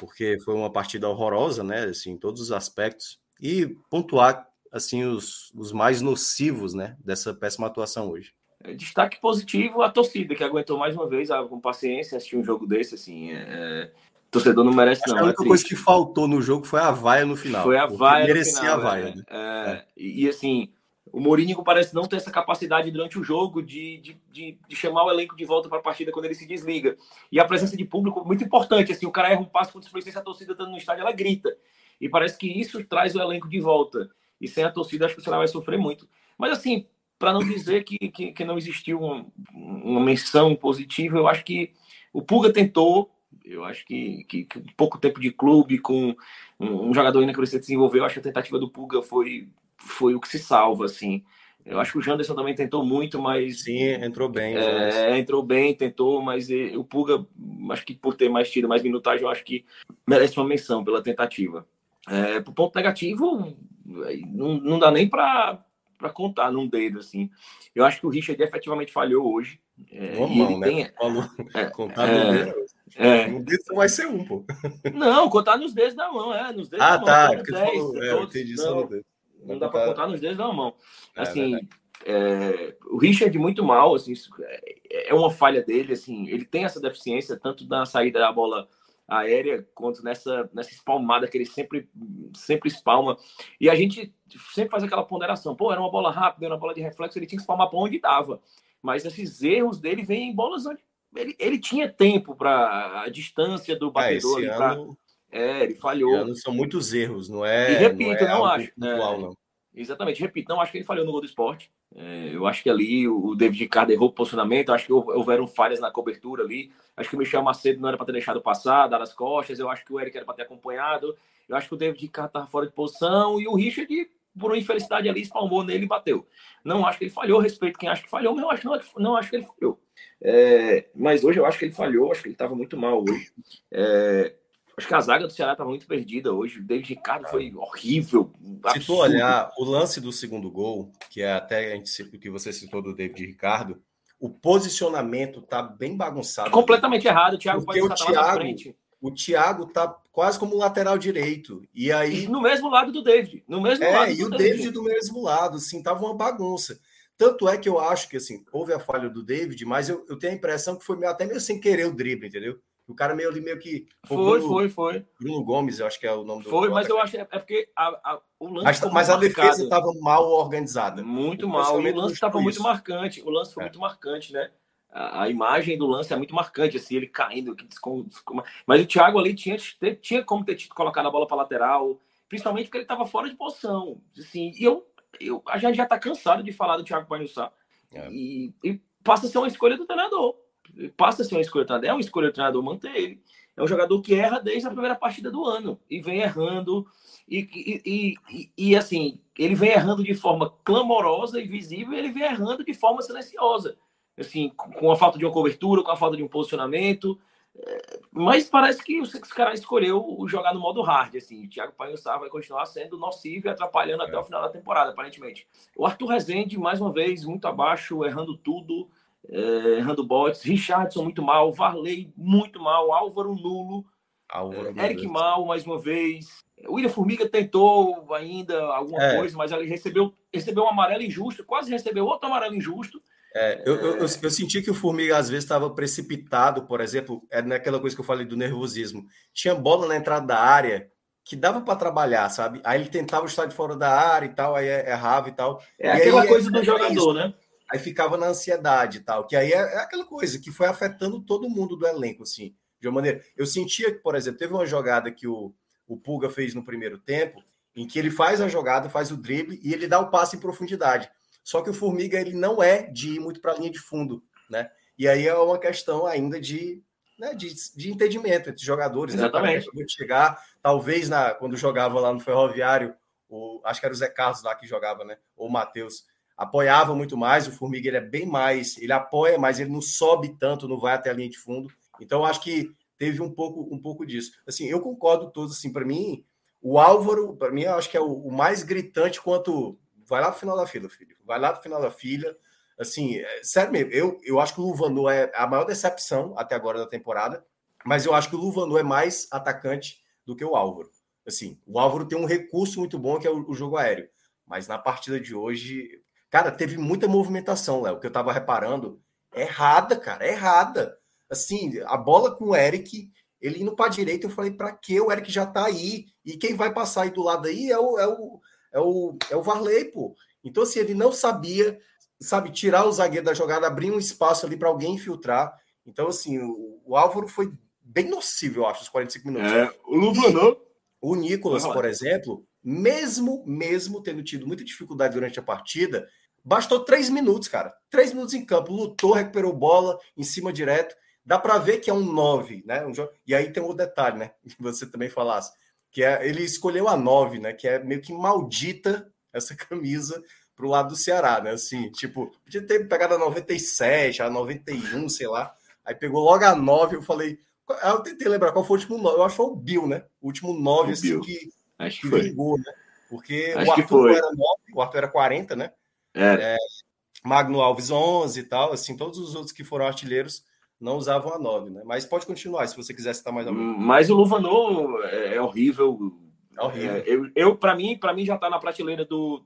porque foi uma partida horrorosa, né? Assim, em todos os aspectos, e pontuar assim os, os mais nocivos, né, dessa péssima atuação hoje. É, destaque positivo a torcida que aguentou mais uma vez ah, com paciência assistir um jogo desse assim. É... é torcedor não merece não. A única é coisa que faltou no jogo foi a vaia no final. Foi a vaia merecia final, a vaia. É, né? é, e assim, o Mourinho parece não ter essa capacidade durante o jogo de, de, de, de chamar o elenco de volta para a partida quando ele se desliga. E a presença de público muito importante. Assim, o cara erra um passo quando se a torcida estando no estádio, ela grita. E parece que isso traz o elenco de volta. E sem a torcida, acho que o Ceará vai sofrer muito. Mas, assim, para não dizer que, que, que, não existiu uma, uma menção positiva, eu acho que o Puga tentou. Eu acho que, que, que pouco tempo de clube, com um, um jogador ainda que você desenvolveu, eu acho que a tentativa do Puga foi, foi o que se salva, assim. Eu acho que o Janderson também tentou muito, mas. Sim, entrou bem. É, entrou bem, tentou, mas o Puga, acho que por ter mais tido mais minutagem, eu acho que merece uma menção pela tentativa. É, pro ponto negativo, não, não dá nem para contar num dedo, assim. Eu acho que o Richard efetivamente falhou hoje. É, Normal, né? Tem, Falou. É, contar é, no dedo. É. No dedo vai ser um, pô. Não, contar nos dedos da mão, é. Nos dedos ah, da tá. Mão, dez, falou, é, todos, entendi não, dedo. Não dá para contar nos dedos da mão. É, assim, é, o Richard muito mal, assim, é, é uma falha dele, assim, ele tem essa deficiência tanto na saída da bola aérea quanto nessa, nessa espalmada que ele sempre, sempre espalma. E a gente sempre faz aquela ponderação. Pô, era uma bola rápida, era uma bola de reflexo, ele tinha que espalmar para onde dava. Mas esses erros dele vêm em bolas onde ele, ele tinha tempo para a distância do é, batedor. É, pra... ano... é, ele falhou. são muitos erros, não é? E repito, não, é não acho. Pontual, é, não. Exatamente, repito, não acho que ele falhou no gol do esporte. É, eu acho que ali o David Ricardo errou o posicionamento, acho que houveram falhas na cobertura ali. Acho que o Michel Macedo não era para ter deixado passar, dar as costas. Eu acho que o Eric era para ter acompanhado. Eu acho que o David Ricardo estava fora de posição e o Richard, por uma infelicidade ali, espalmou nele e bateu. Não acho que ele falhou, respeito quem acha que falhou, mas eu acho, não, não acho que ele falhou. É, mas hoje eu acho que ele falhou, acho que ele estava muito mal hoje. É, Acho que a zaga do Ceará estava muito perdida hoje. O David Ricardo foi horrível. Se tu olhar o lance do segundo gol, que é até a gente, o que você citou do David Ricardo, o posicionamento tá bem bagunçado. Completamente errado. O Thiago Porque pode o Thiago, o Thiago tá quase como lateral direito. E aí. no mesmo lado do David. No mesmo é, lado e o David. David do mesmo lado, assim, tava uma bagunça. Tanto é que eu acho que assim, houve a falha do David, mas eu, eu tenho a impressão que foi até meio sem querer o drible, entendeu? O cara meio ali, meio que. Foi, Bruno, foi, foi. Bruno Gomes, eu acho que é o nome do. Foi, mas eu acho que é porque a, a, o lance. Mas, mas a defesa estava mal organizada. Muito mal. O lance estava muito marcante. O lance foi é. muito marcante, né? A, a, imagem do lance é muito marcante, assim, ele caindo. Mas o Thiago ali tinha, tinha como ter colocado a bola para lateral, principalmente porque ele estava fora de posição. Assim, e eu, eu, a gente já está cansado de falar do Thiago Panhussá. É. E, e passa a ser uma escolha do treinador passa a ser uma escolha do treinador, é uma escolha do treinador manter ele. É um jogador que erra desde a primeira partida do ano e vem errando. E, e, e, e, assim, ele vem errando de forma clamorosa e visível, e ele vem errando de forma silenciosa. Assim, com a falta de uma cobertura, com a falta de um posicionamento. É, mas parece que o cara escolheu jogar no modo hard. Assim, o Thiago Panhussá vai continuar sendo nocivo e atrapalhando até o final da temporada, aparentemente. O Arthur Rezende, mais uma vez, muito abaixo, errando tudo é, Rando Botes, Richardson muito mal, Varley muito mal, Álvaro nulo, Álvaro, é, Eric mal mais uma vez. O William Formiga tentou ainda alguma é. coisa, mas ele recebeu, recebeu um amarelo injusto, quase recebeu outro amarelo injusto. É, eu, eu, eu, senti que o Formiga às vezes estava precipitado, por exemplo, é naquela coisa que eu falei do nervosismo. Tinha bola na entrada da área que dava para trabalhar, sabe? Aí ele tentava estar de fora da área e tal, aí errava e tal. É e aquela aí, coisa do jogador, né? aí ficava na ansiedade e tal, que aí é, é, aquela coisa que foi afetando todo mundo do elenco, assim, de uma maneira. Eu sentia que, por exemplo, teve uma jogada que o, o Pulga fez no primeiro tempo, em que ele faz a jogada, faz o drible e ele dá o passe em profundidade. Só que o Formiga ele não é de ir muito para a linha de fundo, né? E aí é uma questão ainda de, né, de, de entendimento entre jogadores. Né? Exatamente. Né? chegar, talvez na, quando jogava lá no Ferroviário, o, acho que era o Zé Carlos lá que jogava, né? Ou o Matheus apoiava muito mais. O Formiga ele é bem mais, ele apoia, mas ele não sobe tanto, não vai até a linha de fundo. Então, acho que teve um pouco, um pouco disso. Assim, eu concordo todos, assim, para mim, o Álvaro, para mim, eu acho que é o, o, mais gritante quanto vai lá pro final da fila, filho. Vai lá pro final da fila. Assim, é, sério mesmo, eu, eu acho que o Luvanu é a maior decepção até agora da temporada, mas eu acho que o Luvanu é mais atacante do que o Álvaro. Assim, o Álvaro tem um recurso muito bom que é o, o jogo aéreo, mas na partida de hoje, Cara, teve muita movimentação, Léo, que eu tava reparando. Errada, cara, errada. Assim, a bola com o Eric, ele indo para direita, eu falei, para que o Eric já tá aí? E quem vai passar aí do lado aí é o, é o, é o, é o Varley, pô. Então, assim, ele não sabia, sabe, tirar o zagueiro da jogada, abrir um espaço ali para alguém infiltrar. Então, assim, o, o, Álvaro foi bem nocivo, eu acho, os 45 minutos. É, o Luvanão. O Nicolas, por exemplo, mesmo, mesmo tendo tido muita dificuldade durante a partida, bastou três minutos, cara. Três minutos em campo, lutou, recuperou bola em cima direto. Dá para ver que é um 9, né? Um jogo... E aí tem um detalhe, né? Que você também falasse, que é ele escolheu a 9, né? Que é meio que maldita essa camisa pro lado do Ceará, né? Assim, tipo, podia ter pegado a 97, a 91, sei lá. Aí pegou logo a 9, eu falei, eu tentei lembrar qual foi o último 9. Eu acho que foi o Bill, né? O último 9, assim, Bill. que Acho que, que vingou, né? Porque Acho o Arthur era 9, o Arthur era 40, né? É. é. Magno Alves 11 e tal, assim, todos os outros que foram artilheiros não usavam a 9, né? Mas pode continuar se você quiser citar mais algum. Mas o Luvanô é, é horrível. É horrível. É, eu, eu para mim, para mim já tá na prateleira do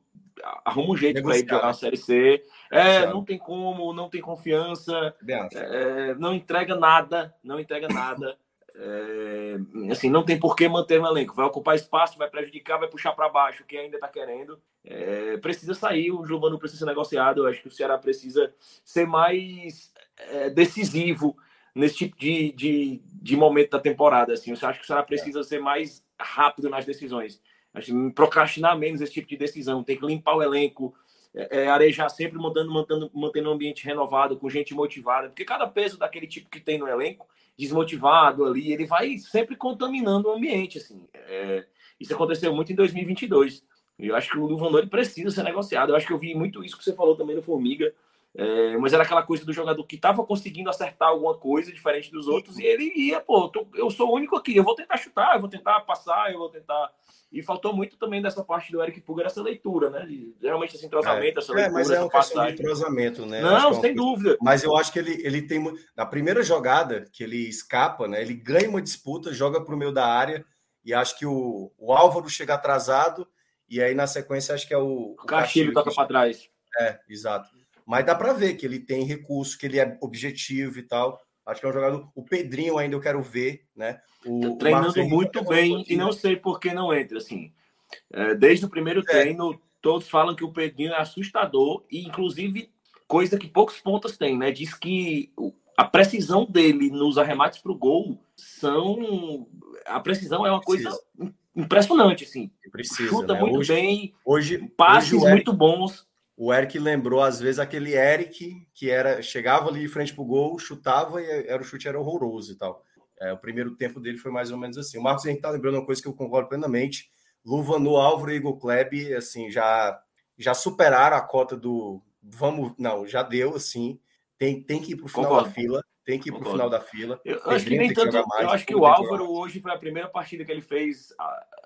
arruma um jeito para ir jogar a Série C. É, não tem como, não tem confiança, é, não entrega nada, não entrega nada. É, assim, não tem por que manter no elenco. Vai ocupar espaço, vai prejudicar, vai puxar para baixo quem ainda está querendo. É, precisa sair, o Giovanni precisa ser negociado. Eu acho que o Ceará precisa ser mais é, decisivo nesse tipo de, de, de, momento da temporada. Assim. Eu acho que o Ceará precisa ser mais rápido nas decisões. Acho procrastinar menos esse tipo de decisão. Tem que limpar o elenco, é, é, arejar sempre mantendo, mantendo, mantendo um ambiente renovado, com gente motivada, porque cada peso daquele tipo que tem no elenco desmotivado ali, ele vai sempre contaminando o ambiente, assim. É, isso aconteceu muito em 2022. Eu acho que o Luvanor precisa ser negociado. Eu acho que eu vi muito isso que você falou também no Formiga. É, mas era aquela coisa do jogador que estava conseguindo acertar alguma coisa diferente dos outros e ele ia, pô, tô, eu sou o único aqui, eu vou tentar chutar, eu vou tentar passar, eu vou tentar. E faltou muito também dessa parte do Eric Puga, essa leitura, né? Geralmente esse entrosamento, é, essa leitura. É, mas é uma questão de entrosamento, né? Não, é sem dúvida. Mas eu acho que ele, ele tem. Na primeira jogada que ele escapa, né? Ele ganha uma disputa, joga para o meio da área, e acho que o, o Álvaro chega atrasado, e aí na sequência acho que é o. O Castilho toca para trás. É, exato. Mas dá para ver que ele tem recurso, que ele é objetivo e tal. Acho que é um jogador. O Pedrinho ainda eu quero ver, né? O, treinando o muito bem e não sei por que não entra assim. É, desde o primeiro é. treino, todos falam que o Pedrinho é assustador e inclusive coisa que poucos pontos tem, né? Diz que a precisão dele nos arremates para o gol são a precisão é uma coisa Precisa. impressionante assim. Precisa, Chuta né? muito hoje, bem, hoje passes hoje Eric, muito bons. O Eric lembrou às vezes aquele Eric que era chegava ali de frente para o gol, chutava e era o chute era horroroso e tal. É, o primeiro tempo dele foi mais ou menos assim. O Marcos a gente tá lembrando uma coisa que eu concordo plenamente. Luva no Álvaro e Igor Kleb, assim, já já superaram a cota do vamos, não, já deu assim. Tem, tem que ir para o final Concordo. da fila. Tem que ir para o final da fila. Eu acho que nem tanto. Mais, eu acho que o Álvaro hoje foi a primeira partida que ele fez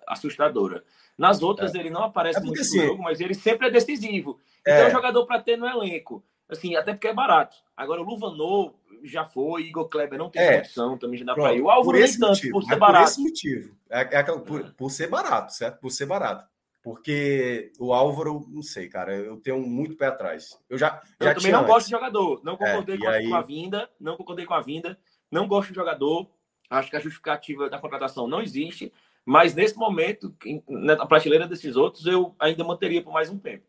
assustadora. Nas outras é. ele não aparece é muito assim, no jogo, mas ele sempre é decisivo. Então é, é um jogador para ter no elenco. Assim, até porque é barato. Agora o Luvanor já foi, Igor Kleber não tem é. condição, também já dá para ir. O Álvaro nem tanto, motivo, por ser barato. Por esse motivo. É, é, por, por ser barato, certo? Por ser barato porque o Álvaro, não sei, cara, eu tenho muito pé atrás. Eu já, já eu também não antes. gosto de jogador, não concordei é, com, a, aí... com, a, vinda, não concordei com a vinda, não gosto de jogador. Acho que a justificativa da contratação não existe, mas nesse momento, na prateleira desses outros, eu ainda manteria por mais um tempo.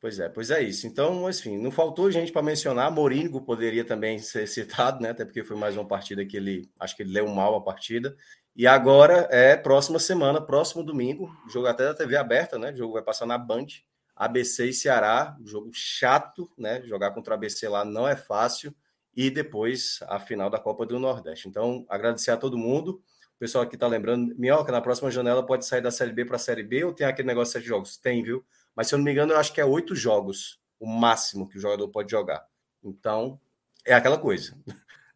Pois é, pois é isso. Então, enfim, não faltou gente para mencionar. Moringo poderia também ser citado, né? Até porque foi mais uma partida que ele acho que ele leu mal a partida. E agora é próxima semana, próximo domingo, jogo até da TV aberta, né? O jogo vai passar na Band. ABC e Ceará, jogo chato, né? Jogar contra a ABC lá não é fácil. E depois a final da Copa do Nordeste. Então, agradecer a todo mundo. O pessoal aqui tá lembrando, Minhoca, na próxima janela pode sair da Série B para a Série B ou tem aquele negócio de sete jogos? Tem, viu? Mas se eu não me engano, eu acho que é oito jogos, o máximo que o jogador pode jogar. Então, é aquela coisa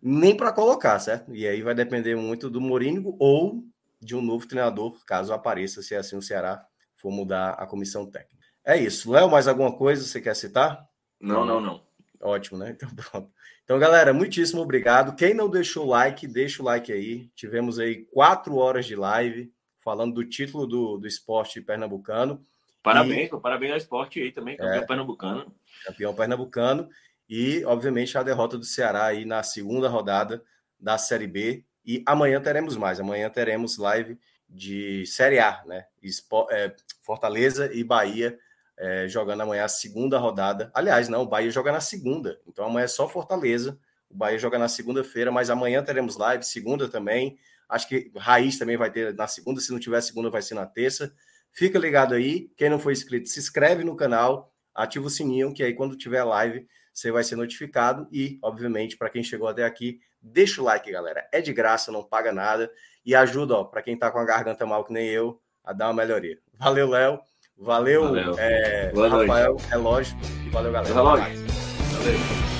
nem para colocar, certo? E aí vai depender muito do Mourinho ou de um novo treinador, caso apareça, se assim o Ceará for mudar a comissão técnica. É isso. Léo, mais alguma coisa você quer citar? Não, não, não. Ótimo, né? Então pronto. Então, galera, muitíssimo obrigado. Quem não deixou o like, deixa o like aí. Tivemos aí quatro horas de live falando do título do, do esporte pernambucano. Parabéns, e... parabéns ao esporte aí também, campeão é, pernambucano. Campeão pernambucano e, obviamente, a derrota do Ceará aí na segunda rodada da Série B. E amanhã teremos mais. Amanhã teremos live de Série A, né? É, Fortaleza e Bahia é, jogando amanhã a segunda rodada. Aliás, não, o Bahia joga na segunda. Então amanhã é só Fortaleza. O Bahia joga na segunda-feira, mas amanhã teremos live, segunda também. Acho que Raiz também vai ter na segunda. Se não tiver segunda, vai ser na terça. Fica ligado aí. Quem não for inscrito, se inscreve no canal, ativa o sininho, que aí quando tiver live você vai ser notificado. E, obviamente, para quem chegou até aqui, deixa o like, galera. É de graça, não paga nada. E ajuda, ó, para quem tá com a garganta mal que nem eu, a dar uma melhoria. Valeu, Léo. Valeu, valeu. É, Rafael, é lógico. E valeu, galera. Valeu.